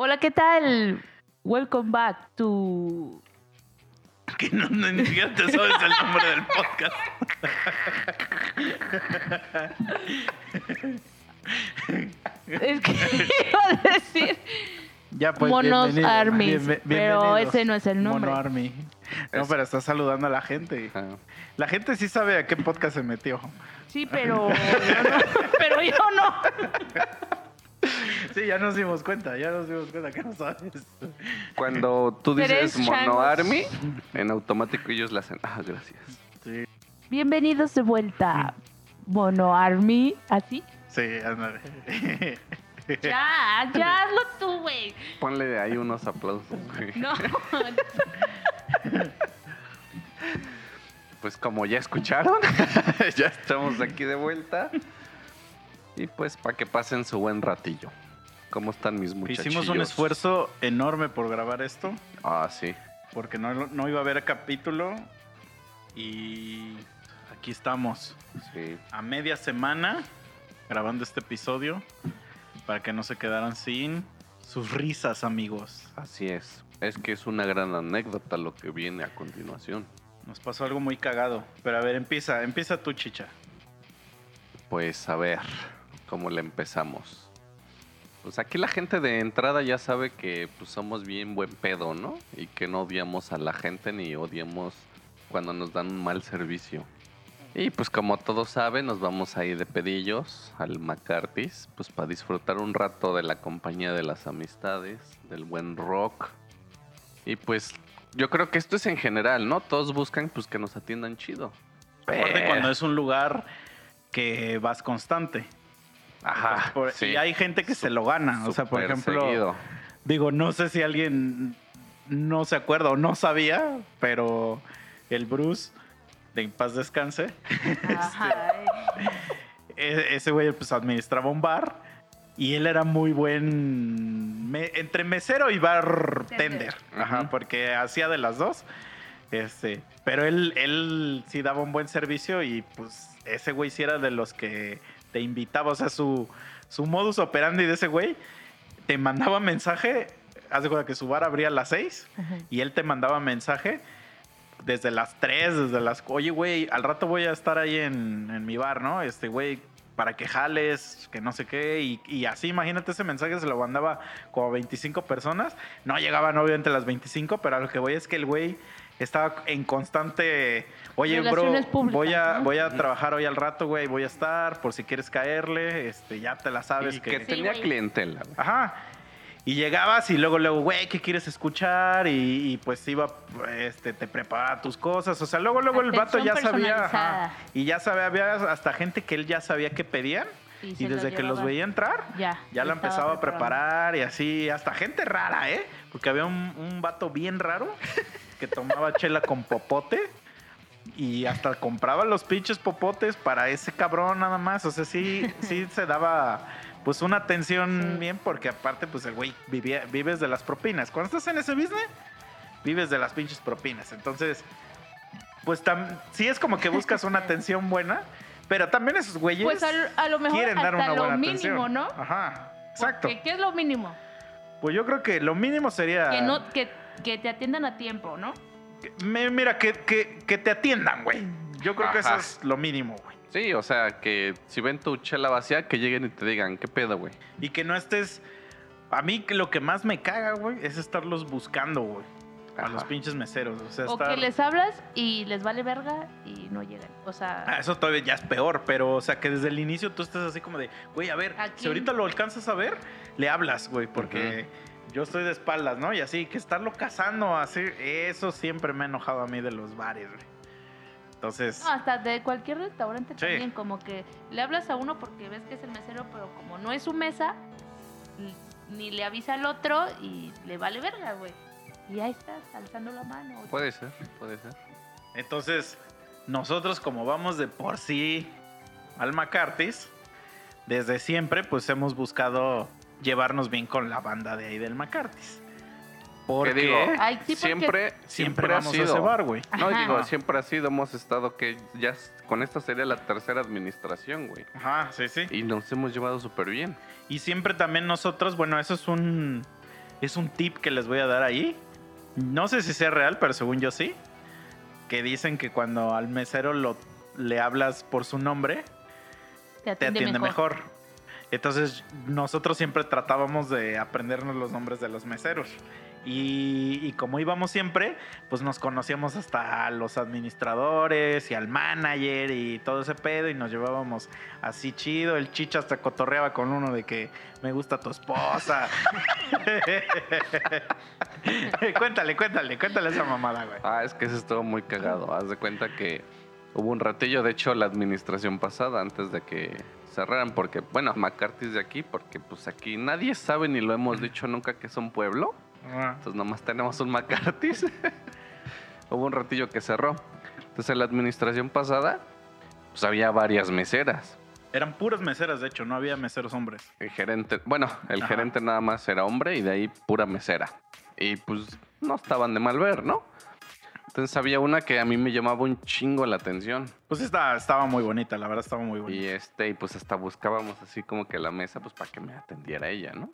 Hola, ¿qué tal? Welcome back to. Que no, no, ni siquiera te sabes el nombre del podcast. Es que iba a decir. Ya pues, Monos Bienve- pero ese no es el nombre. Mono Army. No, pero está saludando a la gente. Ah, La gente sí sabe a qué podcast se metió. Sí, pero yo no. Pero yo no. Sí, ya nos dimos cuenta, ya nos dimos cuenta que no sabes. Cuando tú Tres dices Mono. Army, en automático ellos le hacen. Ah, gracias. Sí, Bienvenidos de vuelta. Mono Army. ¿Así? sí, ándale. Ya, ya hazlo tú, güey. Ponle ahí unos aplausos. güey. No. Pues como ya escucharon, ya estamos aquí de vuelta. Y pues para que pasen su buen ratillo. ¿Cómo están mis muchachos? Hicimos un esfuerzo enorme por grabar esto, Ah, sí. porque no, no iba a haber capítulo. Y aquí estamos, Sí. a media semana, grabando este episodio, para que no se quedaran sin sus risas, amigos. Así es. Es que es una gran anécdota lo que viene a continuación. Nos pasó algo muy cagado. Pero a ver, empieza, empieza tú, chicha. Pues a ver, ¿cómo le empezamos? Pues aquí la gente de entrada ya sabe que pues, somos bien buen pedo, ¿no? Y que no odiamos a la gente ni odiamos cuando nos dan un mal servicio. Y pues como todos saben, nos vamos a ir de pedillos al McCarthy's, pues para disfrutar un rato de la compañía de las amistades, del buen rock. Y pues yo creo que esto es en general, ¿no? Todos buscan pues que nos atiendan chido. Aparte Pero- cuando es un lugar que vas constante. Ajá. Por- sí. Y hay gente que se lo gana. O sea, por ejemplo, seguido. digo, no sé si alguien no se acuerda o no sabía, pero el Bruce, de en paz descanse, Ajá. e- ese güey pues administraba un bar y él era muy buen me- entre mesero y bartender, Tender. Ajá, porque hacía de las dos. Este, pero él, él sí daba un buen servicio y pues ese güey sí era de los que te invitaba, o sea, su, su modus operandi de ese güey te mandaba mensaje, haz de cuenta que su bar abría a las 6 y él te mandaba mensaje desde las 3, desde las... Oye, güey, al rato voy a estar ahí en, en mi bar, ¿no? Este, güey, para que jales, que no sé qué. Y, y así, imagínate, ese mensaje se lo mandaba como a 25 personas. No llegaban obviamente las 25, pero a lo que voy es que el güey estaba en constante... Oye, bro, públicas, voy a, ¿no? voy a trabajar hoy al rato, güey, voy a estar, por si quieres caerle, este, ya te la sabes Y que Sí, tenía clientela. güey. Ajá. Y llegabas y luego, luego, güey, ¿qué quieres escuchar? Y, y, pues iba, este, te preparaba tus cosas. O sea, luego, luego el vato ya sabía. ajá, y ya sabía, había hasta gente que él ya sabía que pedían. Y Y, se lo desde que los veía entrar, Ya. ya la empezaba a preparar y así. Hasta gente rara, ¿eh? Porque había un, un vato bien raro que tomaba chela con popote. Y hasta compraba los pinches popotes para ese cabrón nada más. O sea, sí, sí se daba pues una atención Sí. bien porque aparte pues el güey vivía, vives de las propinas. Cuando estás en ese business, vives de las pinches propinas. Entonces, pues tam- sí es como que buscas una atención buena, pero también esos güeyes Pues al- a, lo mejor quieren hasta dar una lo buena mínimo, atención. ¿no? Ajá, exacto. Porque, ¿Qué es lo mínimo? Pues yo creo que lo mínimo sería... Que, no, que, que te atiendan a tiempo, ¿no? Me- mira, que, que, que te atiendan, güey. Yo creo que eso es lo mínimo, güey. Sí, o sea, que si ven tu chela vacía, que lleguen y te digan, ¿qué pedo, güey? Y que no estés... A mí que lo que más me caga, güey, es estarlos buscando, güey. A los pinches meseros. O sea, O estar... que les hablas y les vale verga y no llegan. O Ah, sea, eso todavía ya es peor, pero o sea que desde el inicio tú estés así como de, güey, a ver, ¿A si ahorita lo alcanzas a ver, le hablas, güey, porque yo estoy de espaldas, ¿no? Y así, que estarlo cazando, así, eso siempre me ha enojado a mí de los bares, güey. Entonces, no, hasta de cualquier restaurante Sí. también, como que le hablas a uno porque ves que es el mesero, pero como no es su mesa, ni le avisa al otro y le vale verga, güey. Y ahí estás, alzando la mano. Puede ser, puede ser. entonces, nosotros como vamos de por sí al McCarthy's, desde siempre, pues hemos buscado llevarnos bien con la banda de ahí del McCarthy's. Porque ¿Qué digo? Ay, sí, porque- siempre, siempre siempre ha vamos a sido. ese bar, güey. No, Ajá. digo, siempre ha sido, hemos estado que ya con esta sería la tercera administración, güey. Ajá, sí, sí. Y nos hemos llevado súper bien. Y siempre también nosotros, bueno, eso es un es un tip que les voy a dar ahí. No sé si sea real, pero según yo sí. Que dicen que cuando al mesero lo, le hablas por su nombre, Te te atiende, atiende mejor. mejor. Entonces nosotros siempre tratábamos de aprendernos los nombres de los meseros. Y, como íbamos siempre, pues nos conocíamos hasta a los administradores y al manager y todo ese pedo y nos llevábamos así chido. El chicha hasta cotorreaba con uno de que me gusta tu esposa. cuéntale, cuéntale, cuéntale esa mamada, güey. Ah, es que eso estuvo muy cagado. Haz de cuenta que hubo un ratillo, de hecho, la administración pasada, antes de que cerraran, porque, bueno, McCarthy es de aquí, porque pues aquí nadie sabe ni lo hemos dicho nunca que es un pueblo. Ah, Entonces nomás tenemos un McCarthy's. hubo un ratillo que cerró. Entonces en la administración pasada, pues había varias meseras. Eran puras meseras, de hecho, no había meseros hombres. El gerente, bueno, el Ajá. gerente nada más era hombre y de ahí pura mesera. Y pues no estaban de mal ver, ¿no? Entonces había una que a mí me llamaba un chingo la atención. Pues esta, estaba muy bonita, la verdad estaba muy bonita. Y este, y pues hasta buscábamos así como que la mesa, pues para que me atendiera ella, ¿no?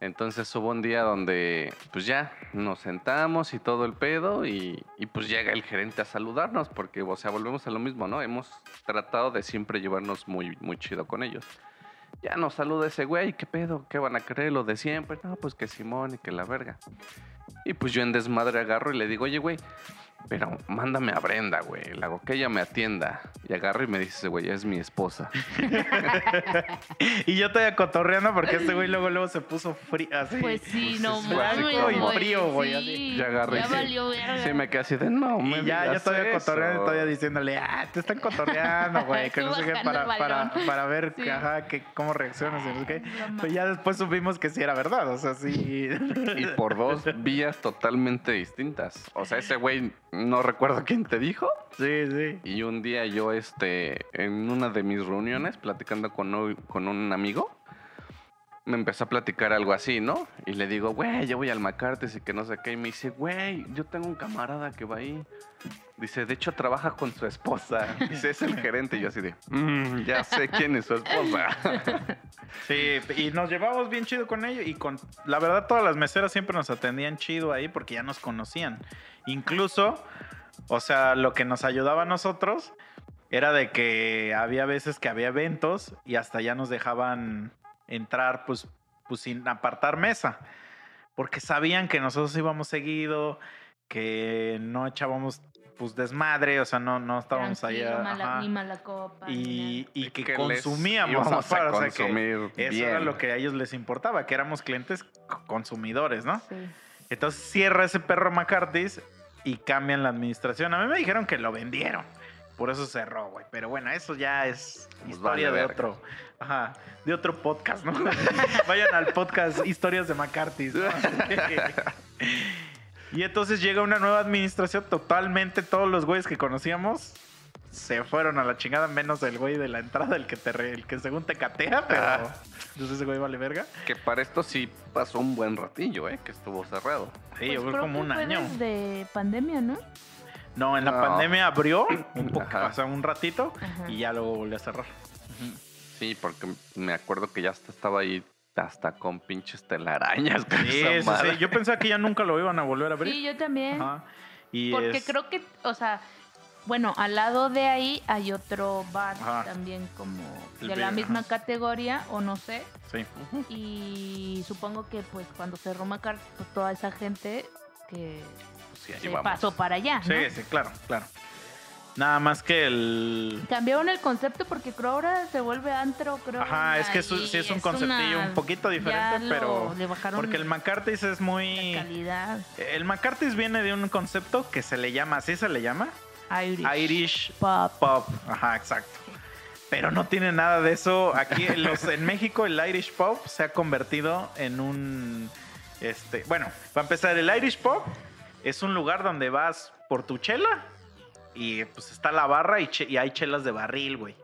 Entonces hubo un día donde, pues ya, nos sentamos y todo el pedo, y, y pues llega el gerente a saludarnos, porque, o sea, volvemos a lo mismo, ¿no? Hemos tratado de siempre llevarnos muy, muy chido con ellos. Ya nos saluda ese güey, ¿qué pedo? ¿Qué van a creer? Lo de siempre. No, pues que Simón y que la verga. Y pues yo en desmadre agarro y le digo, oye, güey, pero mándame a Brenda, güey. Le hago que ella me atienda. Y agarro y me dice, ese güey, es mi esposa. Y yo todavía cotorreando porque este güey luego, luego se puso frío, así. Pues sí, Pues no mames, y frío, güey, sí, así. Ya agarré y Ya valió verga. Sí, me quedé así de, no, me Y ya, yo todavía eso". cotorreando, todavía diciéndole, ah, te están cotorreando, güey, que no sé qué, para, para, para ver Sí. que, ajá, que, cómo reaccionas y no sé qué. Pues ya después supimos que sí era verdad, o sea, sí. Y por dos vías totalmente distintas. O sea, ese güey, no recuerdo quién te dijo. Sí, sí. Y un día yo, este, en una de mis reuniones, platicando con, con un amigo, me empezó a platicar algo así, ¿no? Y le digo, güey, yo voy al Macartes y que no sé qué. Y me dice, güey, yo tengo un camarada que va ahí. Dice, de hecho, trabaja con su esposa. Dice, es el gerente. Y yo así de, "Mm, ya sé quién es su esposa. Sí, y nos llevamos bien chido con ellos y con la verdad todas las meseras siempre nos atendían chido ahí porque ya nos conocían. Incluso, o sea, lo que nos ayudaba a nosotros era de que había veces que había eventos y hasta ya nos dejaban entrar pues, pues sin apartar mesa. Porque sabían que nosotros íbamos seguido, que no echábamos pues desmadre, o sea, no, no estábamos Tranquilo, allá. mala- ajá. ni mala copa. y, y que, consumíamos afuera, a o sea, que- eso era lo que a ellos les importaba, que éramos clientes consumidores, ¿no? Sí. Entonces cierra ese perro McCarthy's y cambian la administración. A mí me dijeron que lo vendieron. Por eso cerró, güey. Pero bueno, eso ya es Pues historia vale de verga. otro. Ajá, de otro podcast, ¿no? Vayan al podcast Historias de McCarthy's. ¿no? y entonces llega una nueva administración. Totalmente todos los güeyes que conocíamos se fueron a la chingada, menos el güey de la entrada, el que te re- el que según te catea, pero Ah. entonces ese güey vale verga. Que para esto sí pasó un buen ratillo, ¿eh? Que estuvo cerrado. Sí, Pues creo como que un fue año. desde pandemia, ¿no? No, en la No. pandemia abrió un poco, Ajá. o sea, un ratito Ajá. y ya luego volvió a cerrar. Sí, porque me acuerdo que ya hasta estaba ahí hasta con pinches telarañas. con Sí, esa sí, sí. Yo pensaba que ya nunca lo iban a volver a abrir. Sí, yo también. Ajá. Y Porque es- creo que, o sea, bueno, al lado de ahí hay otro bar Ajá. también como El de la beer, misma ajá. categoría, o no sé. Sí. Y supongo que pues cuando cerró Macar, pues toda esa gente que Pues sí, ahí se vamos. pasó para allá, Sí, ¿no? sí, claro, claro. Nada más que el. Cambiaron el concepto porque creo ahora se vuelve antro, creo. Ajá, es que es sí es un conceptillo una- un poquito diferente, lo- pero. le bajaron Porque el McCarthy's es la muy. calidad El McCarthy's viene de un concepto que se le llama, así se le llama, Irish, Irish pop. Pop. Ajá, exacto. Pero no tiene nada de eso. Aquí en, los, en México el Irish Pop se ha convertido en un... Este, bueno, para empezar, el Irish Pop es un lugar donde vas por tu chela y pues está la barra y, hay chelas de barril, güey.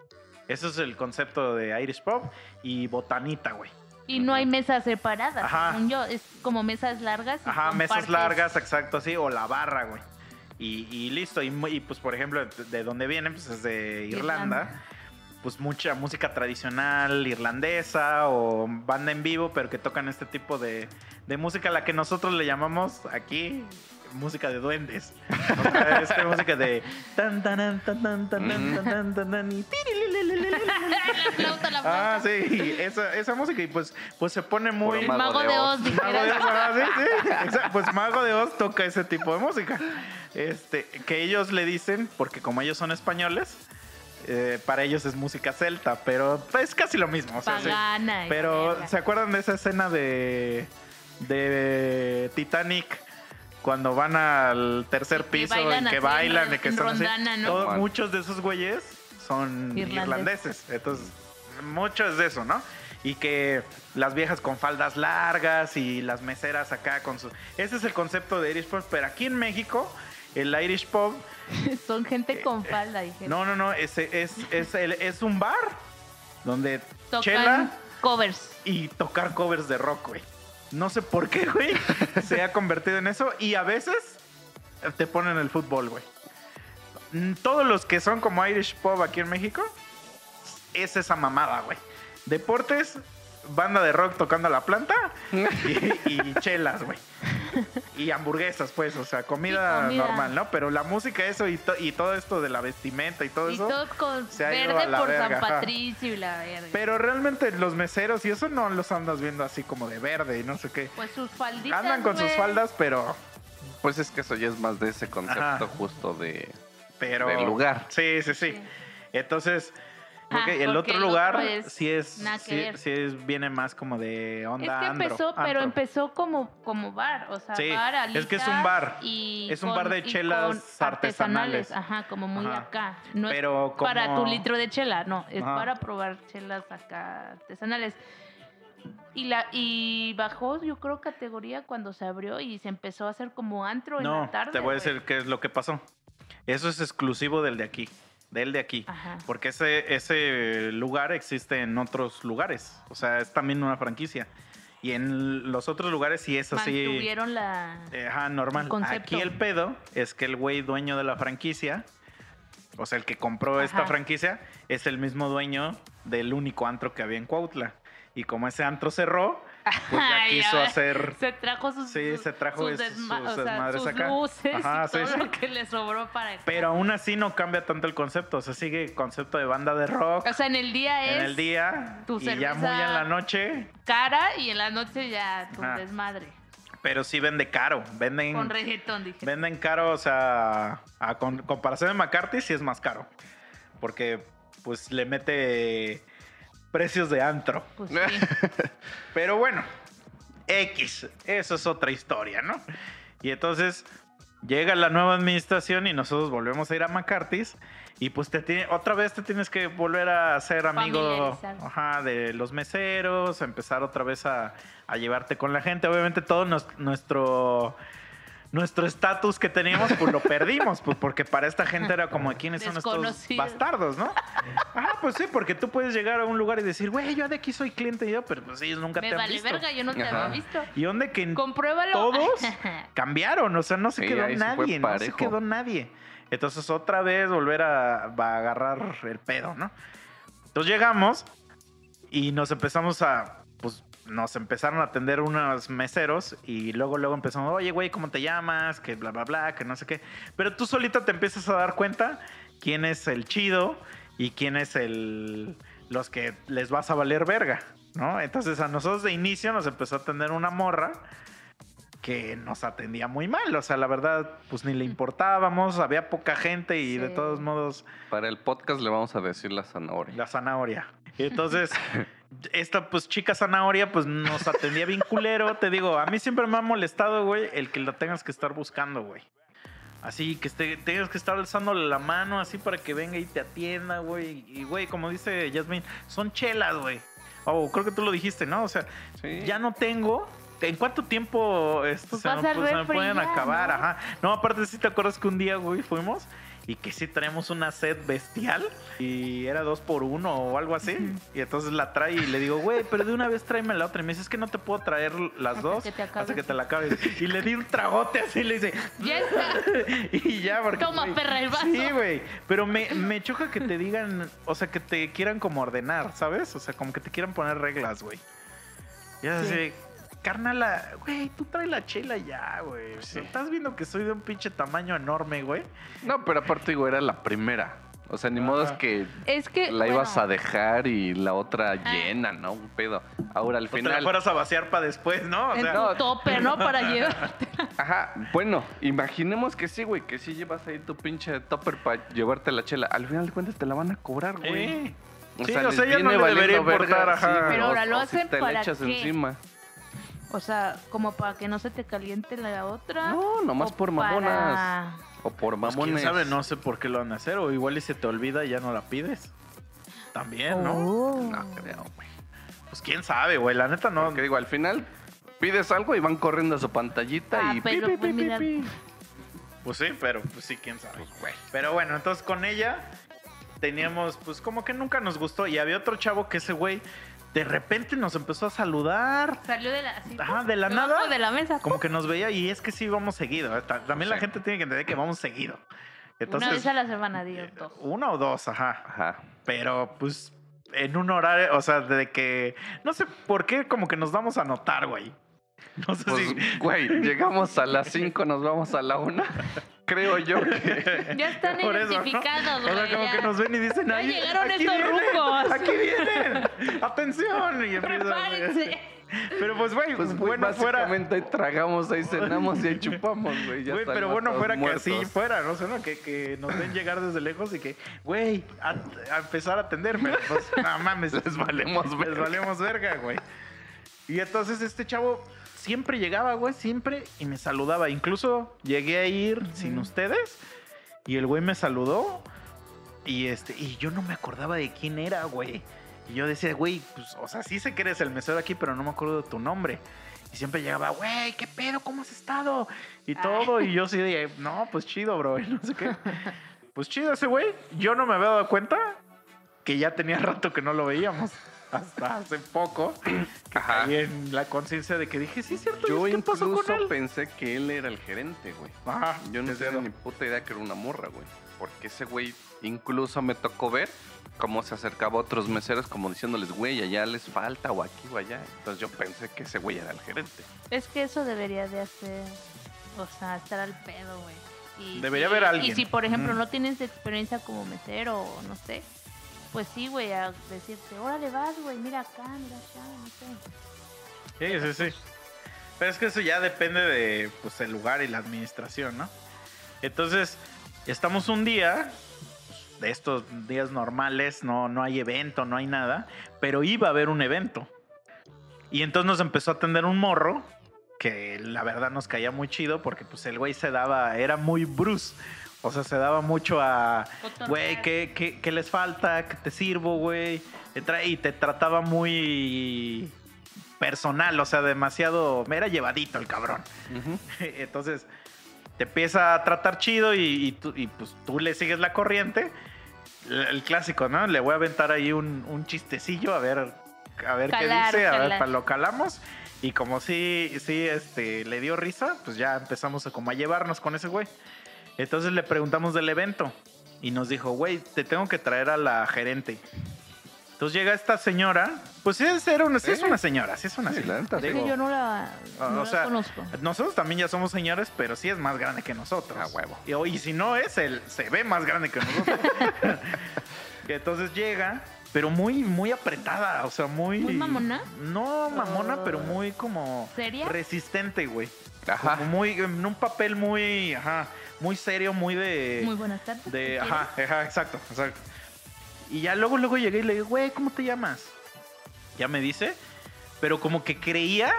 Eso es el concepto de Irish Pop y botanita, güey. Y no hay mesas separadas, Ajá. según yo. Es como mesas largas. y Ajá, mesas largas, exacto, así, o la barra, güey. Y, y listo. Y, pues, por ejemplo, de, de donde vienen, pues es de Irlanda. Irlanda. pues mucha música tradicional irlandesa o banda en vivo, pero que tocan este tipo de, de música, la que nosotros le llamamos aquí música de duendes. Sea, esta música de tan tan tan tan tan tan tan tan tan. Ah, sí, esa, esa música y pues pues se pone muy El mago de Oz, Mago de. Oz, ajá, sí, sí. Pues Mago de Oz toca ese tipo de música. Este, que ellos le dicen, porque como ellos son españoles, eh, para ellos es música celta, pero es casi lo mismo. o sea, sí. Pagana. y Pero. ¿se acuerdan de esa escena de, de Titanic? Cuando van al tercer Que piso bailan y que así, bailan en y que están así. rondana, ¿no? Todo- Simón. muchos de esos güeyes son Irlandeses. irlandeses. Entonces, mucho es de eso, ¿no? Y que las viejas con faldas largas y las meseras acá con su... Ese es el concepto de Irish Pub. Pero aquí en México, el Irish Pub... Son gente con falda, dije. eh, No, no, no. Es, es, es, el- es un bar donde Tocan chela covers. y tocar covers de rock, güey. No sé por qué, güey. se ha convertido en eso. Y a veces te ponen el fútbol, güey. Mm, Todos los que son como Irish Pub aquí en México, es esa mamada, güey. Deportes, banda de rock tocando la planta y, y chelas, güey. Y hamburguesas, pues, o sea, comida, normal, ¿no? Pero la música, eso y, to- y todo esto de la vestimenta y todo Y eso. todo con se ha ido verde a la por verga, San. Patricio y la verga. Pero realmente los meseros y eso no los andas viendo así como de verde y no sé qué. pues sus falditas. Andan con sus faldas, pero. Pues es que eso ya es más de ese concepto Ajá. justo de... pero Del lugar. Sí, sí, sí. Sí. Entonces, Ah, ok, el otro el lugar otro es sí es. que Sí, sí es- viene más como de Es onda. que andro, empezó, pero antro. empezó como, como bar, o sea, Sí, bar, es que es un bar. Y Es un bar de chelas con artesanales. Ajá, como muy Ajá. acá. No Pero es para como- tu litro de chela, no, es Ajá. para probar chelas acá artesanales. Y, la, y bajó, yo creo, categoría cuando se abrió y se empezó a hacer como antro en No, la tarde. te voy a decir qué es lo que pasó. Eso es exclusivo del de aquí. Del de aquí. Ajá. Porque ese, ese lugar existe en otros lugares. O sea, es también una franquicia. Y en los otros lugares sí es así. Mantuvieron la... Eh, Ajá, normal. El. Aquí el pedo es que el güey dueño de la franquicia, o sea, el que compró esta franquicia, es el mismo dueño del único antro que había en Cuautla. Y como ese antro cerró, pues ya quiso hacer. Se trajo sus, Sí, se trajo sus, es- desma- sus o sea, desmadres acá. luces Ajá, y sí, todo sí. lo que le sobró para... Pero aún así no cambia tanto el concepto. O sea, sigue concepto de banda de rock O sea, en el día es en el día tu y ya muy en la noche. cara y en la noche ya tu Ajá. desmadre. Pero sí vende caro. Venden. Con reggaetón, dije. Venden caro, o sea, a con- comparación de McCarthy sí es más caro. Porque pues le mete precios de antro. Pues sí. Pero bueno, X, eso es otra historia, ¿no? Y entonces llega la nueva administración y nosotros volvemos a ir a McCarthy's y pues te tiene, otra vez te tienes que volver a ser amigo ajá, de los meseros, empezar otra vez a, a llevarte con la gente. Obviamente todo nos- nuestro nuestro estatus que teníamos pues lo perdimos, pues porque para esta gente era como quiénes son estos bastardos, ¿no? Ajá, pues sí, porque tú puedes llegar a un lugar y decir, güey, yo de aquí soy cliente y yo, pero pues ellos nunca Me te han vale visto. verga, yo no te Ajá. había visto. Y donde que Compruébalo. todos cambiaron, o sea, no se Sí, quedó nadie, no se quedó nadie. Entonces otra vez volver a, va a agarrar el pedo, ¿no? Entonces llegamos y nos empezamos a, pues nos empezaron a atender unos meseros y luego luego empezamos, oye güey, ¿cómo te llamas? Que bla, bla, bla, que no sé qué. Pero tú solito te empiezas a dar cuenta quién es el chido y quién es el los que les vas a valer verga, ¿no? Entonces a nosotros de inicio nos empezó a atender una morra que nos atendía muy mal, o sea, la verdad, pues ni le importábamos, había poca gente y de todos modos Para el podcast le vamos a decir la zanahoria. la zanahoria. Y entonces, esta pues chica zanahoria pues nos atendía bien culero, te digo, a mí siempre me ha molestado, güey, el que la tengas que estar buscando, güey. Así que esté- tengas que estar alzándole la mano así para que venga y te atienda, güey. Y, güey, como dice Yasmin, son chelas, güey. Oh, creo que tú lo dijiste, ¿no? O sea, Sí. ya no tengo. ¿En cuánto tiempo esto Pues se, me, pues, se me pueden acabar? ¿no? Ajá. No, aparte, sí te acuerdas que un día, güey, fuimos y que sí traemos una sed bestial y era dos por uno o algo así. Y entonces la trae y le digo, güey, pero de una vez tráeme la otra. Y me dice, es que no te puedo traer las Hasta dos que te hasta que te la acabes. Y le di un tragote así y le dice, Ya está. y ya, porque. Toma, perra, el vaso. Sí, güey. Pero me, me choca que te digan, o sea, que te quieran como ordenar, ¿sabes? O sea, como que te quieran poner reglas, güey. Ya Sí. sé, carnala, güey, tú trae la chela ya, güey. Sí. Estás viendo que soy de un pinche tamaño enorme, güey. No, pero aparte, digo, era la primera. O sea, ni modo es que Es que. la ibas bueno, a dejar y la otra Ah. llena, ¿no? Un pedo. Ahora al O te la final. fueras a vaciar para después, ¿no? O En sea, tu no. topper, ¿no? Para llevar. Ajá, bueno, imaginemos que sí, güey, que sí llevas ahí tu pinche topper para llevarte la chela. Al final de cuentas te la van a cobrar, güey. eh. O Sí, sea, o sea, ya no le debería valiendo verga, importar, ajá. sí, Pero ahora lo o si hacen te la para echas qué? encima. O sea, como para que no se te caliente la otra. No, nomás por mamonas. O por Pues, quién mamones. sabe, no sé por qué lo van a hacer. O igual y se te olvida y ya no la pides. También, ¿no? Oh. No creo, güey. Pues quién sabe, güey. La neta no. Porque digo, al final pides algo y van corriendo a su pantallita Ah, y pero pi, pi, pues pi, pi, mira. pi. Pues sí, pero pues sí, quién sabe. Pues. Pero bueno, entonces con ella teníamos, pues como que nunca nos gustó. Y había otro chavo que ese güey de repente nos empezó a saludar. Salió de la. así, Ajá, de la nada. De la mesa. Como que nos veía y es que sí vamos seguido. ¿eh? Ta- También la Sí. gente tiene que entender que vamos seguido. Entonces, Una vez a la semana, digo, dos. una o dos, ajá. Ajá. Pero pues en un horario, o sea, de que no sé por qué como que nos vamos a notar, güey. No sé Pues, si güey, llegamos a las 5, nos vamos a la 1. Creo yo que. Ya están Por eso, ¿no? identificados, O sea, güey. como ya. que nos ven y dicen, Ya "Ay, llegaron aquí estos vienen, rucos". Aquí vienen. Atención. Y. Pero pues, güey, Pues, güey, bueno fuera. básicamente ahí tragamos, ahí cenamos y ahí chupamos, güey. ya Güey, pero bueno fuera que así fuera, no sé, ¿no? Que, que nos ven llegar desde lejos y que, güey, a, a empezar a atenderme. Pues, no mames, Les valemos les verga. valemos verga, güey. Y entonces este chavo siempre llegaba, güey, siempre y me saludaba. Incluso llegué a ir sin ustedes y el güey me saludó y este y yo no me acordaba de quién era, güey. Y yo decía, güey, pues, o sea, sí sé que eres el mesero aquí, pero no me acuerdo de tu nombre. Y siempre llegaba, güey, ¿qué pedo? ¿Cómo has estado? Y todo. Y yo sí de, no, pues chido, bro. Y no sé qué. Pues chido ese güey. Yo no me había dado cuenta que ya tenía rato que no lo veíamos. Hasta hace poco. Ajá. Ahí en la conciencia de que dije, sí, es cierto. Yo ¿y ¿Qué pasó incluso con él? pensé que él era el gerente, güey. Ajá, Yo no tenía ni puta idea que era una morra, güey. Porque ese güey incluso me tocó ver cómo se acercaba a otros meseros como diciéndoles, güey, allá les falta o aquí o allá. Entonces yo pensé que ese güey era el gerente. Es que eso debería de hacer. O sea, estar al pedo, güey. Y Debería si- haber alguien. Y si, por ejemplo, no tienes experiencia como mesero o no sé, pues sí, güey, a decirte, órale vas, güey, mira acá, mira allá, no sé. Sí, sí, sí. Pero es que eso ya depende de pues, el lugar y la administración, ¿no? Entonces, estamos un día, de estos días normales, no, no hay evento, no hay nada, pero iba a haber un evento. Y entonces nos empezó a atender un morro, que la verdad nos caía muy chido, porque pues el güey se daba, era muy Bruce. O sea, se daba mucho a, güey, ¿qué, qué, qué les falta? ¿Qué te sirvo, güey? Y te trataba muy personal, o sea, demasiado, era llevadito el cabrón. Entonces, te empieza a tratar chido y, y tú, y, pues tú le sigues la corriente. El, el clásico, ¿no? Le voy a aventar ahí un, un chistecillo a ver, a ver Calar, qué dice, a ver, calar. pa- lo calamos. Y como sí, sí, este, le dio risa, pues ya empezamos a como a llevarnos con ese güey. Entonces le preguntamos del evento y nos dijo, güey, te tengo que traer a la gerente. Entonces llega esta señora, pues sí es, era una, sí es Sí. una señora, sí es una Sí, señora. que Digo, yo no la, no o la sea, conozco. nosotros también ya somos señores, pero sí es más grande que nosotros. A huevo. Y, y si no es, él se ve más grande que nosotros. Entonces llega, pero muy, muy apretada, o sea, muy... ¿Muy mamona? No mamona, Oh. pero muy como... ¿Seria? Resistente, güey. Ajá. Como muy, en un papel muy, ajá, muy serio, muy de... Muy buenas tardes. de ¿qué ajá, ajá, exacto, exacto. Y ya luego, luego llegué y le digo, güey, ¿cómo te llamas? Ya me dice, pero como que creía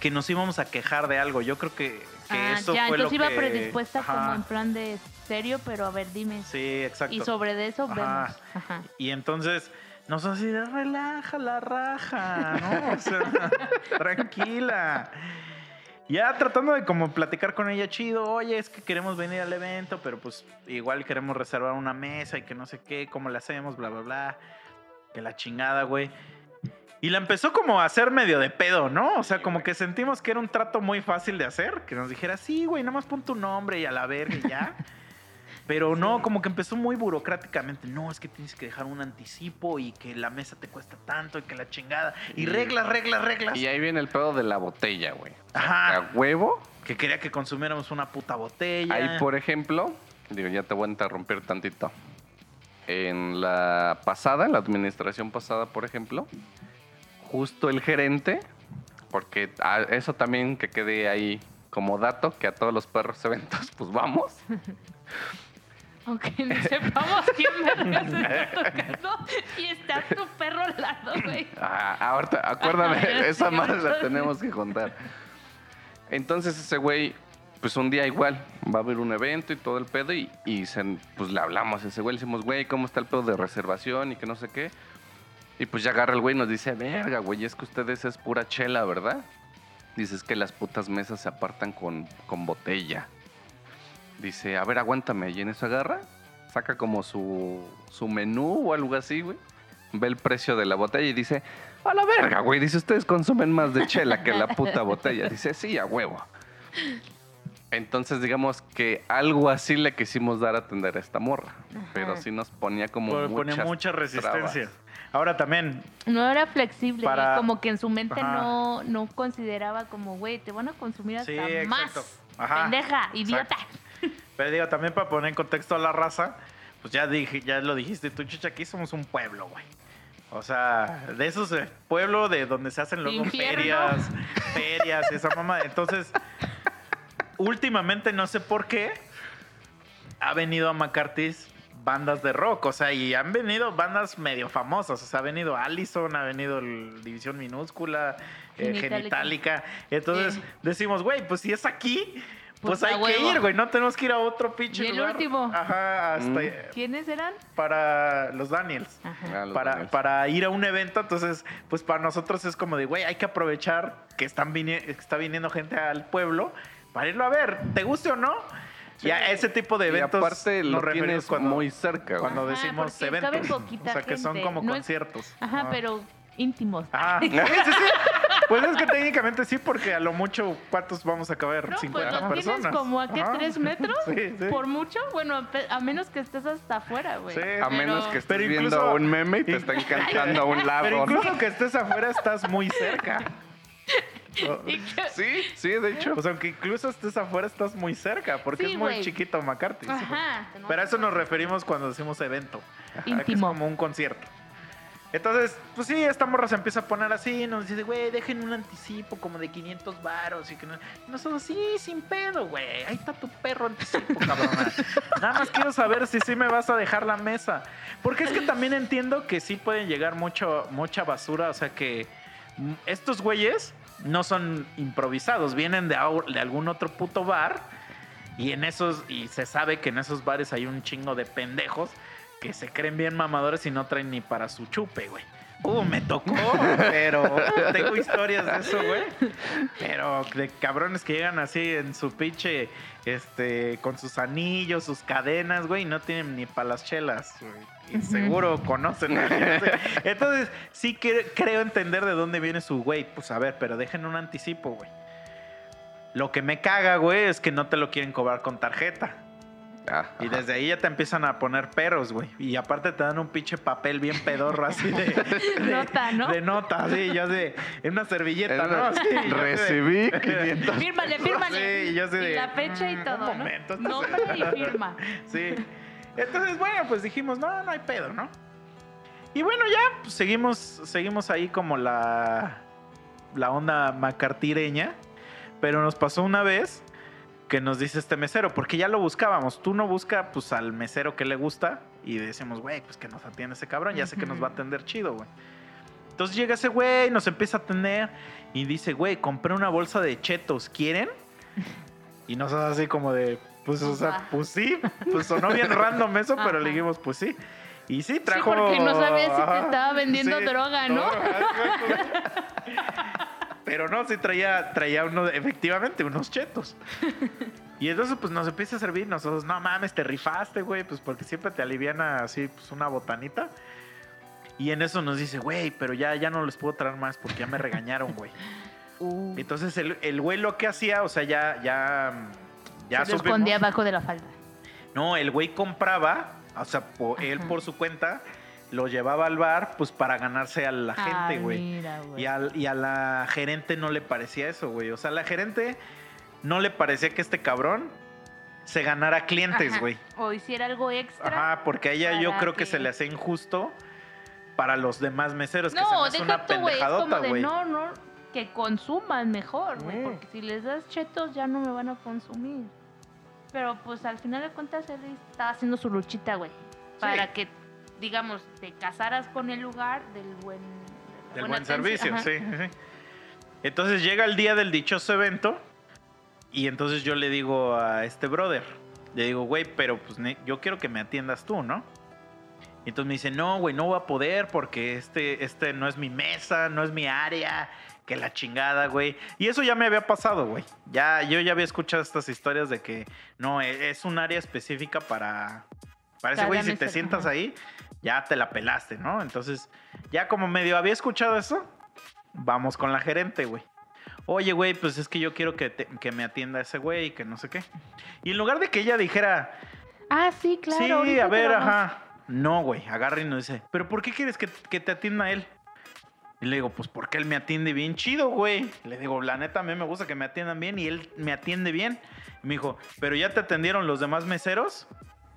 que nos íbamos a quejar de algo. Yo creo que, que Ah, eso ya, fue lo entonces iba que... predispuesta Ajá, como en plan de serio, pero a ver, dime. Sí, exacto. y sobre de eso Ajá. vemos. Ajá. Y entonces nos así de relaja la raja, ¿no? O sea, tranquila. Ya tratando de como platicar con ella chido, oye, es que queremos venir al evento, pero pues igual queremos reservar una mesa y que no sé qué, cómo le hacemos, bla, bla, bla. Que la chingada, güey. Y la empezó como a hacer medio de pedo, ¿no? O sea, como que sentimos que era un trato muy fácil de hacer, que nos dijera, sí, güey, nada más pon tu nombre y a la verga y ya. Pero no, como que empezó muy burocráticamente. No, es que tienes que dejar un anticipo y que la mesa te cuesta tanto y que la chingada. Y Y- reglas, reglas, reglas. Y ahí viene el pedo de la botella, güey. O sea, Ajá. A huevo. Que quería que consumiéramos una puta botella. Ahí, por ejemplo, digo, ya te voy a interrumpir tantito. En la pasada, en la administración pasada, por ejemplo, justo el gerente, porque a eso también que quede ahí como dato, que a todos los perros eventos, pues vamos. Aunque no sepamos quién vergas está tocando y está tu perro al lado, güey. Ah, ahorita, acuérdame, esa más la tenemos que contar. Entonces ese güey, pues un día igual, va a haber un evento y todo el pedo y, y se- pues le hablamos a ese güey, le decimos, güey, ¿cómo está el pedo de reservación y que no sé qué? Y pues ya agarra el güey y nos dice, verga, güey, es que ustedes es pura chela, ¿verdad? Dice, es que las putas mesas se apartan con, con botella. Dice, a ver, aguántame. Y en eso agarra, saca como su, su menú o algo así, güey. Ve el precio de la botella y dice, a la verga, güey. Dice, ustedes consumen más de chela que la puta botella. Dice, sí, a huevo. Entonces, digamos que algo así le quisimos dar a atender a esta morra. Pero sí nos ponía como Pone ponía muchas mucha resistencia. trabas. Ahora también, No era flexible, Para- como que en su mente Ajá. no, no consideraba como, güey, te van a consumir hasta Sí, más. Ajá, Pendeja, idiota. Pero digo, también para poner en contexto a la raza, pues ya dije, ya lo dijiste tú, chicha, aquí somos un pueblo, güey. O sea, de esos eh, pueblo de donde se hacen luego Infierno. ferias, ferias esa mamá. Entonces, últimamente no sé por qué ha venido a McCarthy's bandas de rock, o sea, y han venido bandas medio famosas, o sea, ha venido Allison, ha venido el División Minúscula, eh, Genitalica. Entonces Sí. decimos, güey, pues si es aquí, pues, Pues, hay que huevo. ir, güey, no tenemos que ir a otro pinche Y el lugar. último. Ajá, hasta Mm. ¿Quiénes eran? para los Daniels Ajá. Ah, los para, Daniels. para ir a un evento, entonces, pues para nosotros es como de, güey, hay que aprovechar que están vini- que está viniendo gente al pueblo para irlo a ver, te guste o no. Y a ese tipo de Y eventos aparte lo tienes cuando, muy cerca, güey. cuando Ajá, decimos eventos. o sea, que son gente, como no es- conciertos. Ajá, Ajá. pero íntimos. Ah, sí, sí, sí. Pues es que técnicamente sí, porque a lo mucho, ¿cuántos vamos a caber? No, 50 pues los personas. tienes como a qué, tres metros, Sí, sí. por mucho. Bueno, a menos que estés hasta afuera, güey. Sí. A menos que estés Pero viendo un meme y te están cantando a un lado. Pero ¿no? incluso que estés afuera, estás muy cerca. Que- Sí, sí, de hecho. O sea, aunque incluso estés afuera, estás muy cerca, porque Sí, es muy chiquito McCarthy. Ajá. Pero a eso nos referimos cuando decimos evento. Ajá, que es Íntimo. como un concierto. Entonces, pues sí, esta morra se empieza a poner así, nos dice, güey, dejen un anticipo como de 500 varos y que no... Nosotros, sí, sin pedo, güey, ahí está tu perro anticipo, cabrona. Nada más quiero saber si sí me vas a dejar la mesa. Porque es que también entiendo que sí pueden llegar mucho, mucha basura, o sea que estos güeyes no son improvisados, vienen de, de algún otro puto bar y en esos, y se sabe que en esos bares hay un chingo de pendejos que se creen bien mamadores y no traen ni para su chupe, güey. Uh, me tocó, pero tengo historias de eso, güey. Pero de cabrones que llegan así en su pinche, este, con sus anillos, sus cadenas, güey, y no tienen ni para las chelas, güey. Y seguro conocen. Entonces, sí que- creo entender de dónde viene su güey. Pues a ver, pero dejen un anticipo, güey. Lo que me caga, güey, es que no te lo quieren cobrar con tarjeta. Ah, Y ajá. desde ahí ya te empiezan a poner peros, güey. Y aparte te dan un pinche papel bien pedorro así de... de- Nota, ¿no? De nota, sí, yo sé. En una servilleta, Es ¿no? Sí, de- Recibí 500. Fírmale, fírmale. Sí, yo sé y de, la fecha y mm, todo, un ¿no? momento, Nombre y firma. Sí. Entonces, bueno, pues dijimos, no, no hay pedo, ¿no? Y bueno, ya pues, seguimos, seguimos ahí como la, la onda macartireña. Pero nos pasó una vez que nos dice este mesero, porque ya lo buscábamos. Tú no busca pues al mesero que le gusta y decimos, güey, pues que nos atiende ese cabrón, ya sé que nos va a atender chido, güey. Entonces llega ese güey, nos empieza a atender y dice, güey, compré una bolsa de chetos, ¿quieren? Y nosotros así como de, pues, o sea, pues sí, pues sonó bien random eso, pero le dijimos, pues sí. Y sí, trajo... porque no sabía si te estaba vendiendo droga, ¿no? exacto. Pero no, sí traía, traía uno, efectivamente, unos chetos. Y entonces, pues nos empieza a servir. Nosotros, no mames, te rifaste, güey, pues porque siempre te aliviana así, pues una botanita. Y en eso nos dice, güey, pero ya, ya no les puedo traer más porque ya me regañaron, güey. Uh, Entonces el, el güey lo que hacía, o sea, ya, ya, ya se escondía abajo de la falda. No, el güey compraba, o sea, po- él por su cuenta lo llevaba al bar, pues para ganarse a la gente, Ay, güey. Y, al- y a la gerente no le parecía eso, güey. O sea, a la gerente no le parecía que este cabrón se ganara clientes, güey. O hiciera algo extra. Ajá, porque a ella yo creo que... que- se le hacía injusto para los demás meseros, que se me No, hace deja una tú, pendejadota, güey. no, no, que consuman mejor, güey. Mm. Porque si les das chetos ya no me van a consumir. Pero pues al final de cuentas él estaba haciendo su luchita, güey. Para que, digamos, te casaras con el lugar del buen... de Del buen servicio, sí, sí. Entonces llega el día del dichoso evento y entonces yo le digo a este brother, le digo, güey, pero pues yo quiero que me atiendas tú, ¿no? Y entonces me dice, no, güey, no voy a poder porque este, este no es mi mesa, no es mi área, que la chingada, güey. Y eso ya me había pasado, güey. Ya, yo ya había escuchado estas historias de que no, e- es un área específica para... Para ese güey, si te sientas ahí, ya te la pelaste, ¿no? Entonces, ya como medio había escuchado eso, vamos con la gerente, güey. Oye, güey, pues es que yo quiero que, te- que me atienda ese güey, que no sé qué. Y en lugar de que ella dijera, Ah, sí, claro. sí, a ver, ajá. No, güey, agarra y nos dice, ¿pero por qué quieres que, que te atienda él? Y le digo, pues porque él me atiende bien chido, güey. Le digo, la neta, a mí me gusta que me atiendan bien y él me atiende bien. Y me dijo, ¿pero ya te atendieron los demás meseros?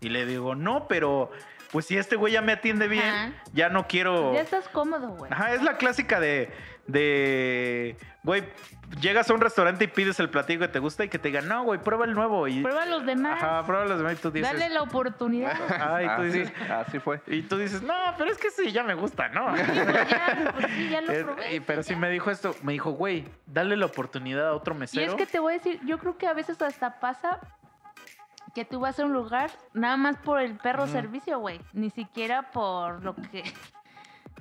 Y le digo, no, pero pues si este güey ya me atiende bien, Ajá. ya no quiero... Ya estás cómodo, güey. Ajá, es la clásica de, de, güey, llegas a un restaurante y pides el platillo que te gusta y que te digan, no, güey, prueba el nuevo. Y, Prueba los demás. Ajá, prueba los demás y tú dices, Dale la oportunidad. Ay, tú así, dices, así fue. y tú dices, no, pero es que sí, ya me gusta, ¿no? Sí, pero ya, pues sí, ya lo probé. y- pero sí me dijo esto, me dijo, güey, dale la oportunidad a otro Y mesero. es que te voy a decir, yo creo que a veces hasta pasa que tú vas a un lugar nada más por el perro servicio, güey. Ni siquiera por lo que.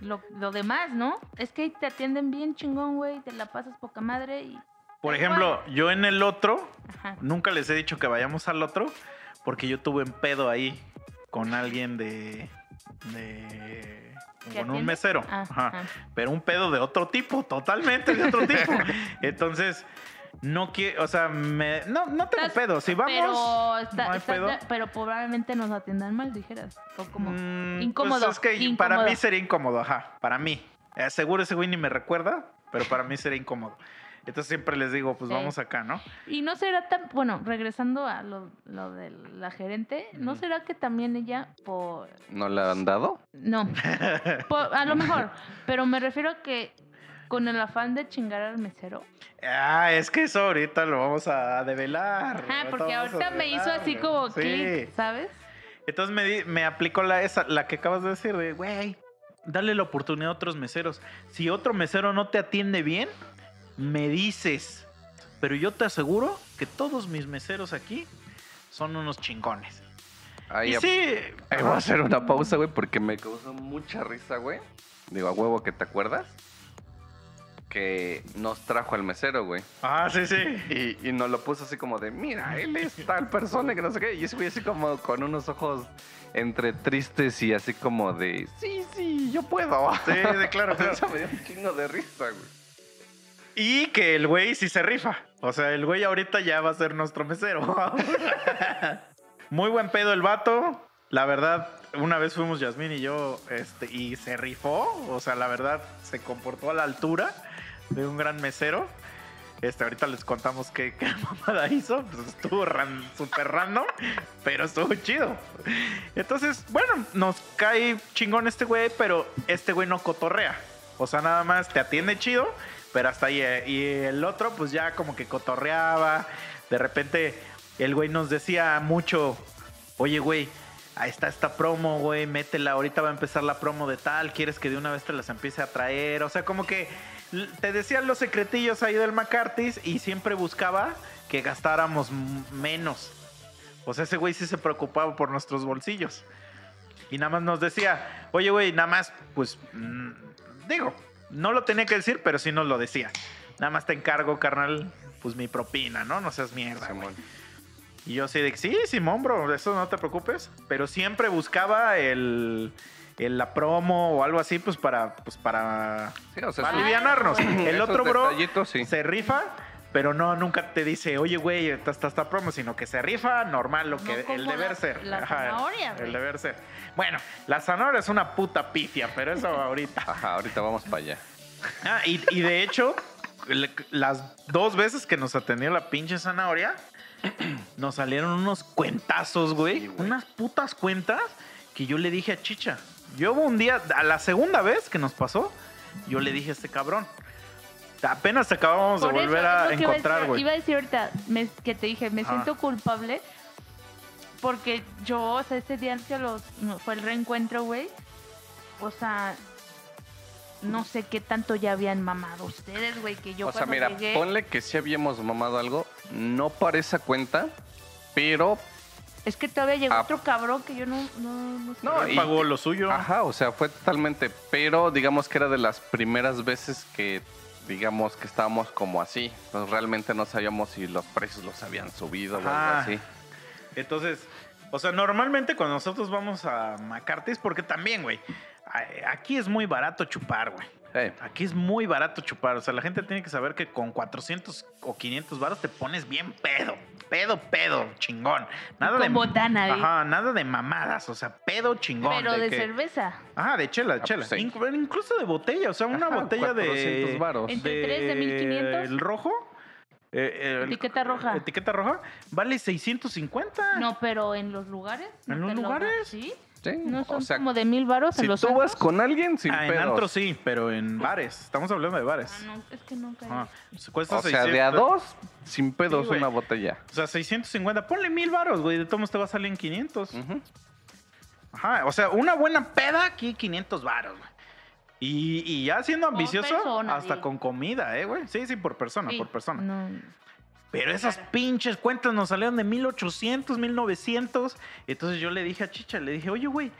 Lo, lo demás, ¿no? Es que te atienden bien chingón, güey. Te la pasas poca madre y. Por ejemplo, yo en el otro, Ajá. nunca les he dicho que vayamos al otro, porque yo tuve un pedo ahí con alguien de... de ¿Que con un mesero. Ah, Ajá. ah. pero un pedo de otro tipo, totalmente de otro tipo. Entonces, no quiero, o sea, me, no, no tengo Estás- pedo. Si vamos, Pero, está- no hay estás pedo. de- pero probablemente nos atiendan mal, dijeras. O como. Mm, incómodo, Pues es que para incómodo. mí sería incómodo, ajá, para mí. Eh, seguro ese güey ni me recuerda, pero para mí sería incómodo. Entonces siempre les digo, pues Sí. vamos acá, ¿no? Y no será tan. Bueno, regresando a lo, lo de la gerente, ¿no será que también ella, por. ¿No le han dado? No. Por- a lo mejor. Pero me refiero a que con el afán de chingar al mesero. Ah, es que eso ahorita lo vamos a develar. Ajá, ahorita porque ahorita me hizo así como Sí. clic, ¿sabes? Entonces me, di- me aplicó la, esa, la que acabas de decir de, güey, dale la oportunidad a otros meseros. Si otro mesero no te atiende bien, me dices. Pero yo te aseguro que todos mis meseros aquí son unos chingones. Ahí, y sí. ahí voy a hacer una pausa, güey, porque me causó mucha risa, güey. Digo, a huevo que te acuerdas. Que nos trajo al mesero, güey. Ah, sí, sí. Y, y nos lo puso así como de, mira, él es tal persona que no sé qué. Y ese güey así como con unos ojos entre tristes y así como de, sí, sí, yo puedo. Sí, de claro, claro. Eso me dio un chingo de risa, güey. Y que el güey sí se rifa. O sea, el güey ahorita ya va a ser nuestro mesero. Muy buen pedo el vato. La verdad, una vez fuimos Yasmín y yo, este, y se rifó. O sea, la verdad, se comportó a la altura de un gran mesero. Este, ahorita les contamos qué, qué mamada hizo. Pues estuvo ran, super random, pero estuvo chido. Entonces, bueno, nos cae chingón este güey, pero este güey no cotorrea. O sea, nada más te atiende chido, pero hasta ahí. eh, Y el otro, pues ya como que cotorreaba. De repente, el güey nos decía mucho, oye, güey, ahí está esta promo, güey, métela. Ahorita va a empezar la promo de tal. ¿Quieres que de una vez te las empiece a traer? O sea, como que te decían los secretillos ahí del McCarthy's y siempre buscaba que gastáramos menos. Sea, ese güey sí se preocupaba por nuestros bolsillos. Y nada más nos decía, oye, güey, nada más, pues, mm, digo, no lo tenía que decir, pero sí nos lo decía. nada más te encargo, carnal, pues mi propina, ¿no? No seas mierda. Simón. Y yo así de, sí, Simón, bro, eso no te preocupes. Pero siempre buscaba el, el- la promo o algo así, pues para, pues para, Sí, o sea, para esos- alivianarnos. El otro, bro, sí. se rifa, pero no, nunca te dice, oye, güey, está, está esta promo, sino que se rifa normal, lo No que el deber la- ser. la zanahoria, el deber ser. Bueno, la zanahoria es una puta pifia, pero eso ahorita. Ajá, ahorita vamos para allá. Ah, y, y de hecho, le- las dos veces que nos atendió la pinche zanahoria, nos salieron unos cuentazos, güey. Sí, güey. unas putas cuentas que yo le dije a Chicha. Yo hubo un día, a la segunda vez que nos pasó, yo le dije a este cabrón. Apenas acabamos de Por eso volver es a encontrar, güey. Iba a decir ahorita me- que te dije, me Ah. siento culpable porque yo, o sea, ese día que los, no, fue el reencuentro, güey, o sea, no sé qué tanto ya habían mamado ustedes, güey, que yo o sea, mira, llegué... ponle que sí habíamos mamado algo, no para esa cuenta, pero Es que todavía llegó Ah. otro cabrón que yo no, no, no sé. No, Él y- pagó lo suyo. Ajá, o sea, fue totalmente, pero digamos que era de las primeras veces que, digamos que estábamos como así. Entonces realmente no sabíamos si los precios los habían subido o algo Ajá. así. Entonces, o sea, normalmente cuando nosotros vamos a McCarthy's, porque también, güey, aquí es muy barato chupar, güey. Aquí es muy barato chupar. O sea, la gente tiene que saber que con 400 o 500 baros te pones bien pedo. Pedo, pedo, chingón. Nada de Con botana, ¿eh? Ajá, nada de mamadas. O sea, pedo chingón. Pero de que- cerveza. Ajá, de chela, de Ah, chela. pues sí. Inclu- incluso de botella. O sea, una Ajá, botella 400 de. varos. ¿Entre tres de 1500? El rojo. eh, el- Etiqueta roja. Etiqueta roja. Vale 650. No, pero en los lugares. ¿En ¿no los lugares? Sí. Sí, No son o sea, como de mil varos si en los tú vas antros? con alguien sin Ah, en pedos. antro sí, pero en bares. Estamos hablando de bares. Ah, no, es que nunca. Se Cuesta O sea, de a 600. dos, sin pedos Sí, güey. una botella. O sea, 650. Ponle mil varos, güey. De todos modos te va a salir en 500. Ujú. Ajá. O sea, una buena peda aquí, 500 varos, güey. Y, y ya siendo ambicioso, persona, hasta sí. con comida, ¿eh, güey? Sí, sí, por persona, Sí, por persona. No. Pero esas pinches cuentas nos salieron de 1800, 1900. Entonces yo le dije a Chicha, le dije, oye, güey,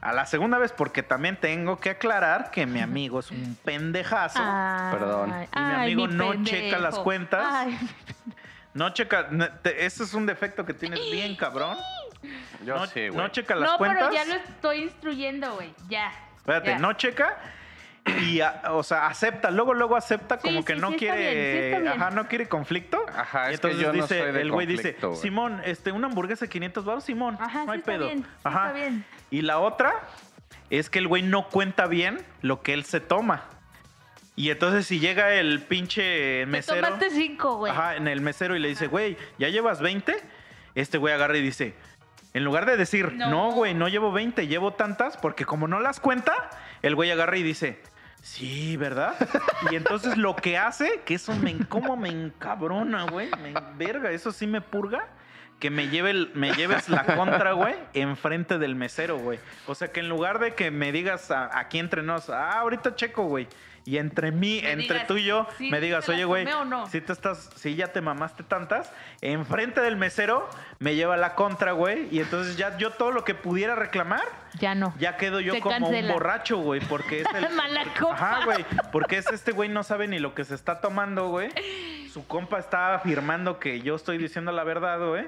a la segunda vez, porque también tengo que aclarar que mi amigo es un pendejazo. Ay, Perdón. ay, Y mi amigo mi no checa las cuentas. Ay, No checa, no, ese es un defecto que tienes bien, cabrón. Yo no, sí, güey. no checa las no, cuentas. pero ya lo estoy instruyendo, güey. Ya. Espérate, ya. no checa y, a- o sea, acepta, luego, luego acepta Sí, como que sí, no sí está quiere, bien, sí está bien. ajá, no quiere conflicto. Ajá, Y es que yo no dice, soy de el güey dice. Simón, este, una hamburguesa de 500 baros, Simón, Ajá, no sí hay está pedo. bien. sí Ajá. Está bien. Y la otra es que el güey no cuenta bien lo que él se toma. Y entonces si llega el pinche Te mesero, tomaste cinco, güey. ajá, en el mesero y le dice, güey, ¿ya llevas 20? Este güey agarra y dice, en lugar de decir, No. no, güey, no llevo 20, llevo tantas, porque como no las cuenta, el güey agarra y dice, sí, ¿verdad? y entonces lo que hace, que eso me, como me encabrona, güey, me verga, eso sí me purga. Que me, lleve lleves la contra, güey, enfrente del mesero, güey. O sea, que en lugar de que me digas a- aquí entre nos, ah, ahorita checo, güey. Y entre mí, Me entre digas, tú y yo, ¿sí me digas, oye, güey, tomé o no?" si te estás, si ya te mamaste tantas, enfrente del mesero me lleva la contra, güey. Y entonces ya yo todo lo que pudiera reclamar, Ya no. ya quedo yo Se como cancela. un borracho, güey. Porque es el. Mala copa. Ajá, güey. Porque es este güey no sabe ni lo que se está tomando, güey. Su compa está afirmando que yo estoy diciendo la verdad, güey.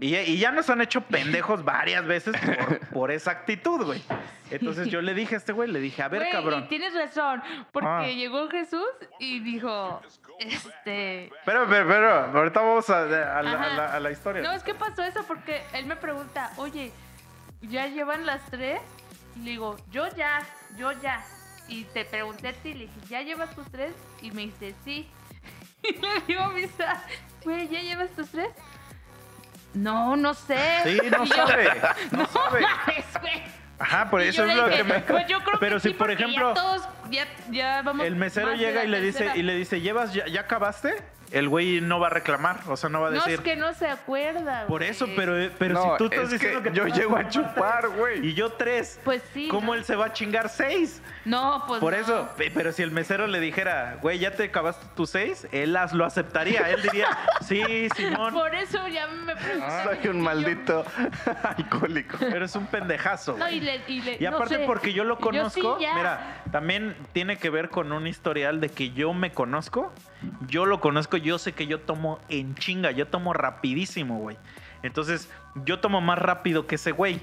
Y, y ya nos han hecho pendejos varias veces por, por esa actitud, güey. Entonces yo le dije a este güey, le dije, a ver, Güey, cabrón. Y tienes razón, porque Ah. llegó Jesús y dijo, este... Pero, pero, pero, ahorita vamos a, a la, a Ajá. la- a la historia. No, es que pasó eso porque él me pregunta, oye, ¿ya llevan las tres? Y le digo, yo ya, yo ya. Y te pregunté a ti, le dije, ¿ya llevas tus tres? Y me dice, sí. Y le digo Misa, güey, ¿ya llevas tus tres? No, no sé. Sí, no yo, sabe, no sabe. Ajá, por eso es lo dije, que me... Pues yo creo Pero que si, sí, por ejemplo, Ya todos, ya, ya vamos. el mesero llega y le dice, y le dice, ¿llevas, ya, ya acabaste? el güey no va a reclamar. O sea, no va a No decir. es que no se acuerda. Por eso, güey. pero, pero No, si tú estás es diciendo que, yo llego a chupar, güey. Y yo tres. Pues sí. ¿Cómo ¿no? él se va a chingar seis? No, pues Por no. eso, pe- pero si el mesero le dijera, güey, ya te acabaste tus seis, él las lo aceptaría. Él diría, sí, Simón, Por eso ya me pregunté. Soy un maldito alcohólico. eres un pendejazo. No, güey". y, le, y, le- Y no aparte sé. porque yo lo sí conozco, ya. mira, también tiene que ver con un historial de que yo me conozco, yo lo conozco, yo sé que yo tomo en chinga, yo tomo rapidísimo, güey. Entonces, yo tomo más rápido que ese güey.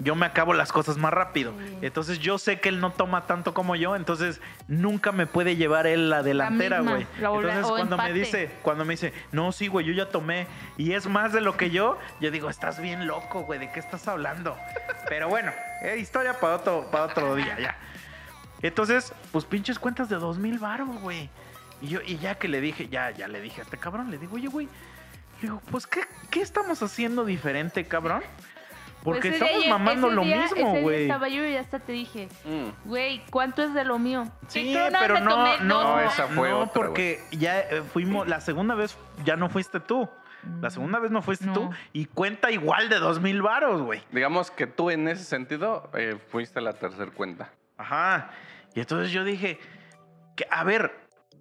Yo me acabo las cosas más rápido. Entonces yo sé que él no toma tanto como yo, entonces nunca me puede llevar él la delantera, güey. Entonces cuando me dice, cuando me dice, no, sí, güey, yo ya tomé y es más de lo que yo, yo digo, estás bien loco, güey, ¿de qué estás hablando? Pero bueno, eh, historia para otro, para otro día, ya. Entonces, pues pinches cuentas de dos mil baros, güey. Y yo, y ya que le dije, ya, ya le dije a este cabrón, le digo, oye, güey, le digo, pues, ¿qué, qué estamos haciendo diferente, cabrón? Porque Pues ese estamos día- mamando ese lo día- mismo, güey. Estaba yo y hasta te dije, Mm. güey, ¿cuánto es de lo mío? Sí, pero no, tomé no. No, esa fue no, otra, porque ya eh, fuimos, la segunda vez ya no fuiste tú. La segunda vez no fuiste No. tú y cuenta igual de dos mil varos, güey. Digamos que tú en ese sentido eh, fuiste la tercer cuenta. Ajá. Y entonces yo dije, que, a ver,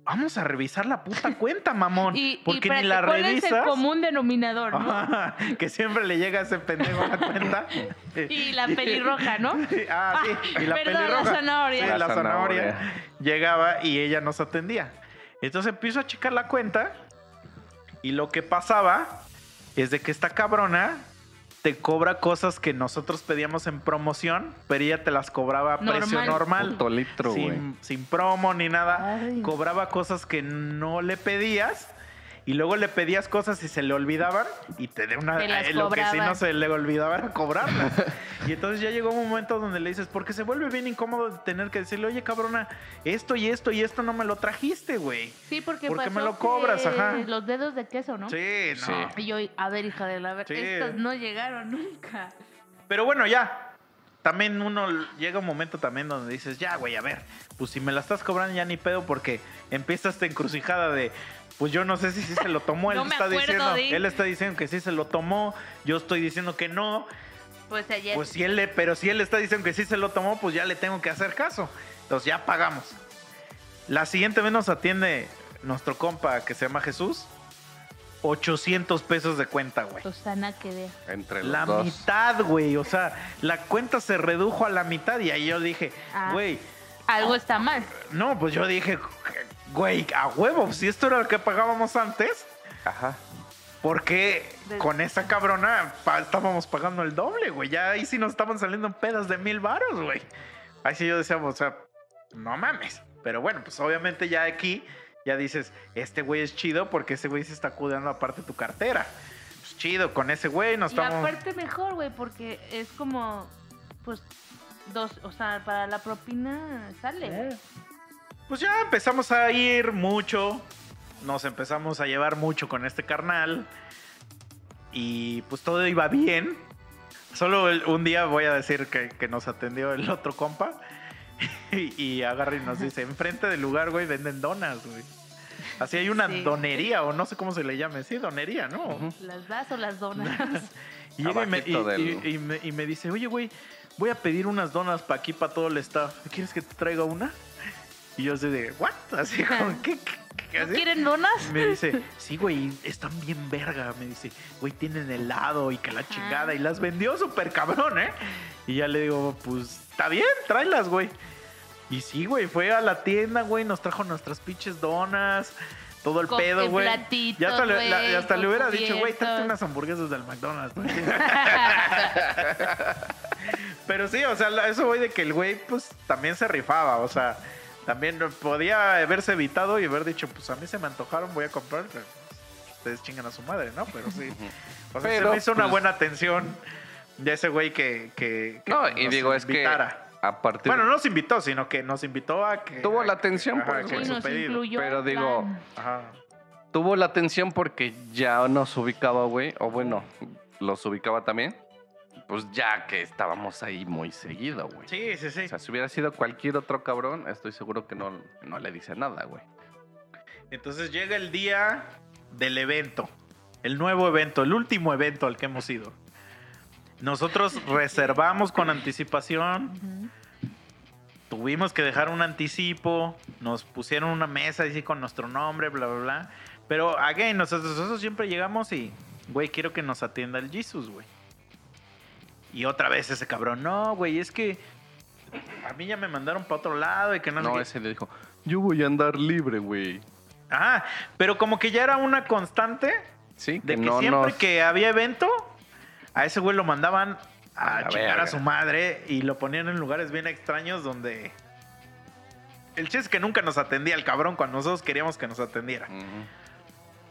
vamos a revisar la puta cuenta, mamón. Y, porque y ni la ¿cuál es el revisas. común denominador, no? Que siempre le llega a ese pendejo a la cuenta. Y la pelirroja, ¿no? ah, sí. Y la Perdón, la pelirroja. zanahoria. Sí, la, La zanahoria. zanahoria. Llegaba y ella nos atendía. Entonces empiezo a checar la cuenta. Y lo que pasaba es de que esta cabrona te cobra cosas que nosotros pedíamos en promoción, pero ella te las cobraba a precio Normal. Puto litro, sin, sin promo ni nada. Ay. Cobraba cosas que no le pedías. Y luego le pedías cosas y se le olvidaban. Y te de una. Te eh, lo que sí no se le olvidaba era cobrarlas. y entonces ya llegó un momento donde le dices, porque se vuelve bien incómodo tener que decirle, oye cabrona, esto y esto y esto no me lo trajiste, güey. Sí, porque ¿Por qué me lo cobras? Ajá. Los dedos de queso, ¿no? Sí, no. Sí. Y yo, a ver, hija de la ver, Sí. estos no llegaron nunca. Pero bueno, ya. También uno llega un momento también donde dices, ya, güey, a ver, pues si me la estás cobrando ya ni pedo porque empieza esta encrucijada de, pues yo no sé si sí se lo tomó, él No me está acuerdo diciendo, de- él está diciendo que sí se lo tomó, yo estoy diciendo que no, Pues ayer. pues si él le, pero si él está diciendo que sí se lo tomó, pues ya le tengo que hacer caso. Entonces ya pagamos. La siguiente vez nos atiende nuestro compa que se llama Jesús. 800 pesos de cuenta, güey. Susana que ver. Entre los La dos. mitad, güey. O sea, la cuenta se redujo a la mitad y ahí yo dije, Ah. güey, Algo está mal. no, pues yo dije, güey, a huevo, si esto era lo que pagábamos antes, Ajá. ¿por qué De- con esa cabrona pa- estábamos pagando el doble, güey? Ya ahí sí nos estaban saliendo pedas de mil varos, güey. Ahí sí yo decía, o sea, no mames. Pero bueno, pues obviamente ya aquí ya dices, este güey es chido porque ese güey se está cuidando aparte tu cartera. Pues chido, con ese güey nos Y estamos... aparte mejor, güey, porque es como, pues, dos, o sea, para la propina sale. Pues ya empezamos a ir mucho. Nos empezamos a llevar mucho con este carnal. Y pues todo iba bien. Solo un día voy a decir que, que nos atendió el otro compa. Y, y agarra y nos dice, enfrente del lugar, güey, venden donas, güey. Así hay una Sí. donería, o no sé cómo se le llame. Sí, donería, ¿no? ¿Las das o las donas? Y llega y me, y- Abajito del- y- y me- y me dice, oye, güey, voy a pedir unas donas para aquí, para todo el staff. ¿Quieres que te traiga una? Y yo así de, ¿what? Así como, ¿qué? ¿No quieren donas? Me dice, sí, güey, están bien verga. Me dice, güey, tienen helado y que la chingada. Y las vendió súper cabrón, ¿eh? Y ya le digo, pues, está bien, tráelas, güey. Y sí, güey, fue a la tienda, güey, nos trajo nuestras pinches donas. Todo el Con- pedo, güey. Ya hasta, le, güey, la- hasta le hubiera dicho, güey, tráete unas hamburguesas del McDonald's. güey. Pero sí, o sea, eso, güey, de que el güey, pues, también se rifaba. O sea, también podía haberse evitado y haber dicho, pues, a mí se me antojaron, voy a comprar. pero Ustedes chingan a su madre, ¿no? Pero sí. O sea, se Pero, me hizo una pues- buena atención de ese güey que, que, que No, y nos digo, es que invitara. a partir Bueno, no nos invitó, sino que nos invitó a que... Tuvo la a que- atención, pues. Sí, su pedido. Pero digo. Ajá. tuvo la atención porque ya nos ubicaba, güey. O bueno, los ubicaba también. Pues ya que estábamos ahí muy seguido, güey. Sí, sí, sí. O sea, si hubiera sido cualquier otro cabrón, estoy seguro que no, no le dice nada, güey. Entonces llega el día del evento, el nuevo evento, el último evento al que hemos ido. Nosotros reservamos con anticipación, tuvimos que dejar un anticipo, nos pusieron una mesa así con nuestro nombre, bla, bla, bla. Pero, again, nosotros, nosotros siempre llegamos y, güey, quiero que nos atienda el Jesus, güey. Y otra vez ese cabrón, no, güey, es que a mí ya me mandaron para otro lado y que no, No, qué". ese le dijo, yo voy a andar libre, güey. Ajá, pero como que ya era una constante Sí, de que no siempre nos- que había evento, a ese güey lo mandaban a, A chingar a su madre y lo ponían en lugares bien extraños donde... El chiste es que nunca nos atendía el cabrón cuando nosotros queríamos que nos atendiera.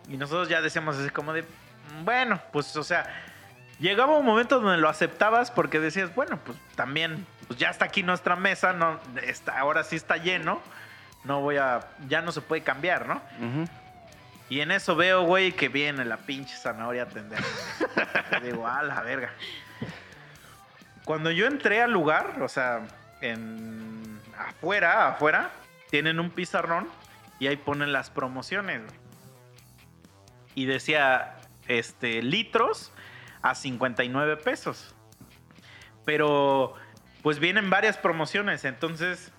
Y nosotros ya decíamos así como de, "Mm, bueno, pues o sea, llegaba un momento donde lo aceptabas porque decías, bueno, pues también, pues ya está aquí nuestra mesa, no, está, ahora sí está lleno, no voy a, ya no se puede cambiar, ¿no? Y en eso veo, güey, que viene la pinche zanahoria a atender. Digo, a la verga. Cuando yo entré al lugar, o sea, en afuera, afuera, tienen un pizarrón y ahí ponen las promociones, güey. Y decía, este, litros a 59 pesos. Pero, pues vienen varias promociones, entonces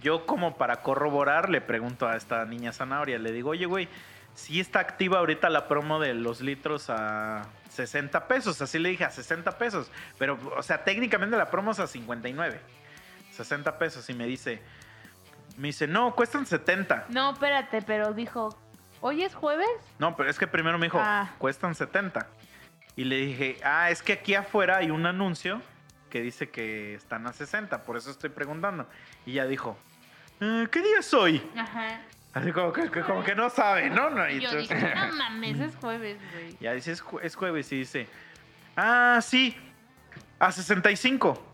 yo como para corroborar le pregunto a esta niña zanahoria, le digo, oye, güey, sí está activa ahorita la promo de los litros a 60 pesos. Así le dije, a 60 pesos. Pero, o sea, técnicamente la promo es a 59. 60 pesos. Y me dice, me dice, no, cuestan 70. No, espérate, pero dijo, ¿hoy es jueves? No, pero es que primero me dijo, Ah. cuestan 70. Y le dije, ah, es que aquí afuera hay un anuncio que dice que están a 60. Por eso estoy preguntando. Y ella dijo, "Eh, ¿qué día es hoy? Ajá. Así como que, como que no sabe, ¿no? no y Yo dije, no mames, es jueves, güey. Ya dice, es, es jueves y dice, ah, sí, a 65.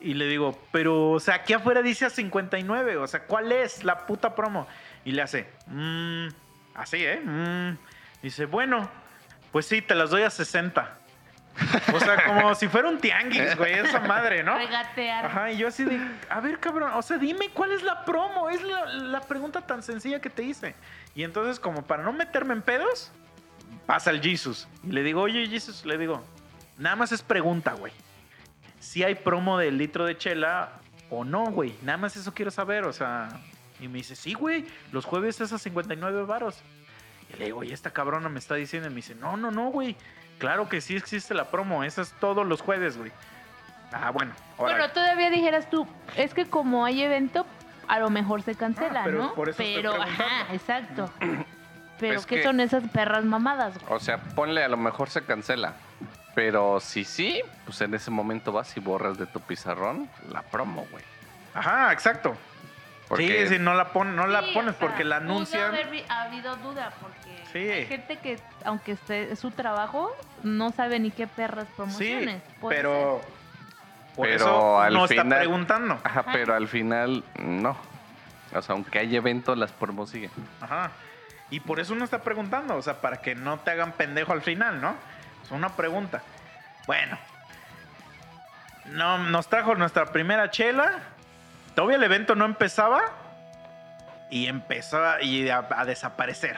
Y le digo, pero, o sea, aquí afuera dice a 59, o sea, ¿cuál es la puta promo? Y le hace, mmm, así, ¿eh? Mm. Dice, bueno, pues sí, te las doy a 60. O sea, como si fuera un tianguis, güey, esa madre, ¿no? Regatear. Ajá, y yo así de, a ver, cabrón, o sea, dime cuál es la promo, es la, la pregunta tan sencilla que te hice. Y entonces, como para no meterme en pedos, pasa el Jesus. Y le digo, oye, Jesus, le digo, nada más es pregunta, güey. Si hay promo del litro de chela o no, güey. Nada más eso quiero saber, o sea. Y me dice, sí, güey, los jueves es a 59 varos. Y le digo, y esta cabrona me está diciendo, y me dice, no, no, no, güey. Claro que sí existe la promo, esa es todos los jueves, güey. Ah, bueno. órale. Pero todavía dijeras tú, es que como hay evento, a lo mejor se cancela, Ah, pero ¿no? por eso pero, ajá, exacto. Pero Es ¿qué que- son esas perras mamadas, güey? O sea, ponle, a lo mejor se cancela. Pero si sí, pues en ese momento vas y borras de tu pizarrón la promo, güey. Ajá, exacto. Porque Sí, sí, no la, pon- no la Sí, pones o sea, porque la pudo anuncian. haber vi- habido duda porque Sí. hay gente que, aunque esté es su trabajo, no sabe ni qué perras Sí, promociones. Puede pero. Por Pero eso al no está preguntando. Ajá, Ajá. pero al final no. O sea, aunque hay evento, las promos siguen. Ajá. Y por eso uno está preguntando, o sea, para que no te hagan pendejo al final, ¿no? Es una pregunta. Bueno. No, nos trajo nuestra primera chela. Todavía el evento no empezaba. Y empezó a, y a, a desaparecer.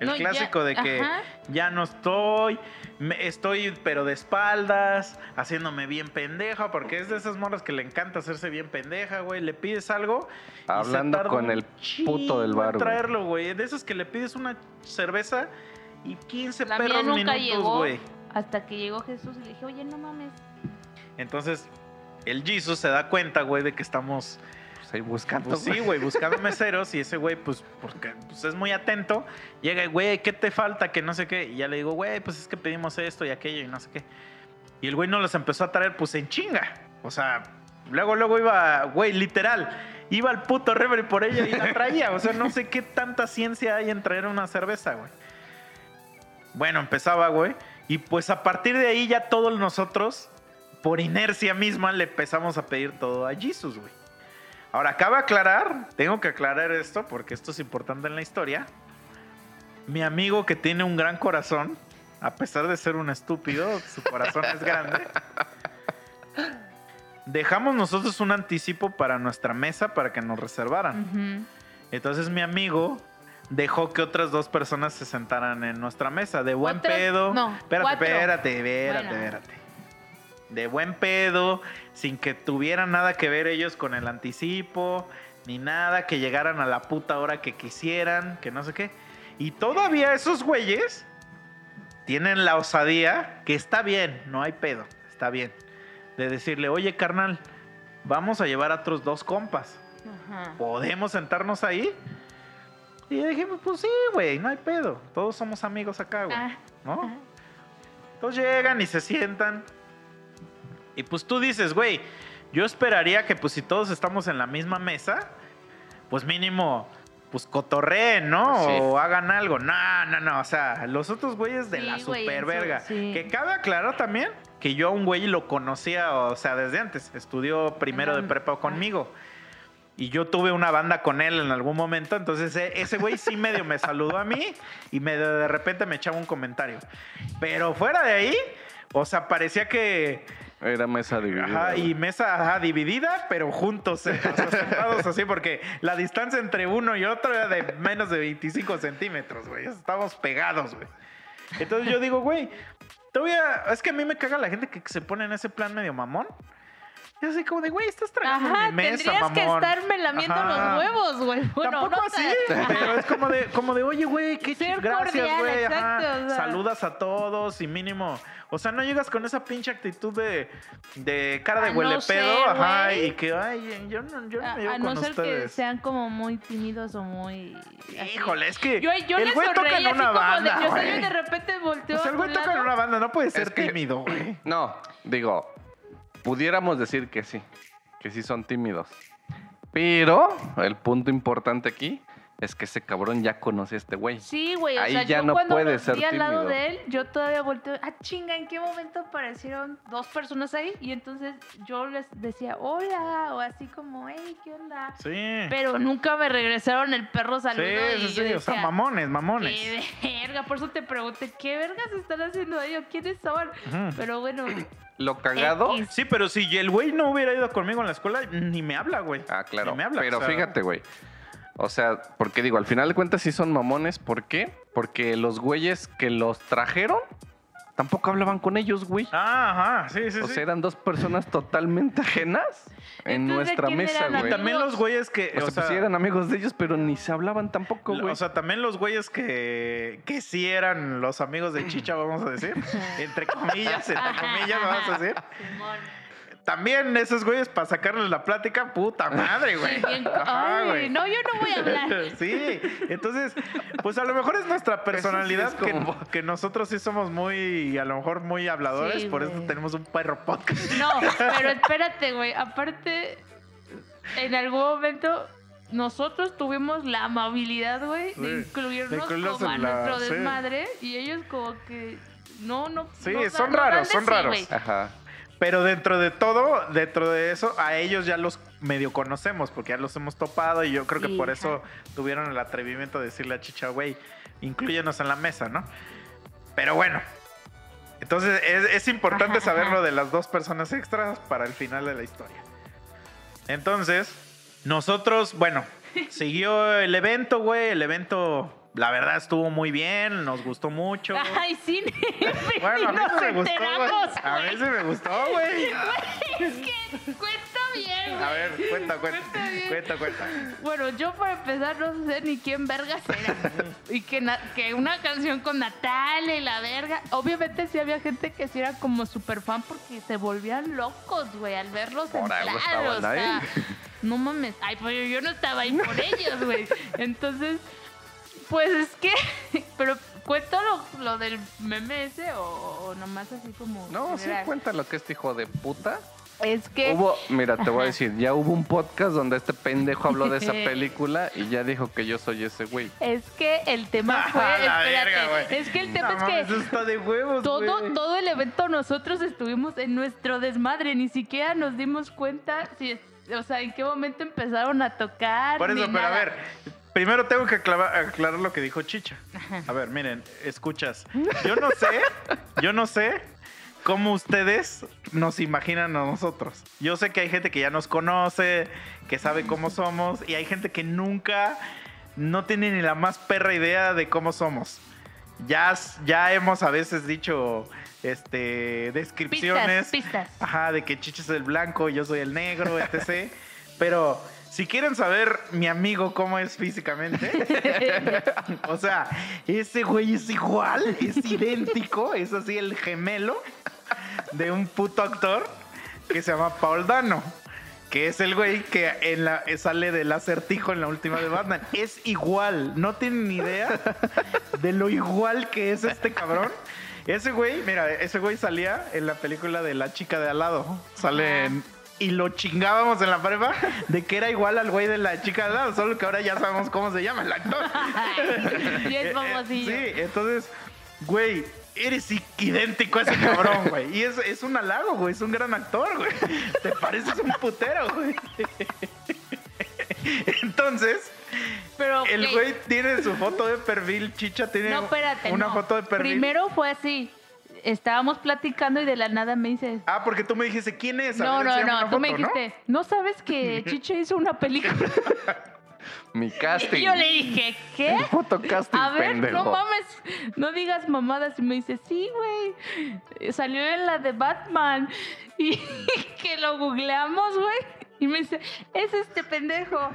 El No, ya- clásico de que ajá. ya no estoy, me- estoy pero de espaldas, haciéndome bien pendeja, porque es de esas morras que le encanta hacerse bien pendeja, güey. Le pides algo. y se Hablando con el puto del bar, güey. traerlo, güey. De esos que le pides una cerveza y 15 La mía perros nunca minutos, güey. hasta que llegó Jesús y le dije, oye, no mames. Entonces, el Jesus se da cuenta, güey, de que estamos Pues ahí buscando. Pues sí, güey, buscando meseros y ese güey, pues, porque pues, es muy atento. Llega, y, güey, ¿qué te falta? Que no sé qué. Y ya le digo, güey, pues es que pedimos esto y aquello y no sé qué. Y el güey no los empezó a traer, pues en chinga. O sea, luego, luego iba, güey, literal. Iba al puto Reverie por ella y la traía. O sea, no sé qué tanta ciencia hay en traer una cerveza, güey. Bueno, empezaba, güey. Y pues a partir de ahí ya todos nosotros, por inercia misma, le empezamos a pedir todo a Jesus, güey. Ahora, acaba aclarar, tengo que aclarar esto porque esto es importante en la historia. Mi amigo que tiene un gran corazón, a pesar de ser un estúpido, su corazón es grande. Dejamos nosotros un anticipo para nuestra mesa para que nos reservaran. Entonces mi amigo dejó que otras dos personas se sentaran en nuestra mesa. De buen Otras- pedo. no, espérate, cuatro. espérate, espérate, Bueno. espérate. De buen pedo, sin que tuvieran nada que ver ellos con el anticipo, ni nada, que llegaran a la puta hora que quisieran, que no sé qué. Y todavía esos güeyes tienen la osadía, que está bien, no hay pedo, está bien, de decirle, oye carnal, vamos a llevar a otros dos compas. Ajá. ¿podemos sentarnos ahí? Y dije, pues sí, güey, no hay pedo. Todos somos amigos acá, güey. Ah, ¿No? ajá. Entonces llegan y se sientan. Y pues tú dices, güey, yo esperaría que pues si todos estamos en la misma mesa, pues mínimo, pues cotorreen, ¿no? Pues sí. O hagan algo. No, no, no. O sea, los otros güeyes de Sí, la güey, super eso, verga. sí. Que cabe aclarar también que yo a un güey lo conocía, o sea, desde antes. Estudió primero de prepa conmigo. Y yo tuve una banda con él en algún momento, entonces e- ese güey sí medio me saludó a mí y me de repente me echaba un comentario. Pero fuera de ahí, o sea, parecía que Era mesa dividida. ajá, y mesa ajá, dividida, pero juntos, eh, o sea, sentados así, porque la distancia entre uno y otro era de menos de 25 centímetros, güey. Estábamos pegados, güey. Entonces yo digo, güey, todavía, es que a mí me caga la gente que se pone en ese plan medio mamón. Y así como de, güey, estás tragando Ajá, en mi mesa, tendrías que mamón. estarme lamiendo Ajá. los huevos, güey. Bueno, Tampoco no así, tan- pero es como de, como de oye, güey, qué Ser gracias, cordial, güey. ajá. o sea. Saludas a todos y mínimo. O sea, no llegas con esa pinche actitud de, de cara de A no huele pedo, ser, ajá, güey. y que, ay, yo no, yo no A, me llevo a no con ser que ustedes. sean como muy tímidos o muy. así. Híjole, es que Yo, yo el güey toca en una como banda, de. Yo de repente volteo. O sea, el a güey toca en una banda, no puede ser Es que- tímido, güey. No, digo, pudiéramos decir que sí, que sí son tímidos. Pero el punto importante aquí es que ese cabrón ya conoce a este güey. Sí, güey. O Ahí sea, ya yo no cuando puede ser vi al lado tímido. de él, yo todavía volteo. Ah, chinga, ¿en qué momento aparecieron dos personas ahí? Y entonces yo les decía, hola, o así como, hey, ¿qué onda? Sí. Pero nunca me regresaron el perro Sí, saludo. y sí, yo sí, o sea, mamones, mamones. Qué verga, por eso te pregunté, ¿qué vergas están haciendo ellos? ¿Quiénes son? Pero bueno, Lo cagado. X. Sí, pero si el güey no hubiera ido conmigo en la escuela, ni me habla, güey. Ah, claro. Ni me habla, Pero o sea, fíjate, güey. O sea, porque digo, al final de cuentas sí son mamones. ¿Por qué? Porque los güeyes que los trajeron tampoco hablaban con ellos, güey. Ah, ajá, sí, sí, O sí. sea, eran dos personas totalmente ajenas en Entonces, ¿de nuestra mesa, güey. Y también los güeyes que. O sea, pues sí eran amigos de ellos, pero ni se hablaban tampoco, güey. O sea, también los güeyes que, que sí eran los amigos de Chicha, vamos a decir. entre comillas, entre comillas, vamos a decir. Simón. También esos güeyes para sacarles la plática, puta madre, güey. Ajá, Ay, güey. no, yo no voy a hablar. Sí, entonces, pues a lo mejor es nuestra personalidad Eso sí es como- que, que nosotros sí somos muy, a lo mejor muy habladores, Sí, por eso tenemos un perro podcast. No, pero espérate, güey. Aparte, en algún momento nosotros tuvimos la amabilidad, güey, Sí, de incluirnos como a la- nuestro sí. desmadre y ellos como que no, no. Sí, no son no dan raros, son raros. Ajá. Pero dentro de todo, dentro de eso, a ellos ya los medio conocemos, porque ya los hemos topado y yo creo que Sí, por eso tuvieron el atrevimiento de decirle a Chicha, güey, incluyenos en la mesa, ¿no? Pero bueno, entonces es, es importante Ajá, saber ajá. lo de las dos personas extras para el final de la historia. Entonces, nosotros, bueno, siguió el evento, güey, el evento... La verdad estuvo muy bien, nos gustó mucho. Ay, sí, Bueno, a mí nos sí me gustó, A mí sí me gustó, güey. Es que cuenta bien, A güey. ver, cuenta, cuenta. Cuenta. Cuenta, cuenta. Bueno, yo para empezar no sé ni quién vergas era. y que, na- que una canción con Natalia y la verga. Obviamente sí había gente que sí era como super fan porque se volvían locos, güey, al verlos en claro, o sea, ahí. no mames. Ay, pues yo no estaba ahí por ellos, güey. Entonces, pues es que... Pero cuento lo, lo del meme ese o, o nomás así como... No, sí, cuenta lo que este hijo de puta. Es que... Hubo, mira, te voy a decir, ya hubo un podcast donde este pendejo habló de esa película y ya dijo que yo soy ese güey. Es que el tema fue... Espérate, verga, es que el tema No es que... mames, eso está de huevos, Todo, todo el evento nosotros estuvimos en nuestro desmadre, ni siquiera nos dimos cuenta si, o sea, en qué momento empezaron a tocar. Por eso, pero a ver, primero tengo que aclarar, aclarar lo que dijo Chicha. A ver, miren, escuchas. Yo no sé, yo no sé cómo ustedes nos imaginan a nosotros. Yo sé que hay gente que ya nos conoce, que sabe cómo somos, y hay gente que nunca no tiene ni la más perra idea de cómo somos. Ya, ya hemos a veces dicho este, descripciones. Pistas, pistas. Ajá, de que Chicha es el blanco, yo soy el negro, etc. Pero si quieren saber mi amigo cómo es físicamente, o sea, ese güey es igual, es idéntico, es así el gemelo de un puto actor que se llama Paul Dano. Que es el güey que en la, sale del acertijo en la última de Batman. Es igual. No tienen ni idea de lo igual que es este cabrón. Ese güey, mira, ese güey salía en la película de La chica de al lado. Sale en- y lo chingábamos en la prueba de que era igual al güey de la chica de al lado, solo que ahora ya sabemos cómo se llama el actor. Y es famosillo. Sí, entonces, güey, eres idéntico a ese cabrón, güey. Y es, es un halago, güey. Es un gran actor, güey. Te pareces un putero, güey. Entonces, Pero, el güey tiene su foto de perfil, Chicha tiene No, espérate. una no. foto de perfil. Primero fue así. Estábamos platicando y de la nada me dices. Ah, porque tú me dijiste, ¿quién es? A No, ver, no, no. una Tú me foto, ¿no? dijiste, ¿no sabes que Chicha hizo una película? Mi casting. Y yo le dije, ¿qué? Fotocasting, A ver, pendejo. no mames, no digas mamadas. Y me dice, sí, güey. Salió en la de Batman. Y que lo googleamos, güey. Y me dice, es este pendejo.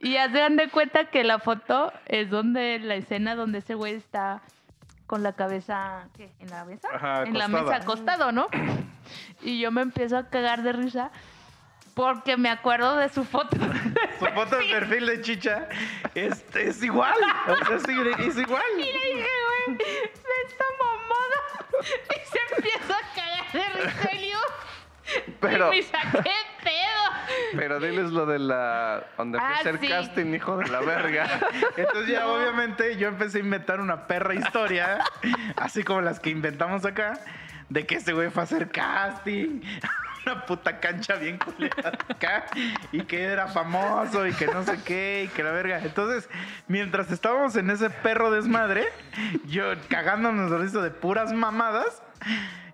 Y hazan de cuenta que la foto es donde la escena donde ese güey está con la cabeza ¿qué? en la mesa. Ajá, en la mesa acostado, ¿no? Y yo me empiezo a cagar de risa porque me acuerdo de su foto. Su foto de perfil de Chicha es, es igual. O sea, sí, es igual. Y le dije, güey, de esta mamada. Y se empieza a cagar de risa y. Pero- Y me saqué pedo. Pero diles lo de la. Donde fui Ah, a hacer sí. casting, hijo de la verga. Entonces ya obviamente yo empecé a inventar una perra historia, así como las que inventamos acá, de que este güey fue a hacer casting, una puta cancha bien culera acá, y que era famoso y que no sé qué, y que la verga. Entonces, mientras estábamos en ese perro desmadre, yo cagándonos de risa de puras mamadas,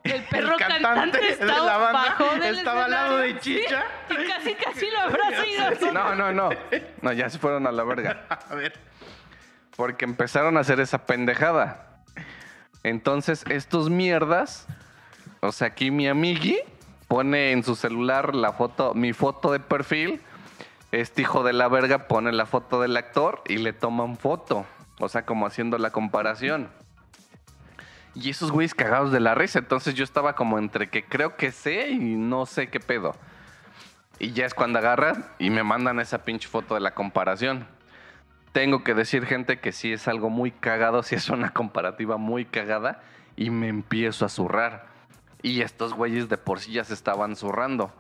El perro cantante, de estaba la banda bajo del estaba al lado de. Chicha. Sí, y casi, casi lo y nosotros. No, no, no. No, ya se fueron a la verga. A ver. Porque empezaron a hacer esa pendejada. Entonces, estos mierdas. O sea, aquí mi amigui pone en su celular la foto, mi foto de perfil. Este hijo de la verga pone la foto del actor y le toman foto. O sea, como haciendo la comparación. Y esos güeyes cagados de la risa. Entonces yo estaba como entre que creo que sé y no sé qué pedo. Y ya es cuando agarran y me mandan esa pinche foto de la comparación. Tengo que decir, gente, que sí es algo muy cagado, sí es una comparativa muy cagada. Y me empiezo a zurrar. Y estos güeyes de por sí ya se estaban zurrando.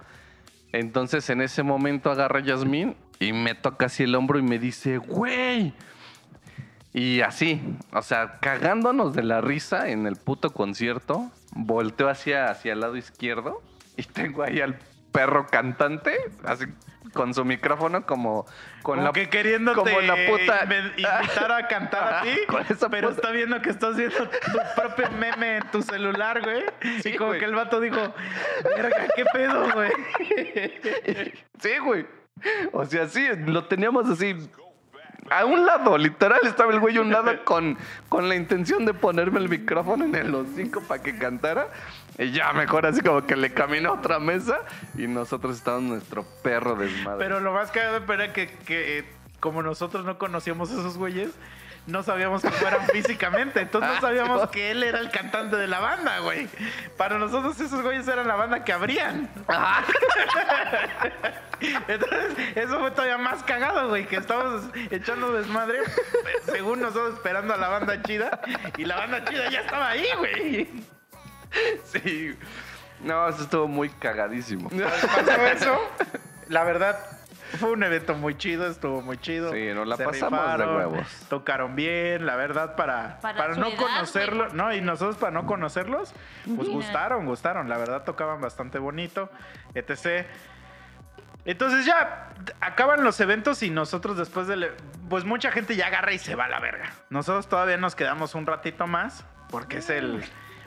Entonces en ese momento agarra a Yasmín y me toca así el hombro y me dice, güey. Y así, o sea, cagándonos de la risa en el puto concierto, volteo hacia, hacia el lado izquierdo y tengo ahí al perro cantante, así con su micrófono como con Como la que queriéndote como la puta invitar a cantar a ti, pero puta- está viendo que estás viendo tu propio meme en tu celular, güey. Sí, y como güey. que el vato dijo, verga, qué pedo, güey. Sí, güey. O sea, sí, lo teníamos así. A un lado, literal, estaba el güey a un lado con, con la intención de ponerme el micrófono en el hocico para que cantara. Y ya mejor así como que le caminó a otra mesa y nosotros estábamos nuestro perro desmadre. Pero lo más cagado era que, que eh, como nosotros no conocíamos a esos güeyes, no sabíamos cómo eran físicamente. Entonces no Ah, sabíamos que él era el cantante de la banda, güey. Para nosotros esos güeyes eran la banda que abrían. Entonces, eso fue todavía más cagado, güey, que estábamos echando desmadre, según nosotros esperando a la banda chida, y la banda chida ya estaba ahí, güey. Sí. No, eso estuvo muy cagadísimo. Pasó eso. La verdad, fue un evento muy chido, estuvo muy chido. Sí, nos la Se pasamos de huevos. Tocaron bien, la verdad, para, Para no conocerlos, no, y nosotros para no conocerlos, pues gustaron, gustaron, la verdad tocaban bastante bonito, etc. Entonces ya acaban los eventos y nosotros después de... Pues mucha gente ya agarra y se va a la verga. Nosotros todavía nos quedamos un ratito más porque es el...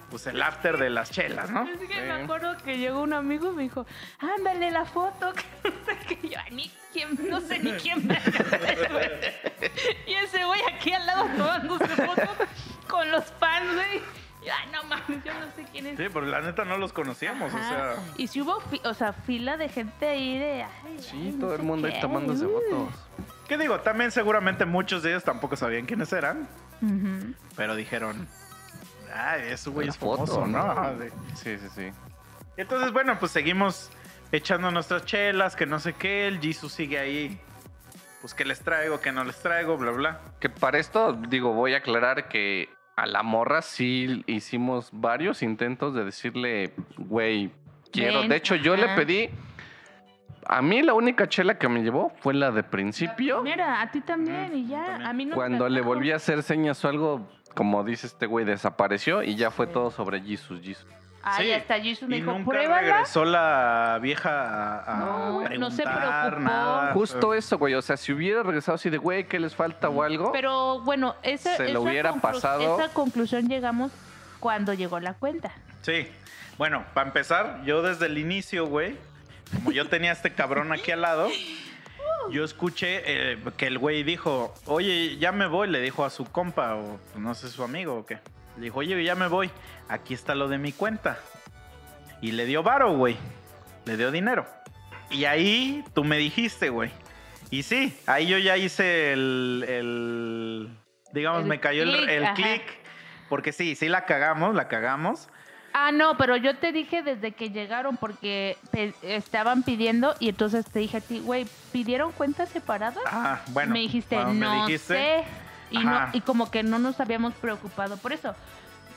pues el after de las chelas, ¿no? Es que Sí. me acuerdo que llegó un amigo y me dijo, ándale la foto, que no sé qué. Yo, "Ay, ni quién, no sé ni quién me Y ese güey aquí al lado tomándose fotos con los fans, güey. Y, Ay, no mames, yo no sé quién es. Sí, pero la neta no los conocíamos, o sea... Y si hubo, o sea, fila de gente ahí de... ay, ay, Sí, no todo el mundo ahí qué. tomándose Uh. fotos. ¿Qué digo? También seguramente muchos de ellos tampoco sabían quiénes eran, pero dijeron, ah, ese güey es famoso, foto, ¿no? ¿no? Ajá, sí. Sí, sí, Entonces, bueno, pues seguimos echando nuestras chelas, que no sé qué, el Jesus sigue ahí, pues que les traigo, que no les traigo, bla, bla. Que para esto, digo, voy a aclarar que a la morra sí hicimos varios intentos de decirle, güey, quiero. Ven, de hecho, yo le ajá. pedí. A mí la única chela que me llevó fue la de principio. Mira, a ti también y ya, también. a mí no me Cuando le trajo. volví a hacer señas o algo, como dice este güey, desapareció y ya fue Sí. todo sobre Jesus, Jesus. Ay, Sí, hasta Jesus me Y dijo, nunca pruébala. regresó la vieja a, a No, no se preocupó. nada. Justo eso, güey. O sea, si hubiera regresado así de, güey, ¿qué les falta o algo? Pero bueno, esa, Se lo esa hubiera conclu- pasado. Esa conclusión llegamos cuando llegó la cuenta. Sí. Bueno, para empezar, yo desde el inicio, güey, como yo tenía a este cabrón aquí al lado, yo escuché eh, que el güey dijo, oye, ya me voy, le dijo a su compa, o no sé, su amigo o qué. Le dijo, oye, ya me voy, aquí está lo de mi cuenta. Y le dio varo, güey. Le dio dinero. Y ahí tú me dijiste, güey. Y sí, ahí yo ya hice el, el- digamos, El me cayó el, el ajá. clic. Porque sí, sí la cagamos, la cagamos. Ah, no, pero yo te dije desde que llegaron porque estaban pidiendo y entonces te dije a ti, güey, ¿pidieron cuentas separadas? Ah, bueno. me dijiste, cuando me no dijiste, sé. Y, no, y como que no nos habíamos preocupado por eso.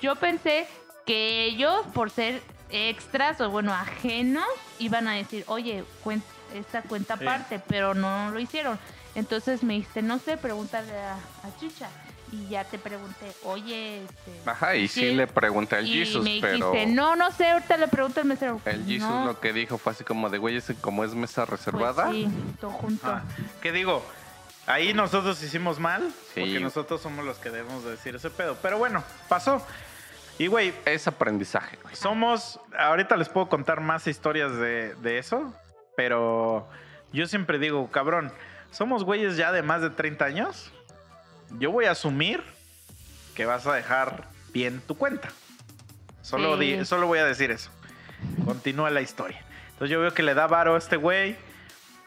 Yo pensé que ellos, por ser extras o bueno, ajenos, iban a decir, oye, esta cuenta Sí. aparte, pero no lo hicieron. Entonces me dijiste, no sé, pregúntale a, a Chicha. Y ya te pregunté, oye, este, Ajá, y sí, Sí. le pregunté al y Jesus, me dijiste, pero no, no sé, ahorita le pregunto al mesero. el Jesus No, lo que dijo fue así como de, güey, ese como es mesa pues reservada. sí, todo junto. Ah, ¿Qué digo? Ahí nosotros hicimos mal, Sí. porque nosotros somos los que debemos de decir ese pedo. Pero bueno, pasó. Y güey, Es aprendizaje, güey. somos, ahorita les puedo contar más historias de, de eso, pero yo siempre digo, cabrón, somos güeyes ya de más de 30 años. Yo voy a asumir que vas a dejar bien tu cuenta. Solo, Sí. di- solo voy a decir eso. Continúa la historia. Entonces yo veo que le da varo a este güey.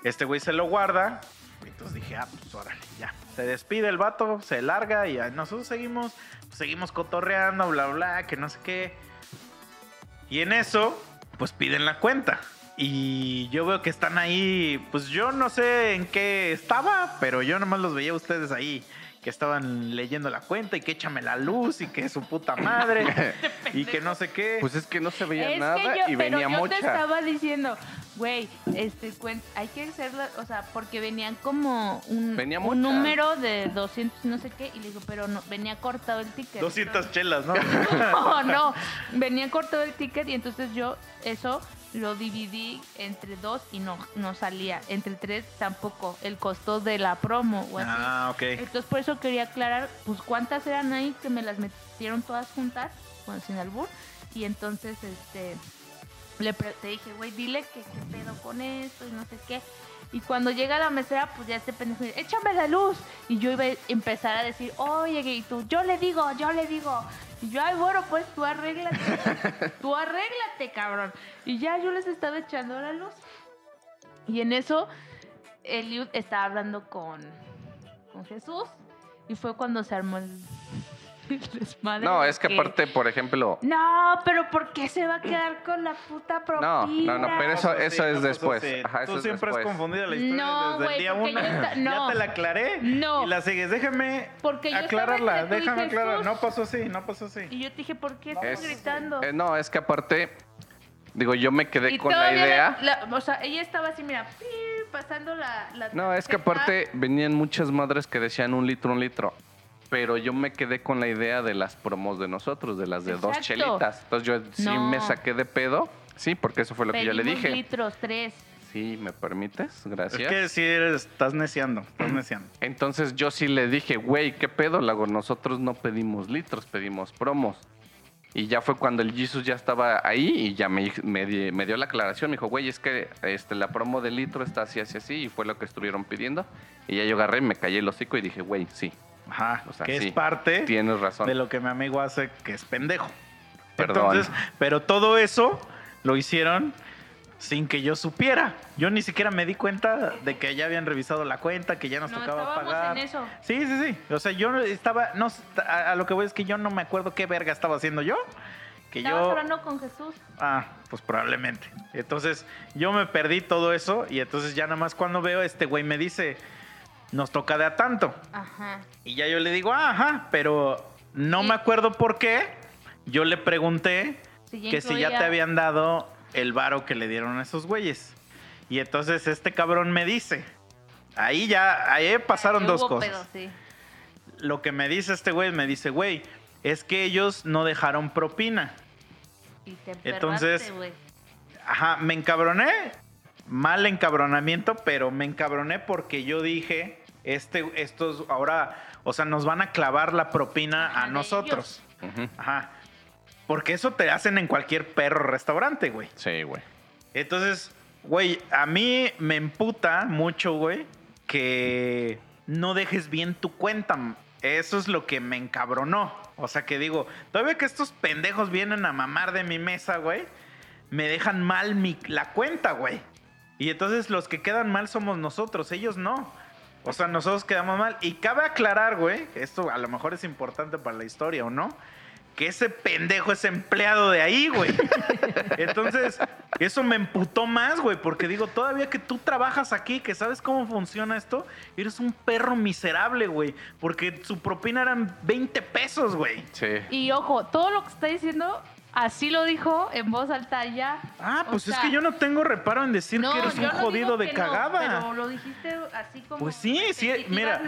Este güey se lo guarda. Entonces dije, ah, pues órale, ya. Se despide el vato, se larga y nosotros seguimos, seguimos cotorreando, bla, bla, que no sé qué. Y en eso, pues piden la cuenta. Y yo veo que están ahí, pues yo no sé en qué estaba, pero yo nomás los veía a ustedes ahí, que estaban leyendo la cuenta y que échame la luz y que su puta madre y que no sé qué. Pues es que no se veía Es nada que yo, y pero venía yo mocha. te estaba diciendo, güey, este hay que hacerlo, o sea, porque venían como un, Venía un número de 200 y no sé qué, y le digo, pero no, venía cortado el ticket. 200 chelas, ¿no? No, no, venía cortado el ticket y entonces yo eso lo dividí entre dos y no, no salía. Entre tres tampoco, el costo de la promo o así. ah, ok. Entonces por eso quería aclarar, pues cuántas eran ahí que me las metieron todas juntas, bueno, sin albur. Y entonces, este, le te dije, güey, dile que qué pedo con esto y no sé qué. Y cuando llega la mesera, pues ya este pendejo dice, échame la luz. Y yo iba a empezar a decir, oye, y tú, yo le digo, yo le digo. Y yo, ay, bueno, pues tú arréglate. tú arréglate, cabrón. Y ya yo les estaba echando la luz. Y en eso, Eliud estaba hablando con, con Jesús. Y fue cuando se armó el, desmadre. No, es que aparte, por ejemplo, No, pero ¿por qué se va a quedar con la puta propina? No, no, no, pero eso- eso es después. Ajá, eso Tú es siempre has después. confundido la historia No, desde el día uno. yo esta- no. Ya te la aclaré. No. Y la sigues. Déjame Porque yo estaba aclararla. Déjame aclarar. Jesús. No pasó así, no pasó así. Y yo te dije, ¿por qué estás Es- gritando? eh, no, es que aparte, digo, yo me quedé y con la idea. la- o sea, ella estaba así, mira, pasando la, la No, es que aparte venían muchas madres que decían un litro, un litro. Pero yo me quedé con la idea de las promos de nosotros, de las de dos chelitas. Entonces yo sí No. me saqué de pedo. Sí, porque eso fue lo que yo le Pedimos dije. litros, tres. Sí, ¿me permites? Es Gracias. que si eres, estás neciando, estás neciando. Entonces yo sí le dije, güey, ¿qué pedo? Lago, nosotros no pedimos litros, pedimos promos. Y ya fue cuando el Jesus ya estaba ahí y ya me, me, di- me dio la aclaración. Me dijo, güey, es que este, la promo de litro está así, así, así. Y fue lo que estuvieron pidiendo. Y ya yo agarré, me callé el hocico y dije, güey, sí, Ajá, O sea, que sí, es parte tienes razón. de lo que mi amigo hace, que es pendejo. Perdón. Entonces, pero todo eso lo hicieron sin que yo supiera. Yo ni siquiera me di cuenta de que ya habían revisado la cuenta, que ya nos No, tocaba pagar. en eso. Sí, sí, sí. O sea, yo estaba, no, a, a lo que voy es que yo no me acuerdo qué verga estaba haciendo yo. Que Estabas yo, hablando con Jesús. ah, pues probablemente. Entonces, yo me perdí todo eso y entonces ya nada más cuando veo este güey me dice, nos toca de a tanto. Ajá. Y ya yo le digo, "Ah, ajá, pero no Sí. me acuerdo por qué. Yo le pregunté que si ya te habían dado el varo que le dieron a esos güeyes. Y entonces este cabrón me dice, ahí ya, ahí pasaron Que dos cosas. pedo, sí. Lo que me dice este güey, me dice, güey, es que ellos no dejaron propina. Y te Entonces- güey. Ajá, me encabroné. Mal encabronamiento, pero me encabroné porque yo dije, este, estos ahora, o sea, nos van a clavar la propina Ajá, a nosotros. Ajá. Porque eso te hacen en cualquier perro restaurante, güey. Sí, güey. Entonces, güey, a mí me emputa mucho, güey, que no dejes bien tu cuenta. Eso es lo que me encabronó. O sea, que digo, todavía que estos pendejos vienen a mamar de mi mesa, güey, me dejan mal mi, la cuenta, güey. Y entonces los que quedan mal somos nosotros, ellos no. O sea, nosotros quedamos mal. Y cabe aclarar, güey, que esto a lo mejor es importante para la historia o no, que ese pendejo es empleado de ahí, güey. Entonces, eso me emputó más, güey, porque digo, todavía que tú trabajas aquí, que sabes cómo funciona esto, eres un perro miserable, güey, porque su propina eran 20 pesos, güey. Sí. Y ojo, todo lo que está diciendo, así lo dijo en voz alta ya. Ah, O pues es sea, que yo no tengo reparo en decir no, que eres un no jodido de que no, cagada. pero lo dijiste así como. Pues sí, sí, mira.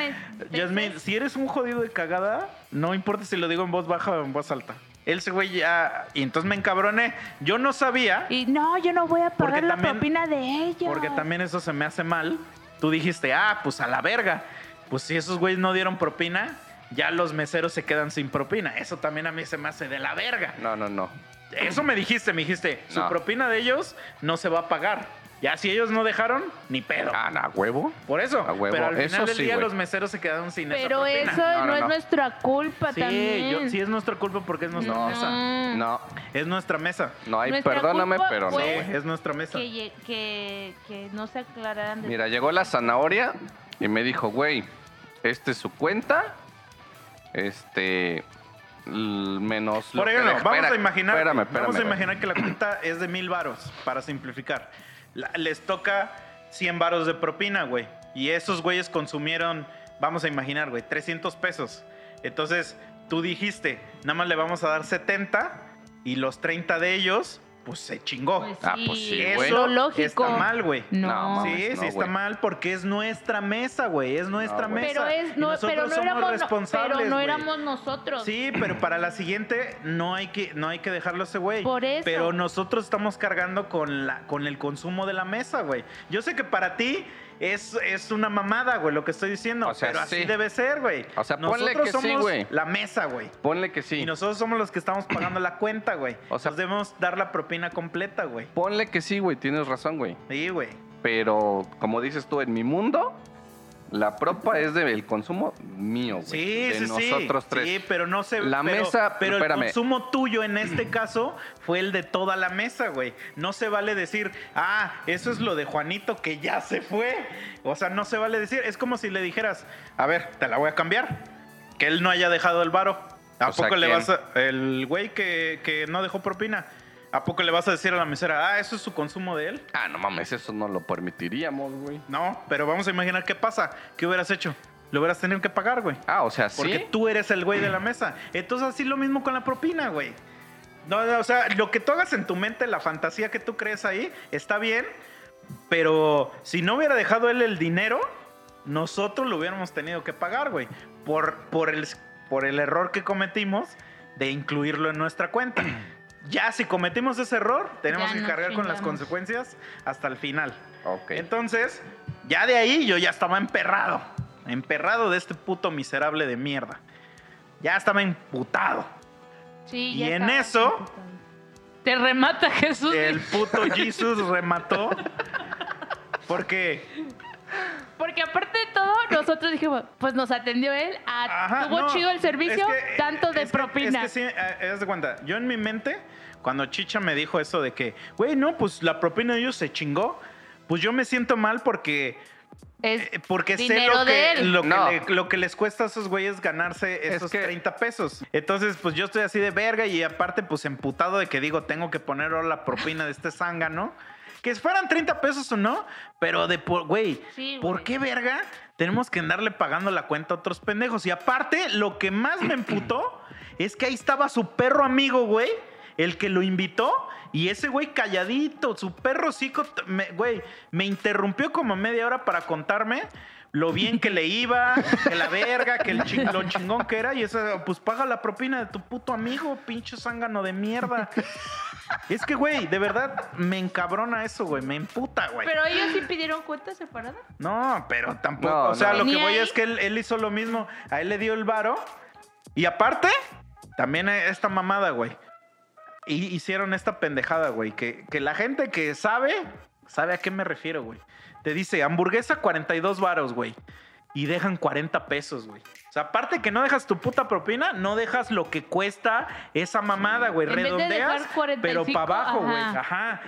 Yasmin, si eres un jodido de cagada, no importa si lo digo en voz baja o en voz alta. Él se güey ya, y entonces me encabroné. Yo no sabía, Y no, yo no voy a pagar la también- propina de ellos. porque también eso se me hace mal. Tú dijiste, ah, pues a la verga. Pues si esos güeyes no dieron propina, ya los meseros se quedan sin propina. Eso también a mí se me hace de la verga. No, no, no. Eso me dijiste, me dijiste, su No. propina de ellos no se va a pagar. Ya si ellos no dejaron, ni pedo. Ah, no, huevo. Por eso. A huevo, Pero al eso final del sí, día güey. los meseros se quedaron sin Pero esa eso propina. no, No, no, es no. nuestra culpa Sí, también. yo, sí es nuestra culpa porque es nuestra No. mesa. No, Es nuestra mesa. no hay, Nuestra perdóname, culpa pero no, fue- güey. Es nuestra mesa. que, lle- que, que no se aclararan de Mira, llegó la zanahoria y me dijo, güey, esta es su cuenta. Este. Menos. Por ejemplo, vamos Espera, a imaginar, Espérame, vamos espérame. a güey. imaginar que la cuenta es de mil varos, para simplificar. La- les toca 100 varos de propina, güey. Y esos güeyes consumieron, vamos a imaginar, güey, 300 pesos. Entonces, tú dijiste, nada más le vamos a dar 70 y los 30 de ellos, pues se chingó. Pues Ah, pues sí, es güey. lo Eso lógico. está mal, güey. No, No, mames. Sí, sí no, está güey. mal porque es nuestra mesa, güey. Es nuestra No, mesa. pero es no, nosotros pero no somos éramos responsables. pero no güey. éramos nosotros. Sí, pero para la siguiente no hay que, no hay que dejarlo a ese güey. Por eso. Pero nosotros estamos cargando con, la, con el consumo de la mesa, güey. Yo sé que para ti es, es una mamada, güey, lo que estoy diciendo. O sea, pero así sí. debe ser, güey. O sea, ponle nosotros que sí, somos güey. la mesa, güey. Ponle que sí. Y nosotros somos los que estamos pagando la cuenta, güey. O sea- Nos debemos dar la propina completa, güey. Ponle que sí, güey. Tienes razón, güey. Sí, güey. Pero, como dices tú, en mi mundo, la propa es del consumo mío, güey. Sí, de sí, sí. nosotros tres. Sí, pero no se La pero, mesa- Pero espérame. el consumo tuyo en este caso fue el de toda la mesa, güey. No se vale decir, ah, eso es lo de Juanito que ya se fue. O sea, no se vale decir. Es como si le dijeras, a ver, te la voy a cambiar. Que él no haya dejado el varo. ¿A O sea, poco le vas a. El güey que, que no dejó propina. ¿A poco le vas a decir a la mesera, ah, eso es su consumo de él? Ah, no mames, eso no lo permitiríamos, güey. No, pero vamos a imaginar qué pasa. ¿Qué hubieras hecho? Lo hubieras tenido que pagar, güey. Ah, o sea, sí. Porque tú eres el güey de la mesa. Entonces, así lo mismo con la propina, güey. No, no, o sea, lo que tú hagas en tu mente, la fantasía que tú crees ahí, está bien. Pero si no hubiera dejado él el dinero, nosotros lo hubiéramos tenido que pagar, güey. Por, por, el, por el error que cometimos de incluirlo en nuestra cuenta. Ya si cometimos ese error, tenemos Ya que cargar con las consecuencias hasta el final. Ok. Entonces, ya de ahí yo ya estaba emperrado. Emperrado de este puto miserable de mierda. Ya estaba emputado. Sí, Y ya en eso- emputado. Te remata Jesús. El puto Jesus remató. Porque Porque aparte de todo, nosotros dijimos, pues nos atendió él, ah, Ajá, tuvo no, chido el servicio, es que- tanto de es que- propina. Es que sí, eh, haz de cuenta, yo en mi mente, cuando Chicha me dijo eso de que, güey, no, pues la propina de ellos se chingó, pues yo me siento mal porque, Es eh, porque sé lo que, él. lo, que No. le- lo que les cuesta a esos güeyes ganarse esos que- 30 pesos. Entonces, pues yo estoy así de verga y aparte, pues emputado de que digo, tengo que poner la propina de este zángano. Que fueran 30 pesos o no, pero de por, güey, Sí, ¿por qué verga tenemos que andarle pagando la cuenta a otros pendejos? Y aparte, lo que más me emputó es que ahí estaba su perro amigo, güey, el que lo invitó. Y ese güey calladito, su perro güey, me interrumpió como media hora para contarme lo bien que le iba, que la verga, que el ching- lo chingón que era. Y eso, pues paga la propina de tu puto amigo, pinche zángano de mierda. Es que, güey, de verdad me encabrona eso, güey, me emputa, güey. Pero ellos sí pidieron cuenta separada. No, pero tampoco. No, o sea, no. lo que voy ahí. es que él, él hizo lo mismo. A él le dio el varo. Y aparte, también esta mamada, güey. Y hicieron esta pendejada, güey. Que, que la gente que sabe, sabe a qué me refiero, güey. Te dice hamburguesa 42 varos, güey. Y dejan 40 pesos, güey. O sea, aparte que no dejas tu puta propina, no dejas lo que cuesta esa mamada, güey. En vez de Redondeas, dejar 45, pero para abajo, güey. ajá. Ajá.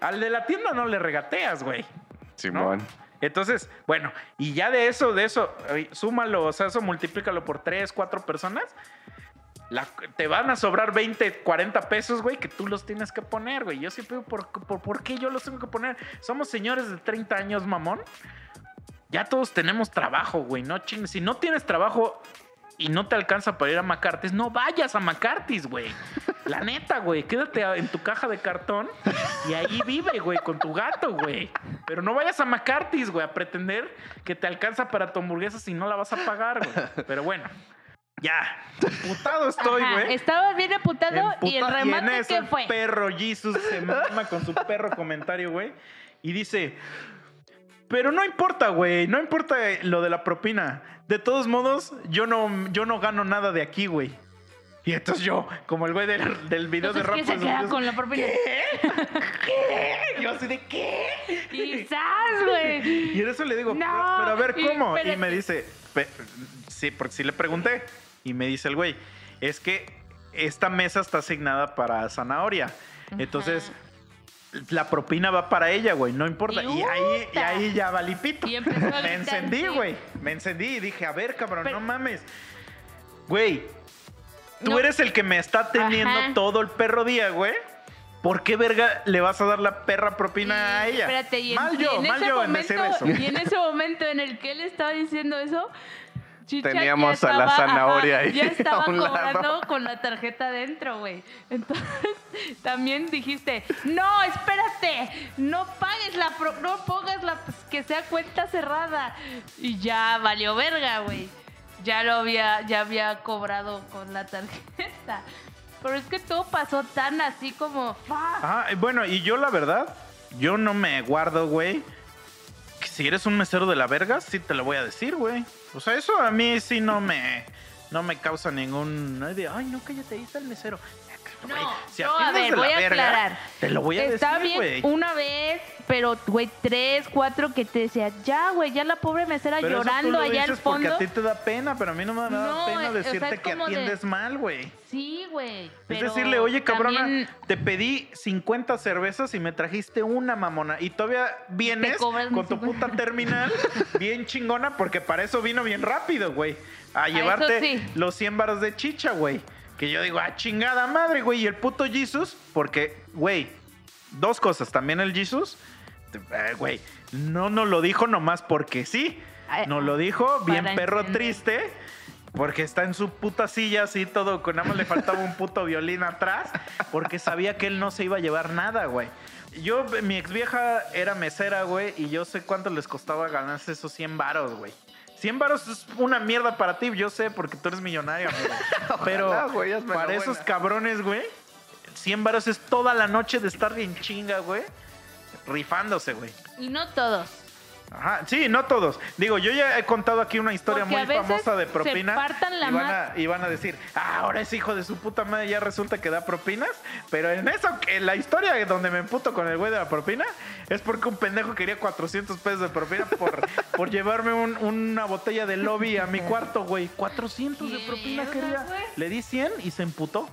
Al de la tienda no le regateas, güey. Simón. Entonces, bueno, y ya de eso, de eso, eh, súmalo, o sea, eso multiplícalo por tres, cuatro personas. La- te van a sobrar 20, 40 pesos, güey, que tú los tienes que poner, güey. Yo siempre digo, ¿por, por, por qué yo los tengo que poner? Somos señores de 30 años, mamón. Ya todos tenemos trabajo, güey, no chingues. Si no tienes trabajo y no te alcanza para ir a McCarthy's, no vayas a McCarthy's, güey. La neta, güey, quédate en tu caja de cartón y ahí vive, güey, con tu gato, güey. Pero no vayas a McCarthy's, güey, a pretender que te alcanza para tu hamburguesa si no la vas a pagar, güey. Pero bueno, ya. Putado estoy, güey. Estabas bien emputado y el remate en eso que el fue. perro Jesus se mama con su perro comentario, güey. Y dice, pero no importa, güey, no importa lo de la propina. De todos modos, yo no, yo no gano nada de aquí, güey. Y entonces yo, como el güey del, del video Entonces, de ¿qué rap, se pues, queda yo- con la propina? ¿Qué? Yo así de ¿qué? Quizás, güey. Y en eso le digo, No, pero, pero a ver, y ¿cómo? Y espérate. me dice, sí, porque sí le pregunté. Y me dice el güey, es que esta mesa está asignada para zanahoria. Entonces, la propina va para ella, güey, no importa. Y Y, ahí, y ahí ya valipito. Y empezó a Me encendí, güey. Me encendí y dije, a ver, cabrón, Pero- no mames. Güey, tú No. eres el que me está teniendo Ajá. todo el perro día, güey. ¿Por qué verga le vas a dar la perra propina a Y, ella? Espérate, y en, mal y yo, en mal ese yo en momento, decir eso. Y en ese momento en el que él estaba diciendo eso, Chicha ya Teníamos a la zanahoria ahí Ya estaba a un lado. cobrando con la tarjeta dentro, güey. Entonces, también dijiste, no, espérate, no pagues la, pro- no pongas la, que sea cuenta cerrada. Y ya valió verga, güey. Ya lo había, ya había cobrado con la tarjeta. Pero es que todo pasó tan así como, fuck. Y bueno, y yo la verdad, yo no me guardo, güey. que Si eres un mesero de la verga, sí te lo voy a decir, güey. O sea, eso a mí sí no me, no me causa ningún... no Ay, no, cállate, ahí está el mesero. No, si no, a ver, voy a verga, aclarar. Te lo voy a Está decir, bien una vez, pero, güey, tres, cuatro que te decía, ya, güey, ya la pobre mesera Pero eso tú llorando lo allá al dices porque fondo. a ti te da pena, pero a mí no me da No, pena o sea, decirte que de- atiendes mal, güey. Sí, güey. Es decirle, oye, cabrona, también te pedí 50 cervezas y me trajiste una mamona. Y todavía vienes con tu 50. puta terminal bien chingona, porque para eso vino bien rápido, güey. A llevarte sí. los 100 baros de chicha, güey. Que yo digo, ah, chingada madre, güey. Y el puto Jesus, porque, güey, dos cosas. También el Jesus, eh, güey, no nos lo dijo nomás porque sí. Nos lo dijo bien para perro entender. triste. Porque está en su puta silla así todo, con nada más le faltaba un puto violín atrás, porque sabía que él no se iba a llevar nada, güey. Yo, mi ex vieja era mesera, güey, y yo sé cuánto les costaba ganarse esos 100 varos, güey. 100 varos es una mierda para ti, yo sé, porque tú eres millonario, amigo. Pero Ojalá, güey, para buena. esos cabrones, güey, 100 varos es toda la noche de estar bien chinga, güey, rifándose, güey. Y no todos. Ajá, sí, no todos. Digo, yo ya he contado aquí una historia Porque muy famosa de se propina. partan la y, van a, y van a decir, ah, ahora ese hijo de su puta madre ya resulta que da propinas. Pero en eso, en la historia donde me emputo con el güey de la propina, es porque un pendejo quería 400 pesos de propina por, por llevarme un- una botella de lobby a mi cuarto, güey. 400 de propina quería. güey. Le di 100 y se emputó.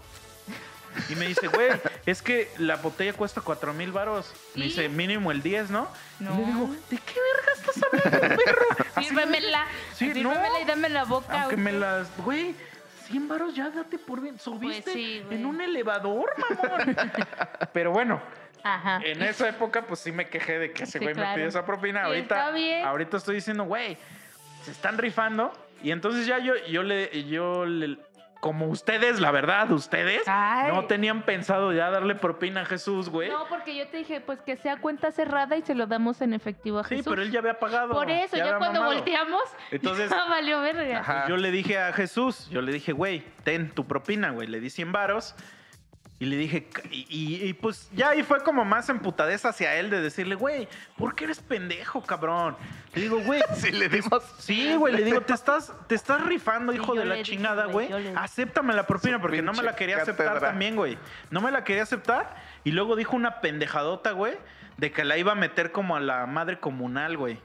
Y me dice, güey, es que la botella cuesta 4 mil varos. Me dice, mínimo el 10, ¿no? No. Y le digo, ¿de qué verga estás hablando, perro? Sírvemela. Sí, no. sírvemela y dame la boca. Aunque me las, güey, 100 varos ya date por bien. Subiste Pues sí, güey. en un elevador, mamón. Pero bueno, Ajá. en esa época, pues sí me quejé de que ese Sí, güey me pidió esa propina. Ahorita, está bien. ahorita estoy diciendo, güey, se están rifando. Y entonces ya yo, yo le, yo le, como ustedes, la verdad, ustedes Ay. no tenían pensado ya darle propina a Jesús, güey. No, porque yo te dije, pues que sea cuenta cerrada y se lo damos en efectivo a sí, Jesús. pero él ya había pagado. Por eso, ya, cuando mamado. volteamos, Entonces- ya valió verga. Ajá. Yo le dije a Jesús, yo le dije, güey, ten tu propina, güey. Le di 100 varos. Y le dije, y, y- y, pues ya ahí fue como más emputadez hacia él de decirle, güey, ¿por qué eres pendejo, cabrón? Le digo, güey, Si le dimos. sí, güey, le digo, te estás, te estás rifando, Sí, hijo de la dije, chingada, güey, le- Acéptame la propina Su porque no me la quería aceptar también, güey. No me la quería aceptar. Y luego dijo una pendejadota, güey, de que la iba a meter como a la madre comunal, güey.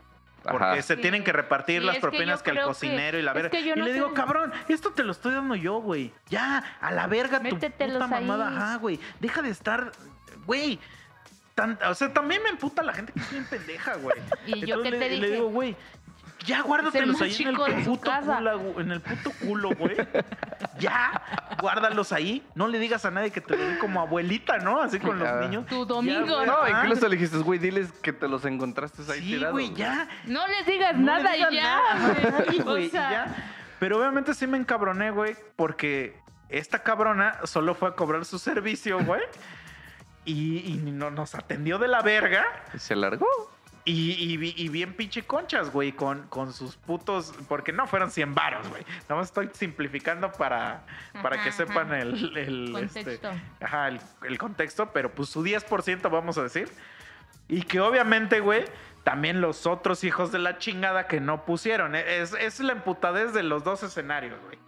Porque Ajá. se Sí. tienen que repartir Sí, las que propinas yo que, el que- cocinero y la es verga. que yo y le sé- digo, cabrón, esto te lo estoy dando yo, güey. Ya, a la verga tu puta ahí. mamada. Ajá, güey. Deja de estar, güey. tan- o sea, también me emputa la gente que es bien pendeja, güey. ¿Y yo qué Entonces te le, le digo, güey, ya guárdatelos ahí en el puto culo, en el puto culo, güey. ya, guárdalos ahí. No le digas a nadie que te lo como abuelita, ¿no? Así con los Ya. niños. Tu Ya, domingo, güey, No, ajá. incluso le dijiste, güey, diles que te los encontraste ahí Sí, tirados. güey, ya. No les digas No le nada digas y ya, nada güey. güey, O y sea, ya. Pero obviamente sí me encabroné, güey, porque esta cabrona solo fue a cobrar su servicio, güey. Y, y no, nos atendió de la verga. ¿Y se largó? Y, y bi- y bien pinche conchas, güey, con, con sus putos. Porque no fueron 100 varos, güey. Nada más estoy simplificando para, para Ajá, que ajá. sepan el, el, Contexto. este, ajá, el, el contexto. Pero pues su 10%, vamos a decir. Y que obviamente, güey, también los otros hijos de la chingada que no pusieron. E, Es, es la emputadez de los dos escenarios, güey.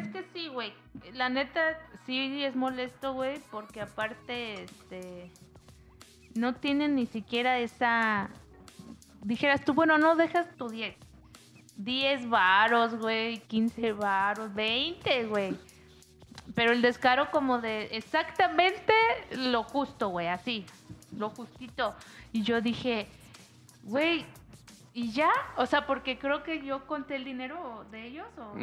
Es que sí, güey. La neta, sí es molesto, güey, porque aparte, este. No tienen ni siquiera esa. Dijeras tú, bueno, no dejas tu 10. 10 varos, güey, 15 varos, 20, güey. Pero el descaro como de exactamente lo justo, güey, así. Lo justito. Y yo dije, güey, ¿y ya? O sea, porque creo que yo conté el dinero de ellos o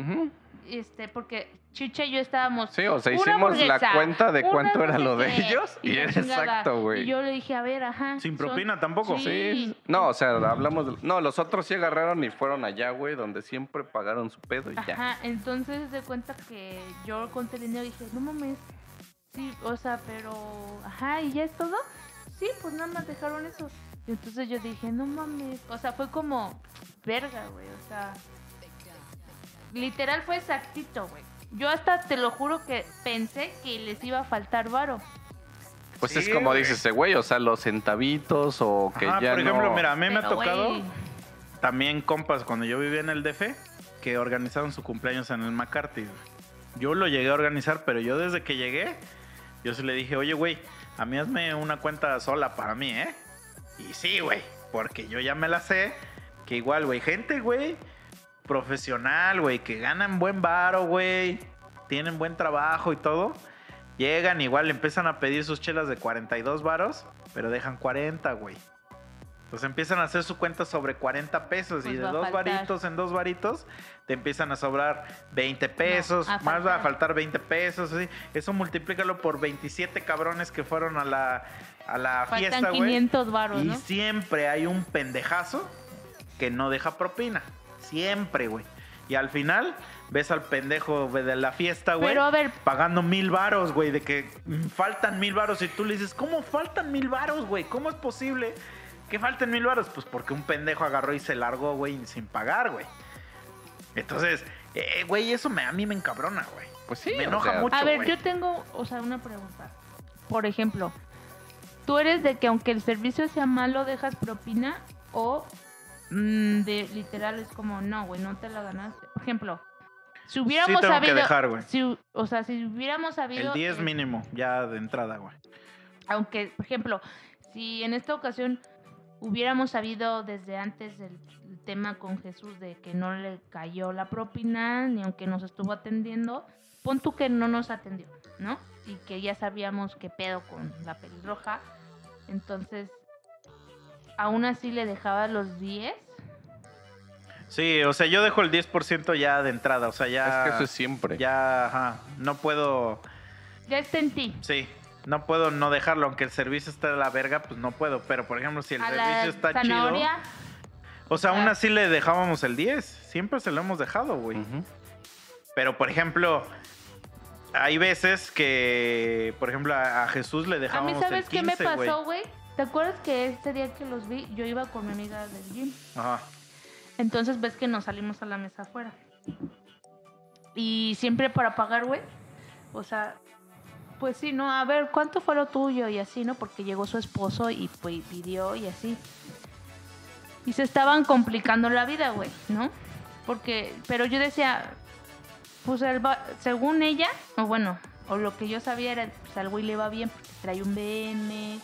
este, porque Chicha y yo estábamos. Sí, o sea, hicimos la cuenta de cuánto era lo de ellos y era exacto, güey. Y yo le dije, a ver, ajá. Sin son- propina tampoco. Sí. Sí. No, o sea, hablamos de... No, los otros sí agarraron y fueron allá, güey, donde siempre pagaron su pedo y ya. Ajá, entonces de cuenta que yo conté el dinero y dije, no mames. Sí, o sea, pero. Ajá, ¿y ya es todo? Sí, pues nada más dejaron eso. Y entonces yo dije, no mames. O sea, fue como. Verga, güey. O sea. Literal fue exactito, güey. Yo hasta te lo juro que pensé que les iba a faltar varo. Pues Sí, es como güey. dice ese güey, o sea, los centavitos o que Ajá, ya por ejemplo, no... mira, a mí me ha tocado güey, también compas cuando yo vivía en el DF que organizaron su cumpleaños en el McCarthy. Yo lo llegué a organizar, pero yo desde que llegué, yo sí le dije, oye, güey, a mí hazme una cuenta sola para mí, ¿eh? Y sí, güey, porque yo ya me la sé, que igual, güey, gente, güey, profesional, güey, que ganan buen varo, güey, tienen buen trabajo y todo. Llegan, igual empiezan a pedir sus chelas de 42 varos, pero dejan 40, güey. Entonces empiezan a hacer su cuenta sobre 40 pesos y Pues de dos varitos en dos varitos te empiezan a sobrar 20 pesos, más va a faltar. faltar 20 pesos, así. Eso multiplícalo por 27 cabrones que fueron a la, a la Faltan fiesta, güey. 500 varos, Y ¿no? siempre hay un pendejazo que no deja propina. Siempre, güey. Y al final ves al pendejo güey, de la fiesta, güey. Pero a ver, Pagando mil varos, güey, de que faltan mil varos. Y tú le dices, ¿cómo faltan mil varos, güey? ¿Cómo es posible que falten mil varos? Pues porque un pendejo agarró y se largó, güey, sin pagar, güey. Entonces, eh, güey, eso me, a mí me encabrona, güey. Pues sí, Me o enoja sea, mucho. A ver, güey. yo tengo, o sea, una pregunta. Por ejemplo, ¿tú eres de que aunque el servicio sea malo dejas propina o mm, de literal es como, no, güey, no te la ganaste. Por ejemplo, si Sí hubiéramos tengo sabido... que dejar, güey. si- o sea, si hubiéramos sabido... El 10 eh, mínimo, ya de entrada, güey. Aunque, por ejemplo, si en esta ocasión hubiéramos sabido desde antes el, el tema con Jesús de que no le cayó la propina, ni aunque nos estuvo atendiendo, pon tú que no nos atendió, ¿no? Y que ya sabíamos qué pedo con la pelirroja. Entonces, aún así le dejaba los 10. Sí, o sea, yo dejo el 10% ya de entrada, o sea, ya... Es que eso es siempre. Ya, ajá, no puedo... Ya está en ti. Sí, no puedo no dejarlo, aunque el servicio esté de la verga, pues no puedo. Pero, por ejemplo, si el A servicio la está zanahoria, chido... O sea, aún así le dejábamos el 10. Siempre se lo hemos dejado, güey. Pero, por ejemplo, hay veces que, por ejemplo, a, a Jesús le a dejábamos mí, ¿sabes el qué me 15, güey. pasó, güey? ¿Te acuerdas que este día que los vi, yo iba con mi amiga del gym? Ajá. Entonces ves que nos salimos a la mesa afuera. Y siempre para pagar, güey. O sea, pues sí, ¿no? A ver, ¿cuánto fue lo tuyo? Y así, ¿no? Porque llegó su esposo y pues pidió y así. Y se estaban complicando la vida, güey, ¿no? Porque, pero yo decía, pues el según ella, o bueno, o lo que yo sabía era, pues al güey le va bien porque trae un BM,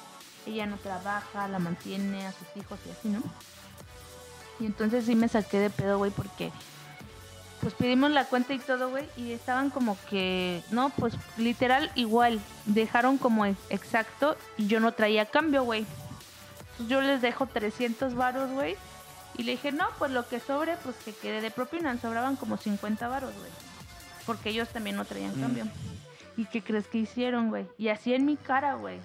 ella no trabaja, la mantiene a sus hijos y así, ¿no? Y entonces sí me saqué de pedo, güey, porque pues pedimos la cuenta y todo, güey, y estaban como que, no, pues literal igual, dejaron como ex- exacto y yo no traía cambio, güey. Entonces yo les dejo 300 varos, güey, y le dije, no, pues lo que sobre, pues que quede de propina, sobraban como 50 varos, güey. Porque ellos también no traían Mm. cambio. ¿Y qué crees que hicieron, güey? Y así en mi cara, güey.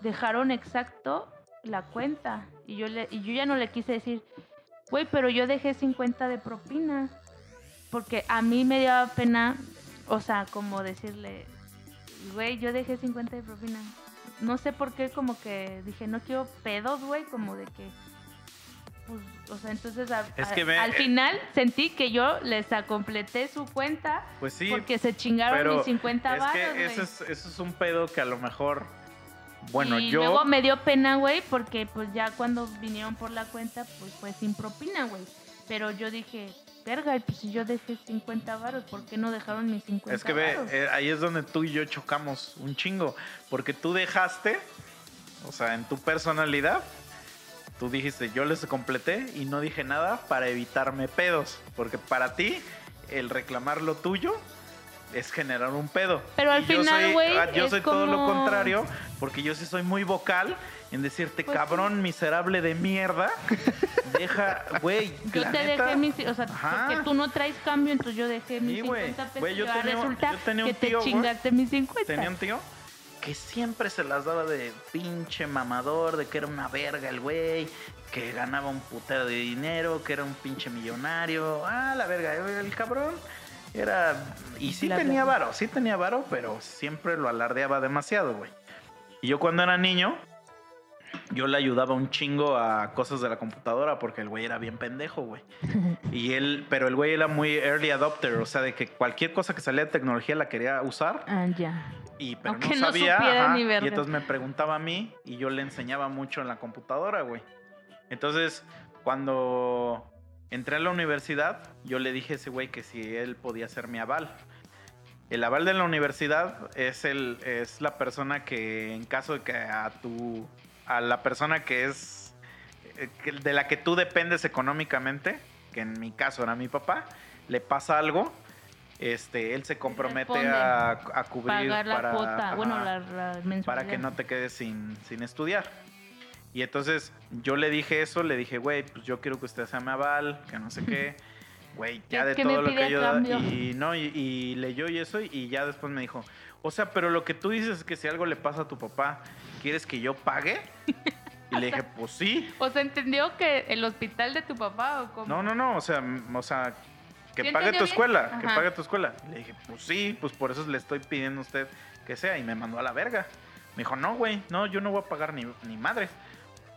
Dejaron exacto la cuenta. Y yo, le, y yo ya no le quise decir, güey, pero yo dejé 50 de propina. Porque a mí me dio pena, o sea, como decirle, güey, yo dejé 50 de propina. No sé por qué, como que dije, no quiero pedos, güey, como de que. Pues, o sea, entonces a- Es a- que ve- al final sentí que yo les completé su cuenta Pues sí, porque se chingaron mis 50 es varos, que eso es, eso es un pedo que a lo mejor... Bueno, y yo... luego me dio pena, güey, porque pues ya cuando vinieron por la cuenta, pues fue sin propina, güey. Pero yo dije, verga, pues si yo dejé 50 varos, ¿por qué no dejaron mis 50 Es que ve, eh, ahí es donde tú y yo chocamos un chingo. Porque tú dejaste, o sea, en tu personalidad, tú dijiste, yo les completé y no dije nada para evitarme pedos. Porque para ti, el reclamar lo tuyo es generar un pedo. Pero al Y yo final, soy- güey, ah, Yo es soy todo lo contrario, porque yo sí soy muy vocal en decirte, Pues cabrón miserable de mierda. Deja, güey. Yo la te neta, dejé mis, o sea, Ajá. porque tú no traes cambio, entonces yo dejé mis Sí, güey. 50 pesos. Güey, yo y tenía yo tenía un que te tío, güey. chingaste mis 50. Tenía un tío que siempre se las daba de pinche mamador, de que era una verga el güey, que ganaba un putero de dinero, que era un pinche millonario. Ah, la verga, el cabrón era... Y sí tenía varo, sí tenía varo, pero siempre lo alardeaba demasiado, güey. Y yo cuando era niño, yo le ayudaba un chingo a cosas de la computadora porque el güey era bien pendejo, güey. Y él, pero el güey era muy early adopter, o sea, de que cualquier cosa que salía de tecnología la quería usar Ah, ya. Y pero Aunque no sabía. supiera ajá, ni y entonces me preguntaba a mí y yo le enseñaba mucho en la computadora, güey. Entonces, cuando entré a la universidad, yo le dije a ese güey que si él podía ser mi aval. El aval de la universidad es el es la persona que en caso de que a tu a la persona que es eh, de la que tú dependes económicamente, que en mi caso era mi papá, le pasa algo, este, él se compromete Responde. a, a cubrir Pagar la para, cuota, bueno, ajá, la, la mensualidad. para que no te quedes sin, sin estudiar. Y entonces yo le dije eso, le dije, güey, pues yo quiero que usted sea mi aval, que no sé qué. Güey, ya Es de todo lo que yo... cambio. Y no, y, y leyó y eso, y ya después me dijo, o sea, pero lo que tú dices es que si algo le pasa a tu papá, ¿quieres que yo pague? Y le dije, pues sí. O sea, ¿entendió que el hospital de tu papá o cómo? No, no, no, o sea, o sea, que ¿Sí pague tu bien? escuela, que pague tu escuela. Le dije, pues sí, pues por eso le estoy pidiendo a usted que sea, y me mandó a la verga. Me dijo, no, güey, no, yo no voy a pagar ni, ni madres.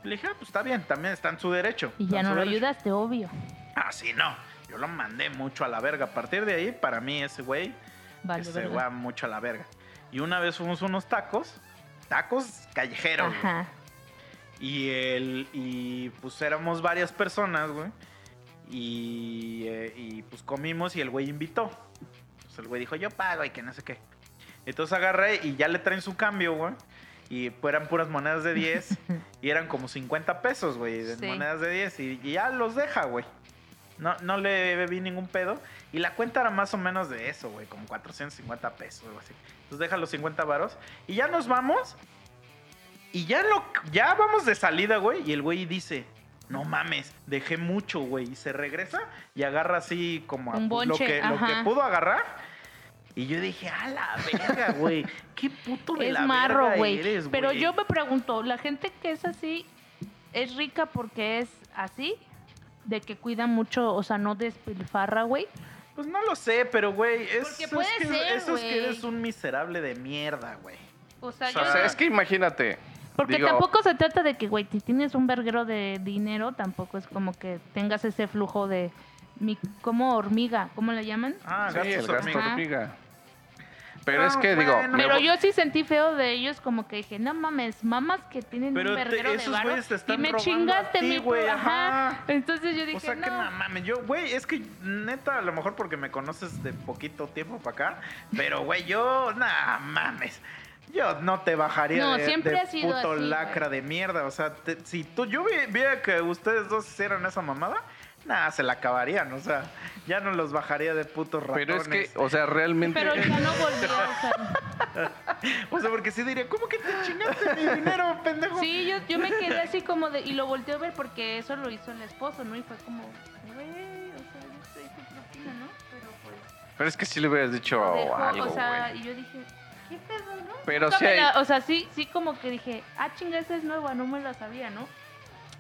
Le dije, ah, pues está bien, también está en su derecho. Y ya no lo derecho". ayudaste, obvio. Ah, sí, no. Yo lo mandé mucho a la verga. A partir de ahí, para mí, ese güey Vale, se va mucho a la verga. Y una vez fuimos unos tacos, tacos callejeros. güey. Ajá. Y el, y pues éramos varias personas, güey. Y, eh, y pues comimos y el güey invitó. Pues el güey dijo, yo pago y que no sé qué. Entonces agarré y ya le traen su cambio, güey. Y eran puras monedas de 10. y eran como 50 pesos, güey, de Sí. monedas de 10. Y, y ya los deja, güey. No, no le vi ningún pedo. Y la cuenta era más o menos de eso, güey, como 450 pesos, algo así. Entonces deja los 50 varos. Y ya nos vamos. Y ya, lo, ya vamos de salida, güey. Y el güey dice, no mames, dejé mucho, güey. Y se regresa y agarra así como a lo, que, lo que pudo agarrar. Y yo dije, a la verga, güey. Qué puto de Es la marro, verga güey. eres, Pero güey". yo me pregunto, ¿la gente que es así es rica porque es así? De que cuida mucho, o sea, no despilfarra, güey. Pues no lo sé, pero güey, es, Porque es puede que, ser, eso es que eres un miserable de mierda, güey. O sea, O yo... O sea, es que imagínate. Porque digo, tampoco se trata de que, güey, si tienes un verguero de dinero, tampoco es como que tengas ese flujo de... Mi, como hormiga, ¿cómo le llaman? Ah, Sí, el gastos gasto hormiga. Pero Ah, es que, digo, bueno. Pero yo sí sentí feo de ellos, como que dije, no mames, mamás que tienen Pero un te- verguero de esos varo güeyes te están y me chingaste a ti, mi güey, ajá. ajá. Entonces yo dije, O sea, que no. no mames, yo, güey, es que neta, a lo mejor porque me conoces de poquito tiempo para acá, pero güey, yo, nah, mames. Yo no te bajaría No, de, siempre de ha sido puto así, lacra güey. de mierda. O sea, te- si tú, yo vi- viera que ustedes dos hicieran esa mamada, nah, se la acabarían. O sea, ya no los bajaría de putos ratones. pero es que, o sea, realmente. Pero ya no volvió, o sea, O sea, porque sí diría, ¿cómo que te chingaste mi dinero, pendejo? Sí, yo, yo me quedé así como de... Y lo volteé a ver porque eso lo hizo el esposo, ¿no? Y fue como, güey, o sea, yo propina, ¿no? Pero pues... Pero es que sí le hubieras dicho dejó, algo, o sea, güey. y yo dije, ¿qué pedo, no? Pero sí me hay- la- o sea, sí, sí como que dije, ah, chinga, esa es nueva, no me la sabía, ¿no?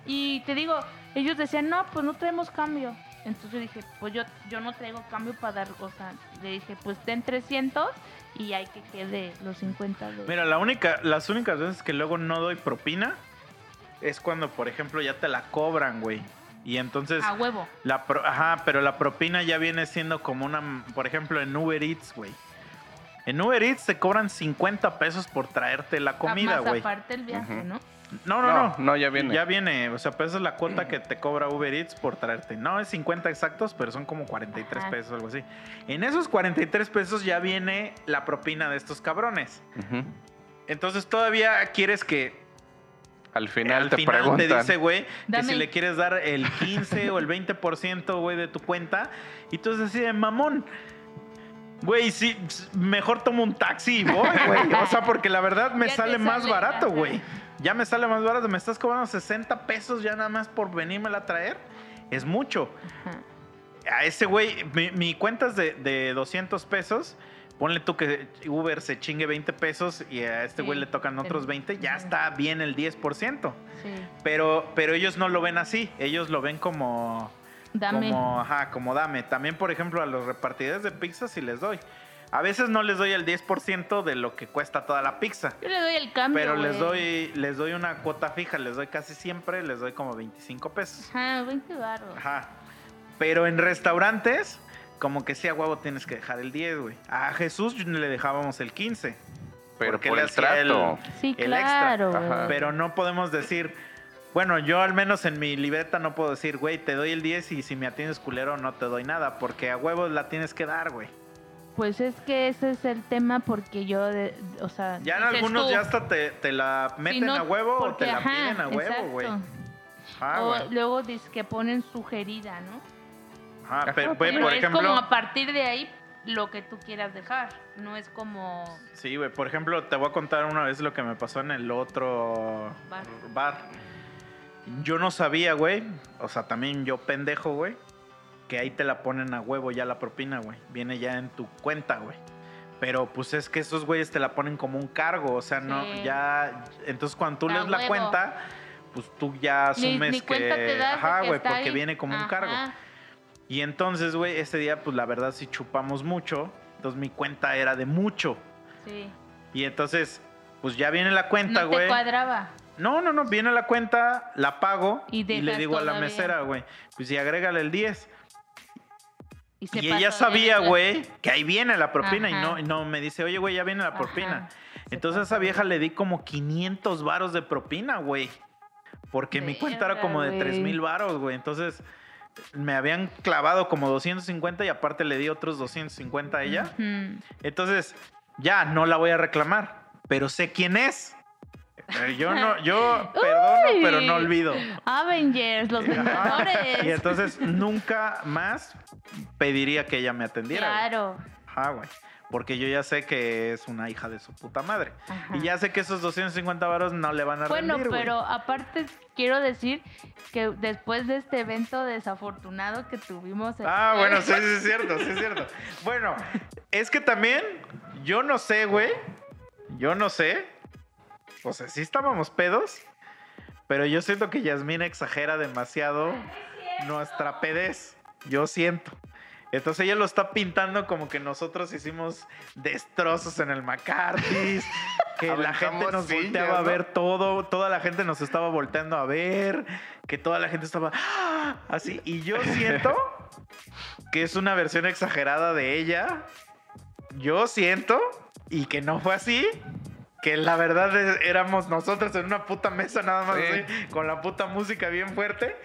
Y te digo, ellos decían, no, pues no traemos cambio. Entonces yo dije, pues yo, yo no traigo cambio para dar, o sea, le dije, pues ten 300 y hay que quede los 50 de... Mira, la única, las únicas veces que luego no doy propina es cuando, por ejemplo, ya te la cobran, güey. Y entonces, a huevo. la pro- ajá, pero la propina ya viene siendo como una, por ejemplo, en Uber Eats, güey. En Uber Eats te cobran 50 pesos por traerte la comida, Más güey. aparte el viaje, Ujú. ¿no? No, no, No, no. no, ya viene. Ya viene, o sea, pues esa es la cuota que te cobra Uber Eats por traerte. No es 50 exactos, pero son como 43 Ajá. pesos, algo así. En esos 43 pesos ya viene la propina de estos cabrones. Entonces todavía quieres que Al final al te final preguntan. te dice, güey, que si le quieres dar el 15 o el 20%, güey, de tu cuenta. Y tú dices así de mamón. Güey, sí, mejor tomo un taxi y voy, güey. O sea, porque la verdad me sale más barato, güey. Ya me sale más barato. Me estás cobrando 60 pesos ya nada más por venírmela a traer. Es mucho. Ajá. A ese güey, mi, mi cuenta es de, de 200 pesos. Ponle tú que Uber se chingue 20 pesos y a este Sí, güey le tocan otros el- 20, ya está bien el 10%. Sí. Pero, pero ellos no lo ven así, ellos lo ven como, Dame. como, ajá, como dame. También, por ejemplo, a los repartidores de pizza sí les doy. A veces no les doy el 10% de lo que cuesta toda la pizza. Yo le doy el cambio, Pero les doy, les doy una cuota fija, les doy casi siempre, les doy como 25 pesos. Ajá, 20 baros. Ajá. Pero en restaurantes, como que sí a huevo tienes que dejar el 10, güey. A Jesús le dejábamos el 15. Pero porque por le el hacía el- trato. Sí, el claro, extra. Pero no podemos decir, bueno, yo al menos en mi libreta no puedo decir, güey, te doy el 10 y si me atiendes culero no te doy nada, porque a huevos la tienes que dar, güey. Pues es que ese es el tema porque yo, de- o sea... Ya en algunos tú, ya hasta te, te la si meten no- a huevo o te la ajá, piden a huevo, güey. Ajá, o güey. luego dice que ponen sugerida, ¿no? Ajá, pero, pero güey, por es ejemplo, como a partir de ahí lo que tú quieras dejar. No es como... sí, güey, por ejemplo, te voy a contar una vez lo que me pasó en el otro Bar. bar. Yo no sabía, güey, o sea, también yo pendejo, güey, que ahí te la ponen a huevo ya la propina, güey. Viene ya en tu cuenta, güey. Pero pues es que esos güeyes te la ponen como un cargo, o sea, no, ya. Entonces cuando tú lees la cuenta, pues tú ya asumes ni que. Ajá, güey, porque ahí. viene como un cargo. Y entonces, güey, ese día, pues la verdad sí chupamos mucho. Entonces mi cuenta era de mucho. Sí. Y entonces, pues ya viene la cuenta, no te güey. cuadraba. No, no, no, viene la cuenta, la pago Y y, le digo a la mesera, güey, pues sí, agrégale el 10. Y, se Y ella sabía, güey, que ahí viene la propina y no, y no me dice, oye, güey, ya viene la propina. Ajá. Entonces a esa vieja le di como 500 varos de propina, güey. Porque mi cuenta era como de güey. 3 mil varos, güey. Entonces me habían clavado como 250 y aparte le di otros 250 a ella. Entonces, ya, no la voy a reclamar, pero sé quién es. Eh, Yo no, yo perdono, Uy. pero no olvido. Avengers, los Vengadores. Y entonces nunca más pediría que ella me atendiera. güey. Claro. Ajá, güey. Porque yo ya sé que es una hija de su puta madre. Ajá. Y ya sé que esos 250 varos no le van a Bueno, rendir, güey. pero aparte quiero decir que después de este evento desafortunado que tuvimos. el Ah, bueno, sí, sí es cierto, sí es cierto. Bueno, es que también, yo no sé, güey. Yo no sé. O sea, sí estábamos pedos. Pero yo siento que Yasmina exagera demasiado nuestra pedez. Yo siento. Entonces ella lo está pintando como que nosotros hicimos destrozos en el McCarthy's, que la gente nos sillas, volteaba a ver todo, toda la gente nos estaba volteando a ver, que toda la gente estaba ¡ah! así. Y yo siento que es una versión exagerada de ella. Yo siento, y que no fue así, que la verdad es- éramos nosotros en una puta mesa nada más Sí. así, con la puta música bien fuerte.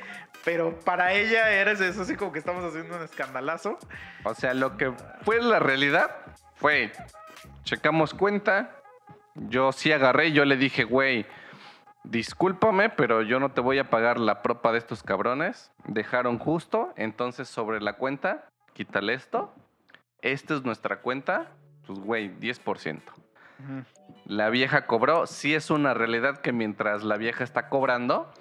Pero para ella era eso así como que estamos haciendo un escandalazo. O sea, lo que fue la realidad fue, checamos cuenta, yo sí agarré, yo le dije, güey, discúlpame, pero yo no te voy a pagar la propa de estos cabrones. Dejaron justo, entonces sobre la cuenta, quítale esto. Esta es nuestra cuenta, pues güey, 10%. La vieja cobró, sí es una realidad que mientras la vieja está cobrando,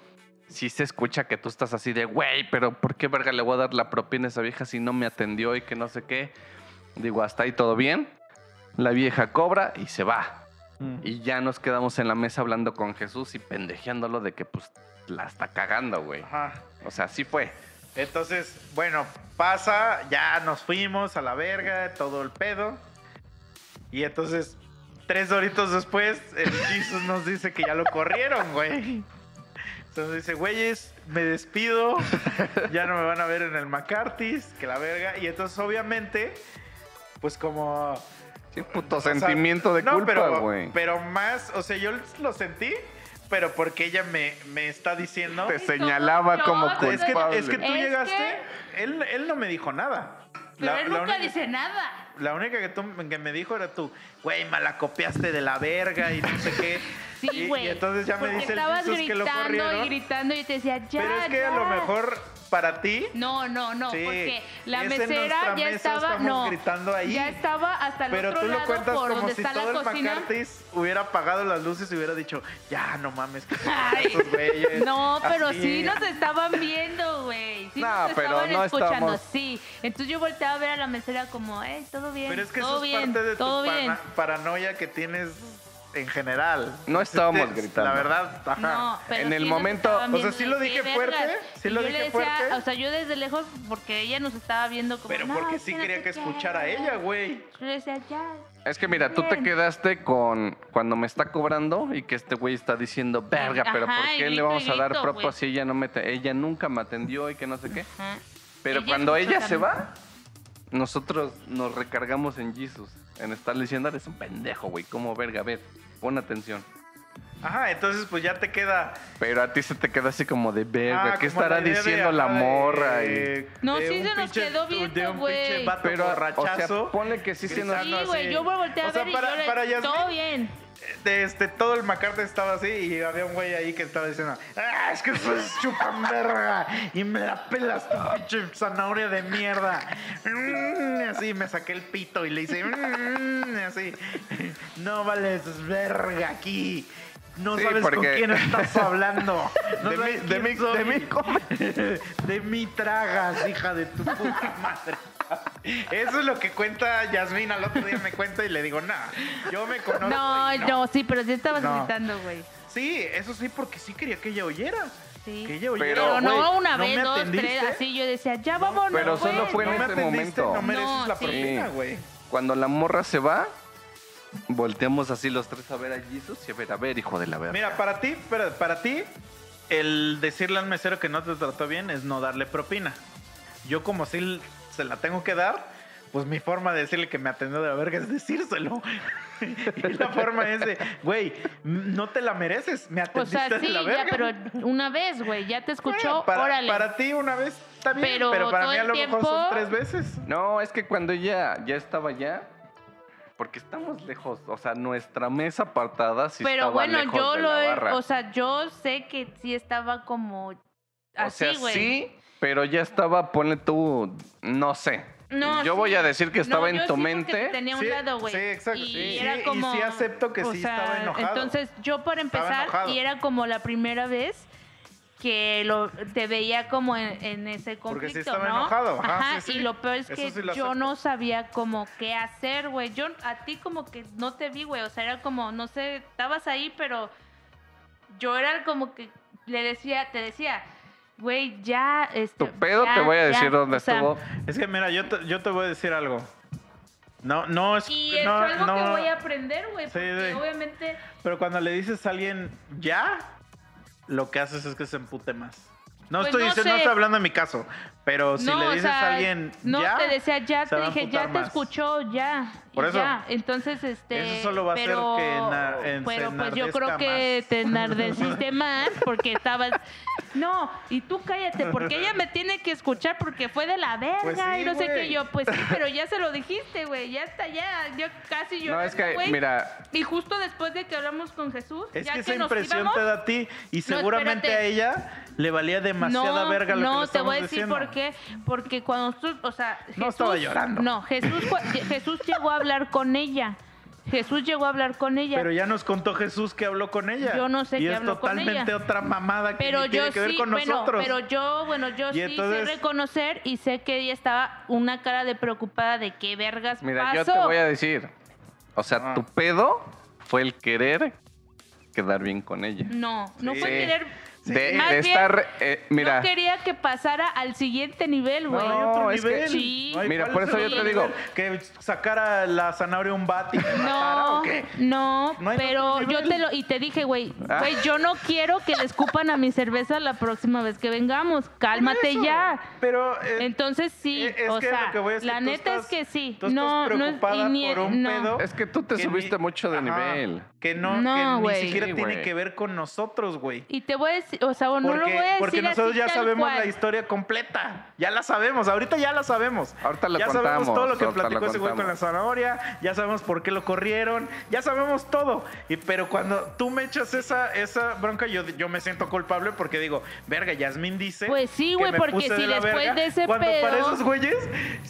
sí se escucha que tú estás así de, güey, pero ¿por qué verga le voy a dar la propina a esa vieja si no me atendió y que no sé qué? Digo, hasta ahí todo bien. La vieja cobra y se va. Y ya nos quedamos en la mesa hablando con Jesús y pendejeándolo de que pues la está cagando, güey. Ajá. O sea, así fue. Entonces, bueno, pasa, ya nos fuimos a la verga, todo el pedo. Y entonces, tres horitos después, el Jesus nos dice que ya lo corrieron, güey. Entonces dice, güeyes, me despido, ya no me van a ver en el McCarthy's, que la verga. Y entonces, obviamente, pues como... Sí, puto o sea, sentimiento de no, culpa, pero- güey. Pero más, o sea, yo lo sentí, pero porque ella me, me está diciendo... Te señalaba como no, Es que, culpable. es que tú Es llegaste, que- Él, él no me dijo nada. Pero La- él nunca única- dice nada. La única que, tú, que me dijo era tú, güey, malacopiaste de la verga y no sé qué. Sí, güey. Y, entonces ya me dice el estabas que lo gritando corrieron. y gritando y te decía, ya, pero es que a ya". lo mejor para ti. No, no, no, Sí, porque la mesera ya estaba, no, gritando ahí. ya estaba hasta el Pero otro tú lo lado cuentas por como donde si está todo la el cocina. McCarthy's hubiera apagado las luces y hubiera dicho, ya, no mames, que esos güeyes. No, pero así". sí nos estaban viendo, güey. Sí No, nos pero estaban no escuchando, estamos- sí. Entonces yo volteaba a ver a la mesera como, eh, todo bien, Pero es que todo eso es parte de tu paranoia que tienes en general. No estábamos Este, gritando. La verdad, ajá. No, pero En el sí momento- o sea, sí lo dije fuerte, sí lo yo dije le decía, fuerte. O sea, yo desde lejos, porque ella nos estaba viendo como. Pero "No, porque sí quería que qué". escuchara a ella, güey. Yo le decía, ya. Es que mira, tú te quedaste con cuando me está cobrando y que este güey está diciendo, verga, pero ¿por qué le vamos a dar güey. si ella no me te- ella nunca me atendió y que no sé qué? Ajá. Pero Ella cuando ella se va, nosotros nos recargamos en Jesus, en estarle diciendo, eres un pendejo, güey, ¿cómo verga? A ver, pon atención. Ajá, entonces pues ya te queda. Pero a ti se te queda así como de verga, ah, ¿qué estará la idea de, diciendo la de- morra? Y... No, de sí se nos quedó viendo, De un pinche güey. Pero, o borrachazo. sea, ponle que sí se nos... Sí, güey, así. yo volteé a O sea, ver para- y yo le para Yasmín, todo bien. De este, todo el McCarthy estaba así y había un güey ahí que estaba diciendo, ah, es que eso es chupan verga y me la pelas tu pinche zanahoria de mierda. Mm, así me saqué el pito y le hice, mm, así, no vales verga aquí. No Sí, sabes con quién estás hablando. No De sabes mí- de soy. de mí de mí tragas, hija de tu puta madre. Eso es lo que cuenta Yasmín. Al otro día me cuenta y le digo, nah, yo me conozco. No, no, sí, pero sí estabas No. gritando, güey. Sí, eso sí, porque sí quería que ella oyera. Sí. Que ella oyera. Pero, Pero no una ¿no vez, me dos, atendiste? tres, así yo decía, ya vámonos. Pero solo fue en No me este atendiste, momento. no mereces No, la sí. propina, güey. Cuando la morra se va, volteamos así los tres a ver a Jesus y a ver, a ver, hijo de la verga. Mira, para ti, para, para ti, el decirle al mesero que no te trató bien es no darle propina. Yo como si se la tengo que dar, pues mi forma de decirle que me atendió de la verga es decírselo. y la forma es de, güey, no te la mereces, me O atendiste sea, de sí, la ya, verga. pero una vez, güey, ya te escuchó, Bueno, para, órale. para ti una vez está bien, Pero pero, para mí a el lo mejor son tiempo- tres veces. No, es que cuando ella ya estaba allá, porque estamos lejos, o sea, nuestra mesa apartada sí pero estaba bueno, lejos yo de lo la he, barra. o sea, yo sé que sí estaba como O así, sea, güey. sí, pero ya estaba, ponle tú, no sé. No, yo sí. voy a decir que estaba No, en tu sí mente. te tenía un Sí, lado, güey. sí, exacto, Y sí. era Sí, y como. sí acepto que o sí sea, estaba enojado. Entonces, yo para empezar, y era como la primera vez que lo, te veía como en, en ese conflicto, Porque sí estaba ¿no? enojado, ajá, sí, sí. y lo peor es que sí yo no sabía como qué hacer, güey. Yo a ti como que no te vi, güey. O sea, era como, no sé, estabas ahí, pero yo era como que le decía, te decía, güey, ya, este, Tu pedo ya, te voy a ya". decir dónde O sea, estuvo. Es que mira, yo te, yo te voy a decir algo. No, no es. Y es no, algo que no- voy a aprender, güey, Sí, porque sí. obviamente Pero cuando le dices a alguien ya, lo que haces es que se empute más. No Pues estoy no diciendo, no estoy hablando de mi caso, pero si no, le o dices sea, a alguien no ya, te decía ya, te dije ya te más. escuchó ya. Y Por eso. ya. Entonces, este. Eso solo va a hacer pero, que na- en- Pero se pues yo creo que más. te enardeciste más porque estabas. No, y tú cállate, porque ella me tiene que escuchar porque fue de la verga Pues sí, y no sé qué. Yo, pues sí, pero ya se lo dijiste, güey. Ya está, ya. Yo casi yo. No, es que, mira, Y justo después de que hablamos con Jesús, es ya que que, esa nos impresión íbamos, te da a ti y seguramente espérate. a ella le valía demasiada no, verga lo no, que le te voy a decir diciendo. por qué. Porque cuando tú, o sea, Jesús, No estaba llorando. No, Jesús llegó a hablar con ella. Jesús llegó a hablar con ella. Pero ya nos contó Jesús que habló con ella. Yo no sé y qué es habló con totalmente ella. otra mamada que Pero ni tiene yo que ver sí, con bueno, nosotros. pero yo, bueno, yo Y sí entonces- sé reconocer y sé que ella estaba una cara de preocupada de qué vergas mira, pasó. yo te voy a decir. O sea, Ah. tu pedo fue el querer quedar bien con ella. No, no Sí. fue querer. De, Más de bien, estar, eh, mira, No quería que pasara al siguiente nivel, güey. No, hay otro No, es que-. Sí. No hay- Mira, ¿cuál por es eso el yo otro te digo- nivel? Que sacara la zanahoria un bat y me matara, No, ¿o qué? no, No hay pero otro yo nivel. te lo y te dije, güey, Ah. güey, yo no quiero que le escupan a mi cerveza la próxima vez que vengamos. Cálmate Eso. ya. Pero eh, Entonces sí, eh, es o que sea, lo que voy es que la tú neta estás- es que sí. tú estás no, no es preocupada y ni- por un no. pedo es que tú te que subiste ni- mucho de ajá, nivel. Que no, No, que ni güey. siquiera Sí, tiene güey. que ver con nosotros, güey. Y te voy a decir, o sea, no lo Porque, voy a decir porque nosotros así ya tal sabemos cual. la historia completa. Ya la sabemos. Ahorita ya la sabemos. Ahorita la ya contamos, sabemos todo lo que platicó ese güey con la zanahoria. Ya sabemos por qué lo corrieron. Ya sabemos todo. Y, pero cuando tú me echas esa, esa bronca, yo, yo me siento culpable porque digo, verga, Yasmín dice. Pues sí, güey, porque si después verga, de ese Cuando pedo- para esos güeyes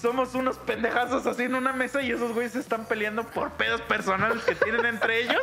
somos unos pendejazos así en una mesa y esos güeyes se están peleando por pedos personales que tienen entre ellos.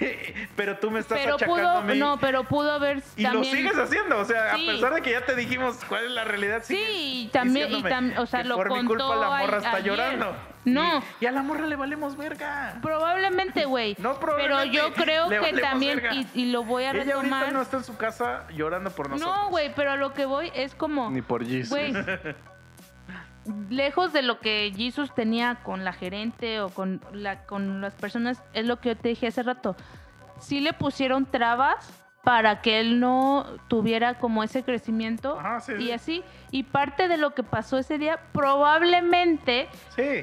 pero tú me estás Pero achacando pudo, a mí. no, pero pudo haber Y también lo sigues haciendo, o sea, Sí. a pesar de que ya te dijimos cuál es la realidad. Sí, y también, y diciéndome tam- o sea, que lo por mi contó culpa la morra a- está ayer. llorando. No. Y, y a la morra le valemos verga. Probablemente, güey. No, pero probablemente. yo creo Le que también, y, y lo voy a Ella ahorita retomar. no está en su casa llorando por nosotros. No, güey, pero a lo que voy es como. Ni por Jesus. Güey. lejos de lo que Jesus tenía con la gerente o con, la, con las personas, es lo que yo te dije hace rato. Sí le pusieron trabas para que él no tuviera como ese crecimiento Ajá, sí, y sí. así. Y parte de lo que pasó ese día probablemente Sí.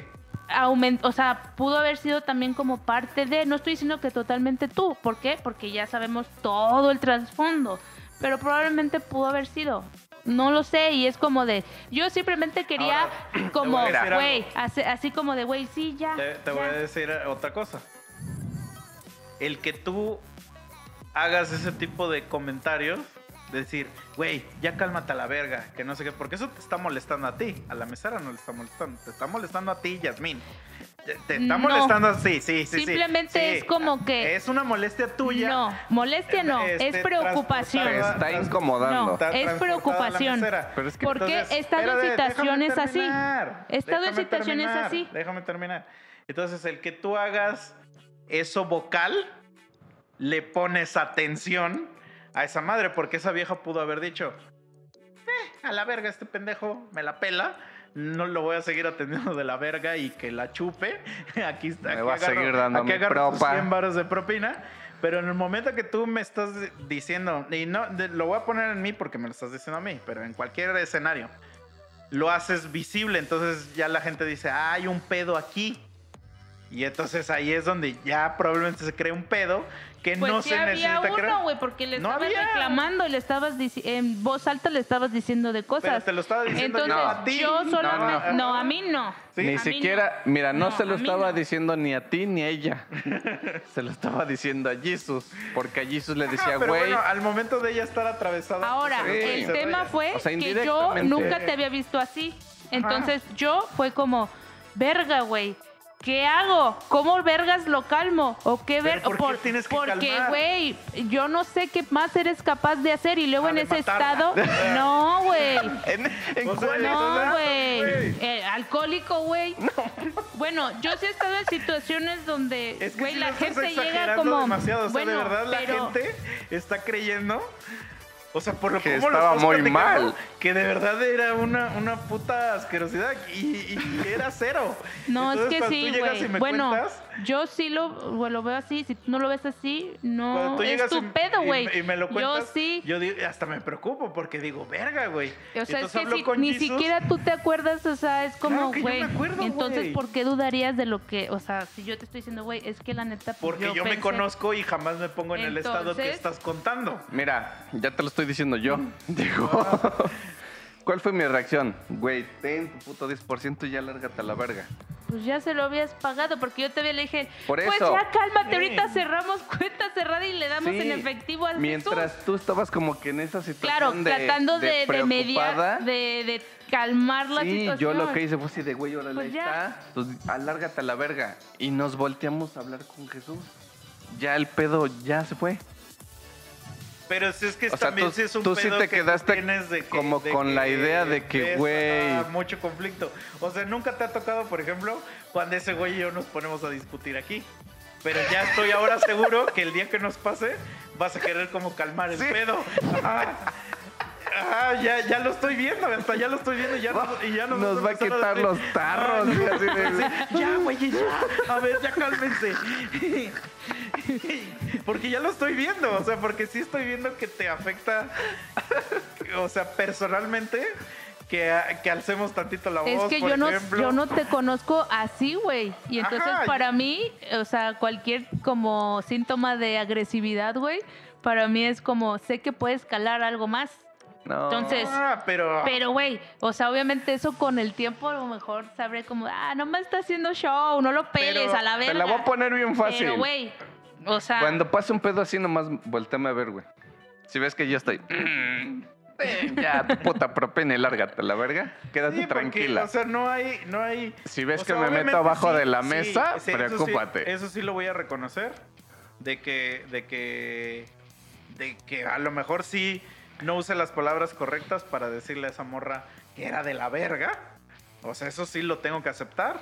aumentó, o sea, pudo haber sido también como parte de, no estoy diciendo que totalmente tú, ¿por qué? Porque ya sabemos todo el trasfondo, pero probablemente pudo haber sido. No lo sé, y es como de, yo simplemente quería Ahora, como, güey, así, así como de, güey, sí, ya. Te, te ya". voy a decir otra cosa. El que tú hagas ese tipo de comentarios, decir, güey, ya cálmate a la verga, que no sé qué, porque eso te está molestando a ti. A la mesera no le está molestando, te está molestando a ti, Yasmín. Te, te está No. molestando así, sí, sí, sí. Simplemente Sí, es como que- Es una molestia tuya. No, molestia no, Este, es preocupación. Te transportada- está incomodando. No, está es preocupación. Pero es que Porque Entonces, he estado en situaciones así. He estado en déjame situaciones terminar, así. Déjame terminar. Entonces, el que tú hagas eso vocal, le pones atención a esa madre, porque esa vieja pudo haber dicho, "Eh, a la verga este pendejo, me la pela. No lo voy a seguir atendiendo de la verga y que la chupe. Aquí está. Me aquí va a agarro- seguir dando aquí mi agarro tus propa. 100 varos de propina. Pero en el momento que tú me estás diciendo, y no, de- lo voy a poner en mí porque me lo estás diciendo a mí, pero en cualquier escenario, lo haces visible. Entonces ya la gente dice, ah, hay un pedo aquí. Y entonces ahí es donde ya probablemente se crea un pedo que Pues no sí se había necesita crear. uno, güey, porque le No estabas había. reclamando y le estabas en voz alta le estabas diciendo de Pero cosas. te lo estaba diciendo Entonces, yo a ti. yo solamente. no. No, a mí no. Sí. Ni A siquiera, no. mira, no, No, se lo estaba no. diciendo ni a ti ni a ella. se lo estaba diciendo a Jesus. Porque a Jesus le Ajá, decía, güey. bueno, al momento de ella estar atravesada. Ahora, pues, el tema fue O sea, que yo nunca te había visto así. Entonces yo fue como, verga, güey. ¿Qué hago? ¿Cómo vergas lo calmo? ¿O qué ¿Pero ver? por qué tienes que porque, güey, yo no sé qué más eres capaz de hacer y luego Ah, en ese matarla. estado, no, güey. En, en O sea, cuál- No, Exacto, güey. Eh, alcohólico, güey. Bueno, yo sí he estado en situaciones donde, Es que güey, la gente llega como. demasiado. O sea, bueno, de verdad la pero- gente está creyendo. O sea, por lo Que cómo lo estaba muy mal. Que de verdad era una, una puta asquerosidad y, y era cero. No, Entonces, es que sí, tú llegas güey. y me Bueno, cuentas, yo sí lo, bueno, lo veo así. Si tú no lo ves así, no. tú Es tu y- pedo, güey. Y, me lo cuentas, Yo sí. yo digo- hasta me preocupo porque digo, verga, güey. O sea, Entonces es que si con ni Jesus, siquiera tú te acuerdas, o sea, es como, güey. entonces. ¿por qué dudarías de lo que, o sea, si yo te estoy diciendo, güey, es que la neta, pues, Porque yo, me pensé- conozco y jamás me pongo en el estado que estás contando. Mira, ya te lo estoy diciendo yo. Digo, ¿cuál fue mi reacción? Güey, ten tu puto 10% y ya lárgate a la verga. Pues ya se lo habías pagado, porque yo te le dije, Por pues eso. ya cálmate, Sí. ahorita cerramos cuenta cerrada y le damos Sí, en efectivo al Mientras tú estabas como que en esa Claro, situación de, tratando de, de, preocupada, mediar, de, de calmar la Sí, situación. yo lo que hice fue así de, güey, órale, Pues ahí está. Pues alárgate a la verga. Y nos volteamos a hablar con Jesús. Ya el pedo ya se fue. Pero si es que O sea, también tú- sí es un tú sí pedo te que quedaste tienes de que- como de con la idea de que, güey. mucho conflicto. O sea, nunca te ha tocado, por ejemplo, cuando ese güey y yo nos ponemos a discutir aquí. Pero ya estoy ahora seguro que el día que nos pase vas a querer como calmar el Sí. pedo. Ajá. Ajá, ya, ya lo estoy viendo, hasta ya lo estoy viendo y ya, nos- y ya nos, Nos va a quitar decir, los tarros. "Ay, y no, así de- Sí, ya, güey, ya. A ver, ya cálmense. Porque ya lo estoy viendo, o sea, porque sí estoy viendo que te afecta, o sea, personalmente, que, que alcemos tantito la voz. Es que por yo no, yo no te conozco así, güey. Y entonces Ajá, para mí, o sea, cualquier como síntoma de agresividad, güey, para mí es como, sé que puedes calar algo más. No. Entonces, Ah, pero... Pero, güey, o sea, obviamente eso con el tiempo a lo mejor sabré como, ah, no me está haciendo show, no lo peles Pero a la verga. Te la voy a poner bien fácil. Pero, güey, o sea, Cuando pase un pedo así, nomás volteame a ver, güey. Si ves que yo estoy. "Mm, eh, ya, tu puta propina y lárgate la verga. Quédate Sí, porque, tranquila. o sea, no hay, no hay. Si ves o que sea, me meto abajo sí, de la sí, mesa, sí, eso sí- preocúpate. Eso sí, lo voy a reconocer. De que, de que, de que a lo mejor sí no use las palabras correctas para decirle a esa morra que era de la verga. O sea, eso sí lo tengo que aceptar.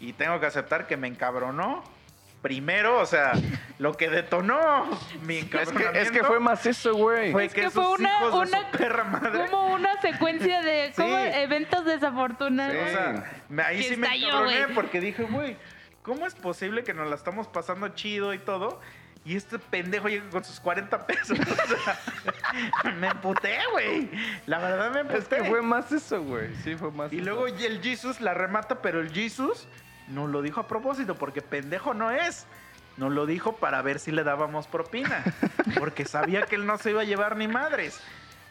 Y tengo que aceptar que me encabronó. Primero, o sea, lo que detonó mi es, que, encabronamiento es que fue más eso, güey. fue Es que, que fue una- una- perra madre. como una secuencia de como Sí. eventos desafortunados. O sea, me- ahí Que sí me encabroné porque dije, güey, ¿cómo es posible que nos la estamos pasando chido y todo? Y este pendejo llega con sus 40 pesos. O sea, me emputé, güey. La verdad me emputé. Es que fue más eso, güey. Sí, fue más Y eso. luego el Jesus la remata, pero el Jesus no lo dijo a propósito, porque pendejo no es. Nos lo dijo para ver si le dábamos propina. Porque sabía que él no se iba a llevar ni madres.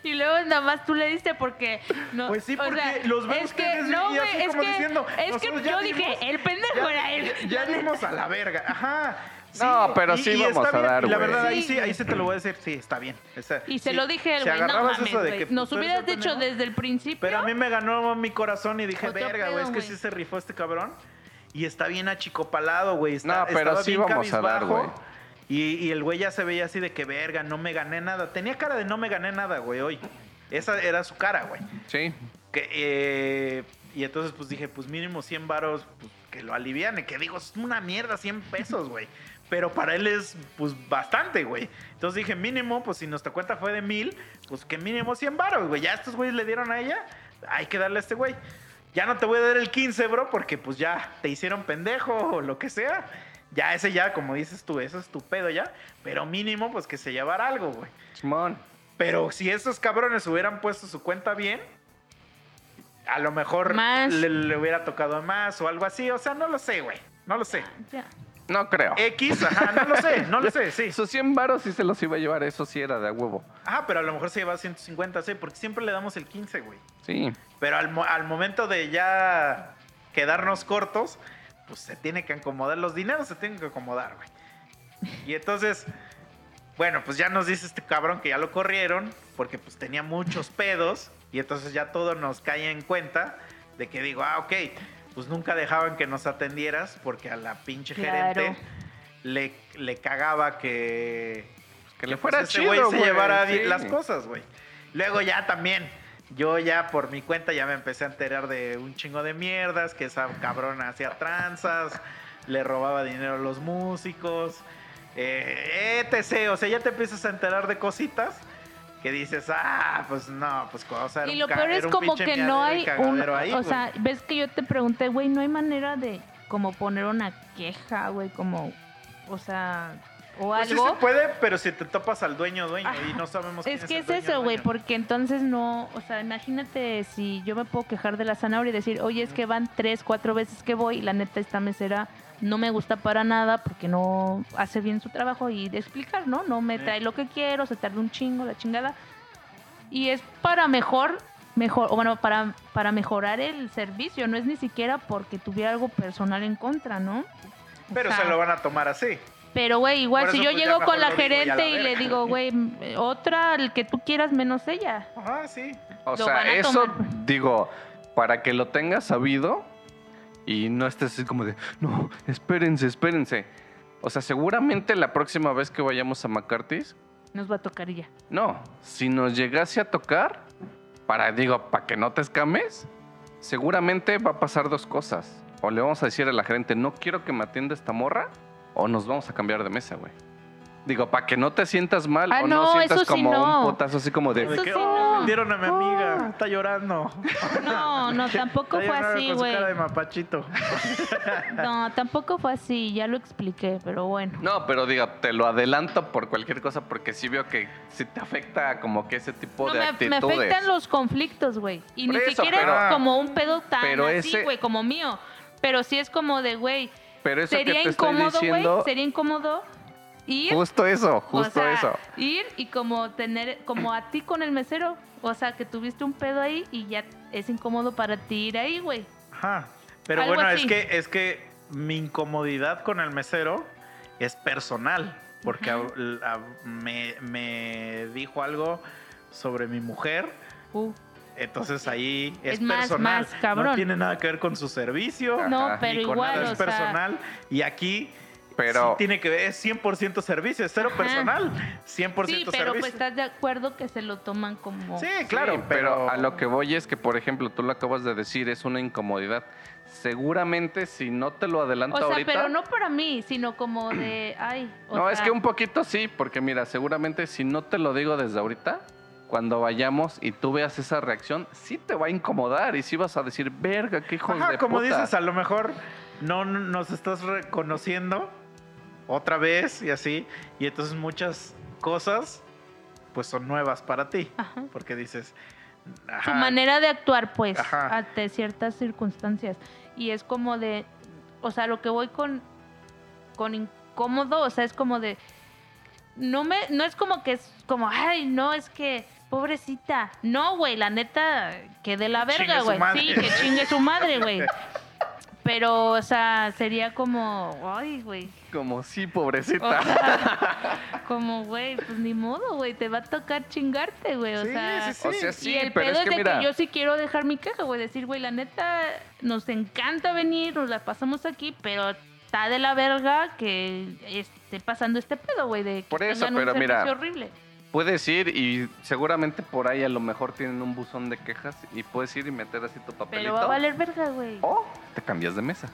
Y luego nada más tú le diste porque no. Pues sí, o porque sea, los veo es que ustedes no, y así es como que diciendo, es que nosotros ya yo dimos- dije, el pendejo Ya, era él. ya dimos a la verga. Ajá. No, pero sí vamos está a bien. dar, Y La güey. verdad, ahí Sí, ahí sí te lo voy a decir. Sí, está bien. Esa- Y se sí. lo dije al Si güey, no agarrabas mames, eso de güey. que Nos tú hubieras el dicho pendejo. desde el principio. Pero a mí me ganó mi corazón y dije, Otro verga, güey, es que güey. sí se rifó este cabrón. Y está bien achicopalado, güey. Está, No, pero estaba sí bien vamos a dar, cabizbajo. güey. Y, y el güey ya se veía así de que, verga, no me gané nada. Tenía cara de no me gané nada, güey, hoy. Esa era su cara, güey. Sí. Que, eh, y entonces pues dije, pues mínimo 100 varos, pues, que lo aliviane. Que digo, es una mierda 100 pesos, güey. Pero para él es pues bastante, güey. Entonces dije, mínimo, pues si nuestra cuenta fue de mil, pues que mínimo 100 varos, güey. Ya estos güeyes le dieron a ella, hay que darle a este güey. Ya no te voy a dar el 15, bro, porque pues ya te hicieron pendejo o lo que sea. Ya ese ya, como dices tú, eso es tu pedo ya. Pero mínimo, pues que se llevara algo, güey. Simón. Pero si esos cabrones hubieran puesto su cuenta bien, a lo mejor Más. le, le hubiera tocado más o algo así. O sea, no lo sé, güey. No lo sé. Ya. No creo. X, ajá, no lo sé, no lo sé, sí. Esos 100 varos sí se los iba a llevar, eso sí era de a huevo. Ajá, pero a lo mejor se lleva 150, sí, porque siempre le damos el 15, güey. Sí. Pero al, mo- al momento de ya quedarnos cortos, pues se tiene que acomodar, los dineros se tienen que acomodar, güey. Y entonces, bueno, pues ya nos dice este cabrón que ya lo corrieron, porque pues tenía muchos pedos, y entonces ya todo nos cae en cuenta de que digo, ah, ok, pues nunca dejaban que nos atendieras, porque a la pinche Claro. gerente le, le cagaba que Que le pues, fuera ese chido, güey se llevara sí. las cosas, güey. Luego ya también, yo ya por mi cuenta ya me empecé a enterar de un chingo de mierdas, que esa cabrona hacía tranzas, le robaba dinero a los músicos, eh, etc. O sea, ya te empiezas a enterar de cositas que dices, ah, pues no, pues o sea, era Y lo peor es como que no hay un, ahí, o sea, ves que yo te pregunté, güey, no hay manera de como poner una queja, güey, como, o sea, o Pues sí algo. se puede, pero si te topas al dueño dueño y no sabemos quién Es que el es dueño eso, güey, porque entonces no, o sea, imagínate si yo me puedo quejar de la zanahoria y decir, oye, es que van tres, cuatro veces que voy y la neta esta mesera no me gusta para nada porque no hace bien su trabajo y de explicar, ¿no? No me trae lo que quiero, se tarda un chingo, la chingada. Y es para mejor, mejor, o bueno, para, para mejorar el servicio, no es ni siquiera porque tuviera algo personal en contra, ¿no? O Pero sea, se lo van a tomar así. pero, güey, igual si yo pues, llego con la gerente y le digo, güey, otra, el que tú quieras menos ella. Ajá, sí. O Lo sea, eso, tomar. digo, para que lo tengas sabido y no estés así como de, no, espérense, espérense. O sea, seguramente la próxima vez que vayamos a McCarthy's, Nos va a tocar ya. no, si nos llegase a tocar, para, digo, para que no te escames, seguramente va a pasar dos cosas. O le vamos a decir a la gerente, no quiero que me atienda esta morra, o nos vamos a cambiar de mesa, güey. Digo, para que no te sientas mal Ah, o no, no, sientas sí como no. un potazo así como de... ¿De Eso qué? sí, no. Vendieron a mi amiga. Está llorando. No, no, tampoco fue así, con su güey. cara de mapachito. No, tampoco fue así, ya lo expliqué, pero bueno. No, pero diga, te lo adelanto por cualquier cosa porque sí veo que sí te afecta como que ese tipo No, de me, me actitudes. afectan los conflictos, güey. Y Por ni eso, siquiera pero- es como un pedo tan pero así, ese- güey, como mío. Pero sí es como de, güey, Pero eso sería que te estoy incómodo, güey, diciendo, sería incómodo ir, justo eso, o justo sea, eso. ir y como tener, como a ti con el mesero, o sea, que tuviste un pedo ahí y ya es incómodo para ti ir ahí, güey. Ajá. Pero Algo bueno, así. es que, es que mi incomodidad con el mesero es personal. Porque Ajá. a- a- me, me dijo algo sobre mi mujer. Uh, Entonces ahí es, Es más, personal. más cabrón. No tiene nada que ver con su servicio. no, pero ni con igual, nada, es sea, personal. Y aquí Pero- sí tiene que ver, es 100% servicio, es cero Ajá. personal. 100% sí, pero servicio. pues estás de acuerdo que se lo toman como... Sí, claro, Sí, pero, a lo que voy es que, por ejemplo, tú lo acabas de decir, es una incomodidad. Seguramente si no te lo adelanto O sea, ahorita... pero no para mí, sino como de, ay, o no, es que un poquito sí, porque mira, seguramente si no te lo digo desde ahorita, cuando vayamos y tú veas esa reacción, sí te va a incomodar y sí vas a decir, verga, qué hijos Ajá, de como puta". dices, a lo mejor no nos estás reconociendo otra vez y así, y entonces muchas cosas pues son nuevas para ti, Ajá. porque dices, su ajá, manera de actuar, pues, Ajá. ante ciertas circunstancias. Y es como de, o sea, lo que voy con, con incómodo, o sea, es como de, no me, no es como que es como, ay, no, es que, pobrecita. No, güey, la neta, que de la verga, su güey. Sí, que chingue su madre, güey. Pero, o sea, sería como, ay, güey. Como sí, O pobrecita. sea, como, güey, pues ni modo, güey, te va a tocar chingarte, güey. O Sí, sea, sí, sí. O sea, y sí, el pero pedo es es, que de mira, que yo sí quiero dejar mi queja, güey. Decir, güey, la neta, nos encanta venir, nos la pasamos aquí, pero está de la verga que esté pasando este pedo, güey. De que Por eso, tengan un pero mira, servicio horrible. Puedes ir y seguramente por ahí a lo mejor tienen un buzón de quejas y puedes ir y meter así tu papelito. Pero va a valer verga, güey. O te cambias de mesa.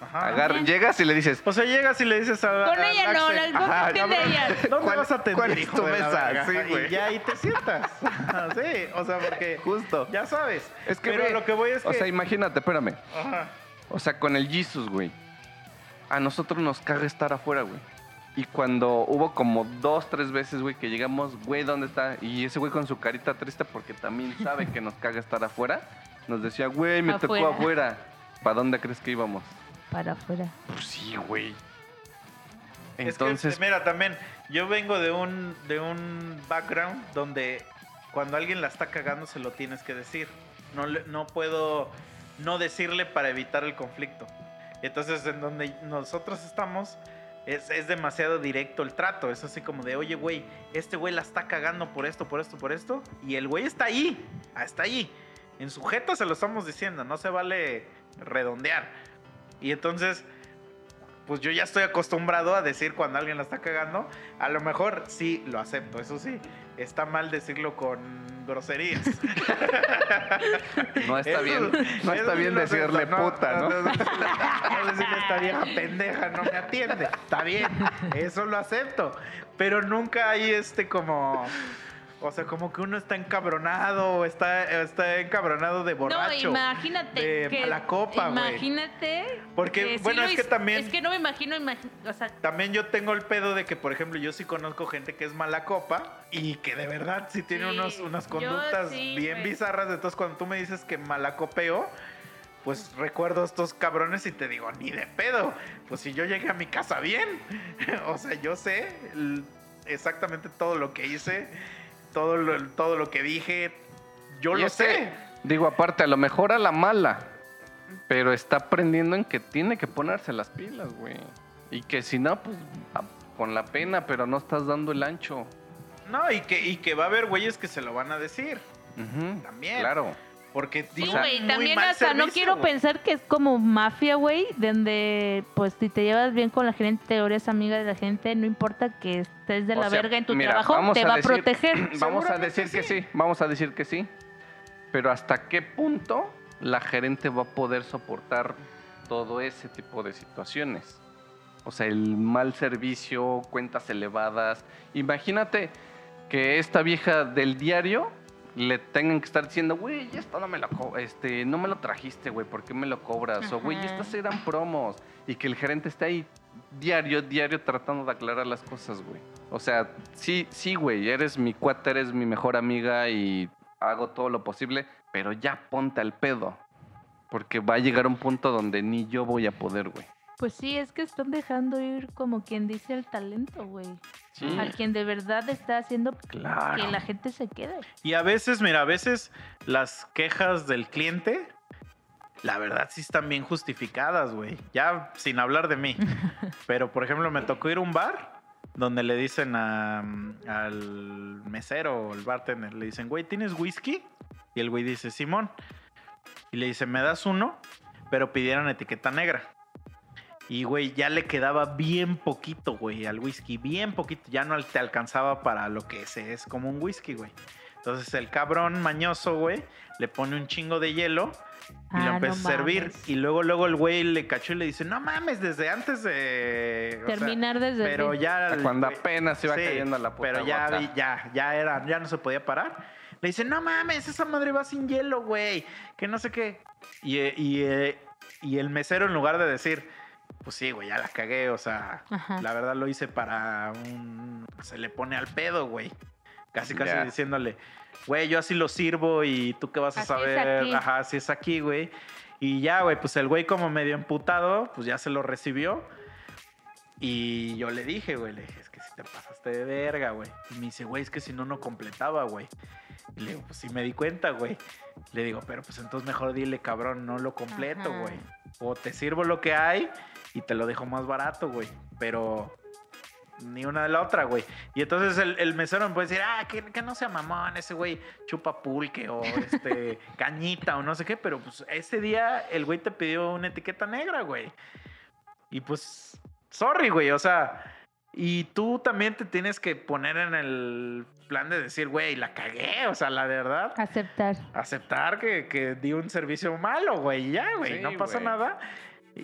ajá. Agar- Bien. llegas y le dices, O sea, llegas y le dices a Con a ella no, Axel, la no Ajá, se entiende cabrón, ella. ¿Dónde ¿Cuál- vas a atender, cuál es tu mesa? Sí, güey. Y ya ahí te sientas. Sí, o sea, porque justo. ya sabes. Es que Pero ve, lo que voy es O que... sea, imagínate, espérame. Ajá. O sea, con el Jesus, güey. A nosotros nos caga estar afuera, güey. Y cuando hubo como dos, tres veces, güey, que llegamos, güey, ¿dónde está? Y ese güey con su carita triste porque también sabe que nos caga estar afuera. nos decía, güey, me tocó Afuera. afuera. ¿Para dónde crees que íbamos? Para afuera. Pues sí, güey. Es que, Entonces, mira, también, yo vengo de un, de un background donde cuando alguien la está cagando se lo tienes que decir. No, le- no puedo no decirle para evitar el conflicto. Entonces, en donde nosotros estamos, es, es demasiado directo el trato. Es así como de, oye, güey, este güey la está cagando por esto, por esto, por esto. Y el güey está ahí, ah, está ahí. En sujeto se lo estamos diciendo, no se vale redondear. Y entonces, pues yo ya estoy acostumbrado a decir cuando alguien la está cagando. A lo mejor sí lo acepto, eso sí. Está mal decirlo con groserías. no está Eso- bien, no está bien decirle puta, ¿no? No, no decirle esta vieja pendeja no me atiende. Está bien, eso lo acepto. Pero nunca hay este como. O sea, como que uno está encabronado está, está encabronado de borracho. No, imagínate. de que, mala copa, güey. Imagínate. Porque, bueno, es que también- Es que no me imagino, imagi- o sea, También yo tengo el pedo de que, por ejemplo, yo sí conozco gente que es mala copa y que de verdad sí tiene Sí, unos, unas conductas sí, bien bizarras. Entonces, cuando tú me dices que malacopeo, pues recuerdo a estos cabrones y te digo, ni de pedo. Pues si yo llegué a mi casa bien, o sea, yo sé exactamente todo lo que hice, todo lo, todo lo que dije, yo Y lo sé. Digo, aparte, a lo mejor a la mala, pero está aprendiendo en que tiene que ponerse las pilas, güey. Y que si no, pues a- con la pena, pero no estás dando el ancho. No, y que, y que va a haber güeyes que se lo van a decir. También. Claro. Porque Sí, dieron güey, muy también mal hasta no quiero pensar que es como mafia, güey, donde pues si te llevas bien con la gente o eres amiga de la gente, no importa que estés de O la sea, verga en tu mira, trabajo, te a va decir- a proteger. Vamos a decir que sí. sí, vamos a decir que sí. Pero ¿hasta qué punto la gerente va a poder soportar todo ese tipo de situaciones? O sea, el mal servicio, cuentas elevadas. Imagínate que esta vieja del diario le tengan que estar diciendo, güey, esto no me lo este, no me lo trajiste, güey, ¿por qué me lo cobras? O güey, estas eran promos. Y que el gerente esté ahí diario, diario tratando de aclarar las cosas, güey. O sea, sí, sí, güey, eres mi cuate, eres mi mejor amiga y hago todo lo posible, pero ya ponte al pedo. Porque va a llegar un punto donde ni yo voy a poder, güey. Pues sí, es que están dejando ir como quien dice el talento, güey. Sí. Al quien de verdad está haciendo Claro. que la gente se quede. Y a veces, mira, a veces las quejas del cliente, la verdad sí están bien justificadas, güey. Ya sin hablar de mí. Pero, por ejemplo, me tocó ir a un bar donde le dicen a- al mesero o el bartender, le dicen, güey, ¿tienes whisky? Y el güey dice, Simón. Y le dice, ¿me das uno? Pero pidieron etiqueta negra. Y, güey, ya le quedaba bien poquito, güey, al whisky. Bien poquito. Ya no te alcanzaba para lo que es, es como un whisky, güey. Entonces el cabrón mañoso, güey, le pone un chingo de hielo y lo Ah, empieza no a servir. mames. Y luego, luego el güey le cachó y le dice, no mames, desde antes de... o sea, Terminar desde pero ya... Cuando apenas iba sí, cayendo la puta Pero ya, vi- ya, ya era, ya no se podía parar. Le dice, no mames, esa madre va sin hielo, güey. Que no sé qué. Y, eh, y, eh, y el mesero, en lugar de decir, pues sí, güey, ya la cagué, o sea, Ajá. la verdad lo hice para un. Se le pone al pedo, güey. Casi, casi Ya. diciéndole, güey, yo así lo sirvo y tú qué vas a Así saber. Ajá, así es aquí, güey. Y ya, güey, pues el güey, como medio emputado, pues ya se lo recibió. Y yo le dije, güey, le dije, es que si te pasaste de verga, güey. Y me dice, güey, es que si no, no completaba, güey. Y le digo, pues sí me di cuenta, güey. Le digo, pero pues entonces mejor dile, cabrón, no lo completo, Ajá. güey. O te sirvo lo que hay y te lo dejo más barato, güey. Pero ni una de la otra, güey. Y entonces el, el mesero me puede decir, ah, que, que no sea mamón, ese güey chupa pulque o este cañita o no sé qué, pero pues ese día el güey te pidió una etiqueta negra, güey. Y pues, sorry, güey, o sea, y tú también te tienes que poner en el plan de decir, güey, la cagué, o sea, la verdad Aceptar. aceptar que, que di un servicio malo, güey. Ya, güey, Sí, no pasa güey. nada.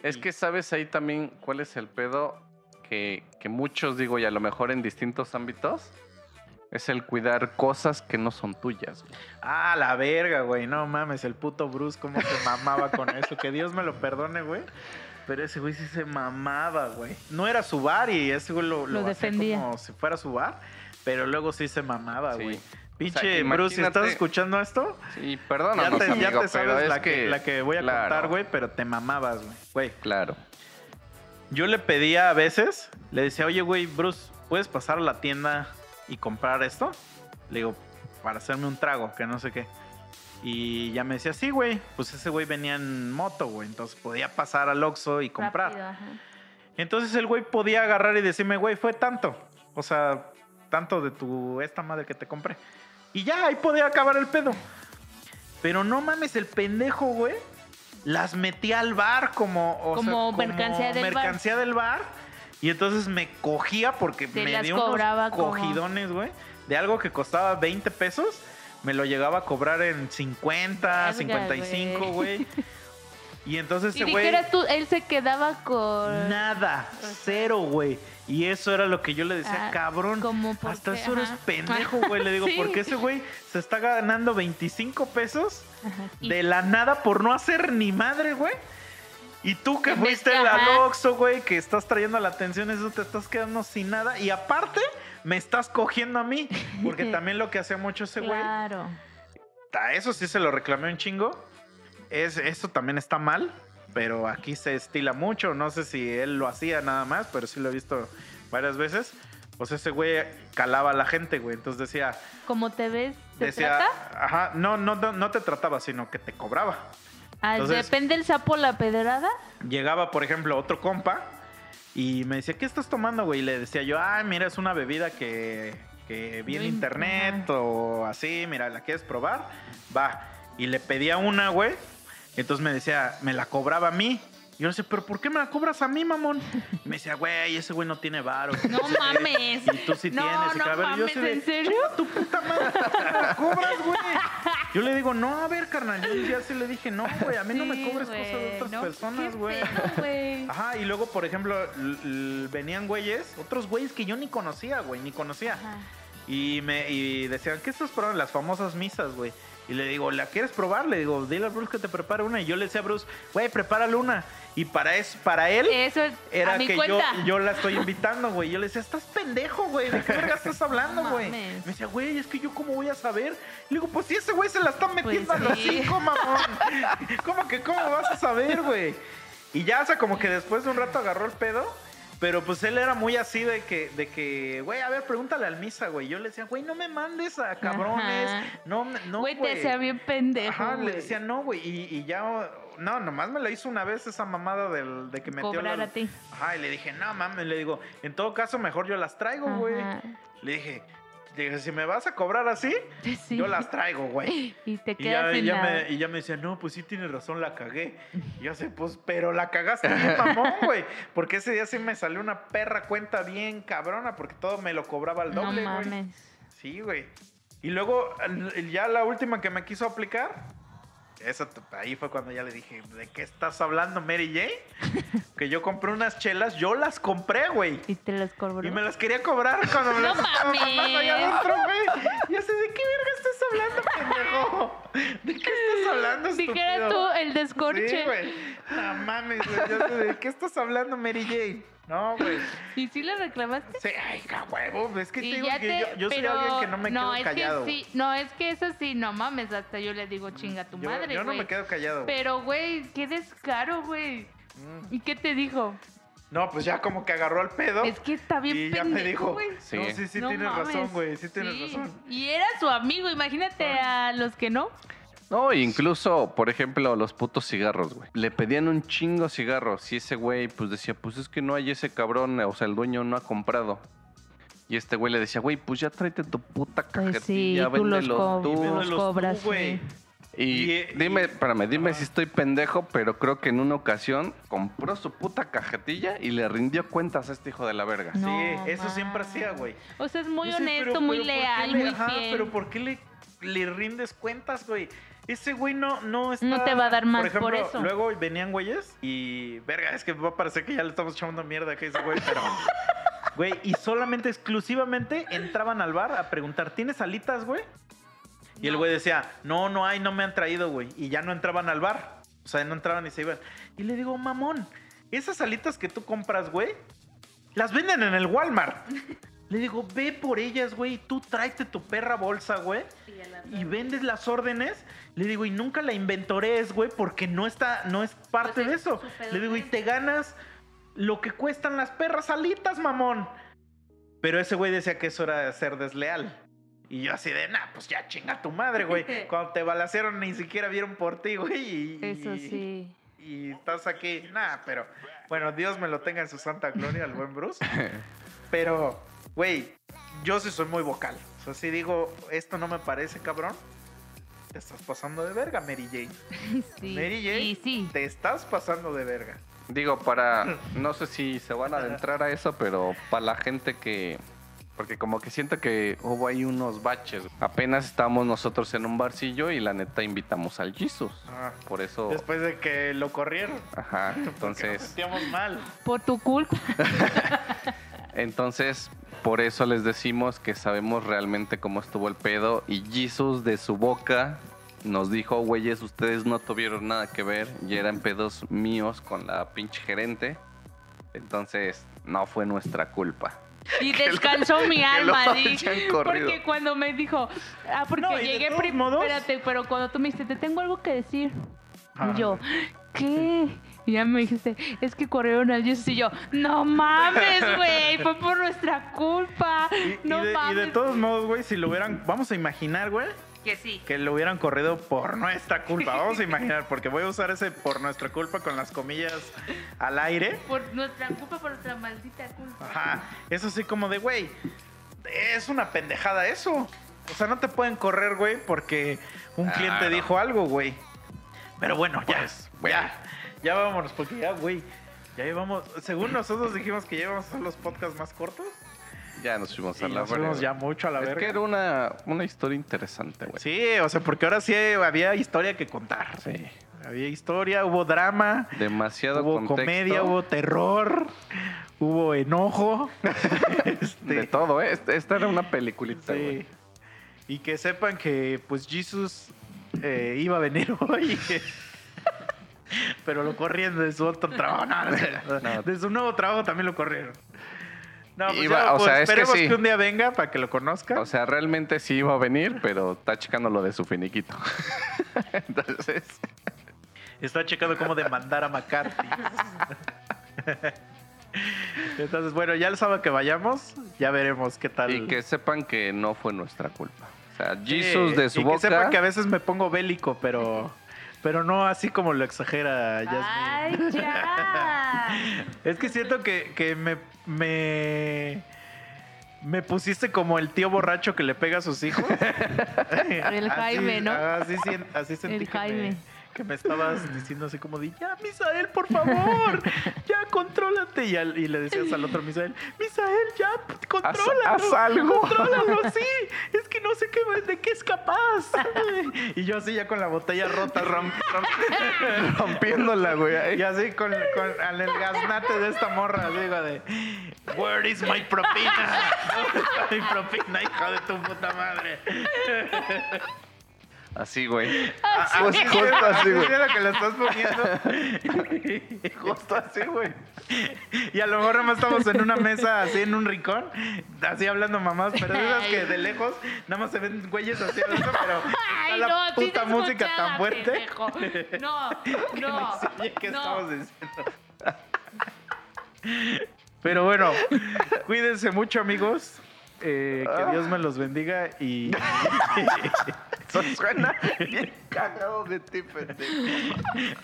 Es que sabes ahí también cuál es el pedo que, que muchos digo y a lo mejor en distintos ámbitos es el cuidar cosas que no son tuyas. güey. Ah, la verga, güey. No mames, el puto Bruce, cómo se mamaba con eso. Que Dios me lo perdone, güey. Pero ese güey sí se mamaba, güey. No era su bar y ese güey lo, Lo hacía defendía. como si fuera su bar. Pero luego sí se mamaba, Sí. güey. Pinche Bruce, si estás imagínate- escuchando esto, Sí, ya perdónanos, te, ya te pero sabes es la que, la que voy a claro, contar, güey, pero te mamabas, güey. Güey, Claro. yo le pedía a veces, le decía, oye, güey, Bruce, ¿puedes pasar a la tienda y comprar esto? Le digo, para hacerme un trago, que no sé qué. Y ya me decía, sí, güey. Pues ese güey venía en moto, güey. Entonces podía pasar al Oxxo y comprar. Rápido, ajá. Entonces el güey podía agarrar y decirme, güey, fue tanto. O sea, tanto de tu esta madre que te compré. Y ya, ahí podía acabar el pedo. Pero no mames, el pendejo, güey. Las metía al bar como, o Como sea, mercancía del bar. mercancía del bar. Y entonces me cogía porque Te me dio unos cogidones, güey. De algo que costaba 20 pesos. Me lo llegaba a cobrar en 50, Verga, 55, güey. Y entonces ese güey... él se quedaba con. Nada, cero, güey. Y eso era lo que yo le decía, Ah, cabrón. como Hasta eso eres pendejo, güey. Le digo, Sí. porque ese güey se está ganando 25 pesos Ajá. De la nada por no hacer ni madre, güey. Y tú que En fuiste que, el ajá. Oxxo, güey, que estás trayendo la atención, eso te estás quedando sin nada. Y aparte, me estás cogiendo a mí. Porque también lo que hacía mucho ese güey, Claro. a eso sí se lo reclamé un chingo. Es, esto también está mal, pero aquí se estila mucho. No sé si él lo hacía nada más, pero sí lo he visto varias veces. Pues ese güey calaba a la gente, güey. Entonces decía, Como te ves, ¿te decía, trata? ajá, no, no, no, no te trataba, sino que te cobraba. Ah, entonces- depende el sapo la pedrada. Llegaba, por ejemplo, otro compa y me decía, ¿qué estás tomando, güey? Y le decía yo, ah, mira, es una bebida que, que vi en internet o así, mira, ¿la quieres probar? Va. Y le pedía una, güey. Entonces me decía, me la cobraba a mí. Y yo le decía, ¿pero por qué me la cobras a mí, mamón? Y me decía, güey, ese güey no tiene varo. No mames. Y tú sí no, tienes. y no yo mames, de, ¿en serio? Tu puta madre, ¿me la cobras, güey? Yo le digo, no, a ver, carnal. Yo ya sí le dije, no, güey, a mí no me cobres cosas de otras no, personas, güey. Ajá, y luego, por ejemplo, venían güeyes, otros güeyes que yo ni conocía, güey, ni conocía. Ajá. Y me y decían, ¿qué estás probando? Las famosas misas, güey. Y le digo, ¿la quieres probar? Le digo, dile a Bruce que te prepare una. Y yo le decía a Bruce, güey, prepárale una. Y para eso, para él, Eso es era a mi que yo, yo la estoy invitando, güey. Yo le decía, estás pendejo, güey. ¿De qué verga estás hablando, güey? Me decía, güey, es que yo cómo voy a saber. Le digo, pues si ese güey se la está metiendo Pues a los sí. cinco, mamón. ¿Cómo que cómo vas a saber, güey? Y ya, o sea, como que después de un rato agarró el pedo. Pero pues él era muy así de que, de que, güey, a ver, pregúntale al misa, güey. Yo le decía, güey, no me mandes a cabrones. Ajá. No, no, Güey, güey. te hacía bien pendejo. Ajá, le decía no, güey. Y, y ya, no, nomás me la hizo una vez esa mamada del, de que metió Cobrar la- a ti. Ajá, y le dije, no mames, le digo, en todo caso, mejor yo las traigo, güey. Le dije, dije, si me vas a cobrar así, Sí. yo las traigo, güey. Y te Y ya, quedas y en ya la... me, y ya me decía, no, pues sí tienes razón, la cagué. Y yo sé, pues, pero la cagaste bien, mamón, güey. Porque ese día sí me salió una perra cuenta bien cabrona, porque todo me lo cobraba al No doble, güey. mames. Sí, güey. Y luego, ya la última que me quiso aplicar, esa, t- ahí fue cuando ya le dije, ¿de qué estás hablando, Mary Jane? que yo compré unas chelas, yo las compré, güey. Y te las cobró. Y me las quería cobrar cuando me No las estaban mames. mandando allá adentro, güey. Y así, ¿de qué verga estás hablando, pendejo? ¿De qué estás hablando, estúpido? Dijeras tú el descorche. Sí, güey. No mames, güey. Ya sé, ¿De qué estás hablando, Mary Jane? No, güey. ¿Y si le reclamaste? Sí, ay, huevo. Es que te digo que te- yo, yo soy pero- alguien que no me quedo es callado. Que sí, no, es que eso sí, no mames, hasta yo le digo chinga a tu yo, madre, yo no me quedo callado. Pero, güey, qué descaro, güey. Mm. ¿Y qué te dijo? No, pues ya como que agarró el pedo. Es que está bien y ya pendejo, me dijo. Sí. no, sí, sí No tienes mames. razón, güey, sí tienes Sí. razón. Y era su amigo, imagínate a los que no. No, incluso, por ejemplo, los putos cigarros, güey. Le pedían un chingo cigarros y ese güey pues decía, pues es que no hay ese cabrón, o sea, el dueño no ha comprado. Y este güey le decía, güey, pues ya tráete tu puta cajetilla, Pues sí, tú los, co- tú. los Véndelos tú, cobras, güey. Y, Y, eh, dime, y- espérame, dime si estoy pendejo, pero creo que en una ocasión compró su puta cajetilla y le rindió cuentas a este hijo de la verga. No, sí, eso siempre hacía, güey. O sea, es muy Yo sé, honesto, pero- muy pero ¿por qué leal, le- muy ajá, fiel. Pero ¿por qué le, le rindes cuentas, güey? Ese güey no, no está... No te va a dar más por, ejemplo, por eso. Luego venían güeyes y... Verga, es que va a parecer que ya le estamos echando mierda a ese güey, pero... Güey, y solamente, exclusivamente entraban al bar a preguntar, ¿tienes alitas, güey? Y el güey decía, no, no hay, no me han traído, güey. Y ya no entraban al bar. O sea, no entraban y se iban. Y le digo, mamón, esas alitas que tú compras, güey, las venden en el Walmart. Le digo, ve por ellas, güey. Tú tráete tu perra bolsa, güey. Y vendes las órdenes. Le digo, y nunca la inventores, güey, porque no está, no es parte Pues de es eso. Le digo, y te ganas lo que cuestan las perras alitas, mamón. Pero ese güey decía que eso era ser desleal. Y yo así de, nah, pues ya chinga tu madre, güey. Cuando te balacearon ni siquiera vieron por ti, güey. y- Eso y- sí. y estás aquí, nada, pero bueno, Dios me lo tenga en su santa gloria, el buen Bruce. Pero, güey, yo sí soy muy vocal. O sea, si digo, esto no me parece, cabrón, te estás pasando de verga, Mary Jane. Sí. Mary Jane, sí. te estás pasando de verga. Digo, para. No sé si se van a adentrar a eso, pero para la gente que. Porque como que siento que hubo ahí unos baches. Apenas estábamos nosotros en un barcillo y la neta invitamos al Jesus. Ah, Por eso. Después de que lo corrieron. Ajá. Porque nos Entonces. sentíamos mal. Por tu culpa. Entonces, por eso les decimos que sabemos realmente cómo estuvo el pedo. Y Jesus de su boca nos dijo, güeyes, ustedes no tuvieron nada que ver y eran pedos míos con la pinche gerente. Entonces, no fue nuestra culpa. Y descansó mi alma, lo di. hayan corrido. Porque cuando me dijo, ah, porque No, llegué todos prim- modos- Espérate, pero cuando tú me dijiste, te tengo algo que decir. Ah. Yo, ¿qué? Y ya me dijiste, es que corrieron al Jesus y yo, no mames, güey, fue por nuestra culpa. Y, y no de, y mames. de todos modos, güey, si lo hubieran, vamos a imaginar, güey, Que sí. que lo hubieran corrido por nuestra culpa. Vamos a imaginar, porque voy a usar ese por nuestra culpa con las comillas al aire. Por nuestra culpa, por nuestra maldita culpa. Ajá. Es así como de, güey, es una pendejada eso. O sea, no te pueden correr, güey, porque un cliente Claro. dijo algo, güey. Pero bueno, ya, Pues, bueno. ya, ya vámonos, porque ya, güey, ya llevamos, según nosotros dijimos que ya íbamos a hacer los podcasts más cortos. Ya nos fuimos a la nos fuimos ya mucho a la Es verga. que era una, una historia interesante, güey. Sí, o sea, porque ahora sí había historia que contar. Sí. Había historia, hubo drama, Demasiado hubo contexto. comedia, hubo terror, hubo enojo. Este, De todo, ¿eh? Esta- Esta era una peliculita, Sí. güey. Y que sepan que pues Jesus eh, iba a venir hoy. Pero lo corrieron de su otro trabajo. No, no, no. No. De su nuevo trabajo también lo corrieron. No, pues, Iba- ya, o pues, sea, es que esperemos que, un día venga para que lo conozcan. O sea, realmente sí iba a venir, pero está checando lo de su finiquito. Entonces, Está checando cómo demandar a McCarthy. Entonces, bueno, ya el sábado que vayamos, ya veremos qué tal. y que sepan que no fue nuestra culpa. O sea, Jesus de su y boca. que sepan que a veces me pongo bélico, pero, pero no así como lo exagera Yasmin. Ay, ya. Es que siento que, que me, me, me pusiste como el tío borracho que le pega a sus hijos. El Jaime, ¿no? Así, sien- así sentí El que, Jaime. Me, que me estabas diciendo así como de, ya, Misael, por favor, ya, contrólate. Y, al- y le decías al otro Misael, Misael, ya, contrólalo. haz algo. Contrólalo, sí. Es que no sé qué, de qué es capaz. y yo así ya con la botella rota, rom- rom- rompiéndola, güey. y así con, con al el gaznate de esta morra, digo de Where is my propina? ¿Dónde está mi propina, hija de tu puta madre? Así, güey. Así, Justo- justo así, güey. lo que le estás poniendo. Justo así, güey. Y a lo mejor nada más estamos en una mesa así en un rincón, así hablando mamás, pero de esas que de lejos nada más se ven güeyes así adentro, pero está Ay, la no, sí puta música tan fuerte. pendejo. No, que no. oye qué no. estamos diciendo. Pero bueno, cuídense mucho, amigos. Eh, que Dios me los bendiga y Eso suena bien cagado de ti,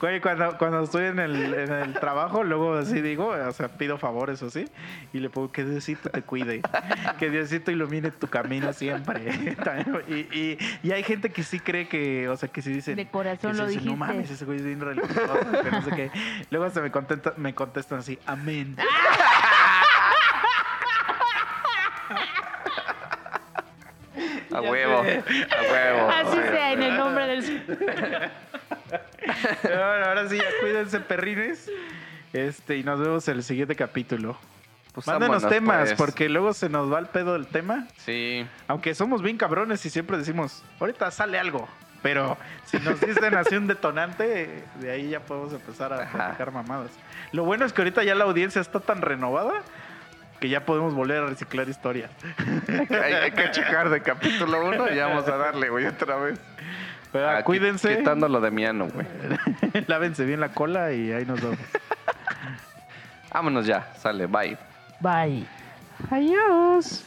güey, cuando, cuando estoy en el, en el trabajo, luego así digo, o sea, pido favores o así, y le pongo que Diosito te cuide, que Diosito ilumine tu camino siempre. y, y, y hay gente que sí cree que, o sea, que sí dicen... De corazón sí lo dicen, No dijiste. mames, ese güey es bien religioso, que no sé qué. Luego se me, contenta- me contestan así, amén. A huevo. A huevo. Así Sí, sea, en el nombre del. Pero bueno, ahora sí, ya cuídense, perrines. Este, y nos vemos en el siguiente capítulo. Pues Mándenos vámonos, temas, pues. porque luego se nos va el pedo del tema. Sí. Aunque somos bien cabrones y siempre decimos, ahorita sale algo. Pero si nos dicen así un detonante, de ahí ya podemos empezar a Ajá. platicar mamadas. Lo bueno es que ahorita ya la audiencia está tan renovada que ya podemos volver a reciclar historias. hay, que- hay que checar de capítulo 1 y vamos a darle, güey, otra vez. Pero Ah, cuídense, Quitando lo de Miano, güey. lávense bien la cola y ahí nos vemos. Vámonos ya, sale, bye. Bye. Adiós.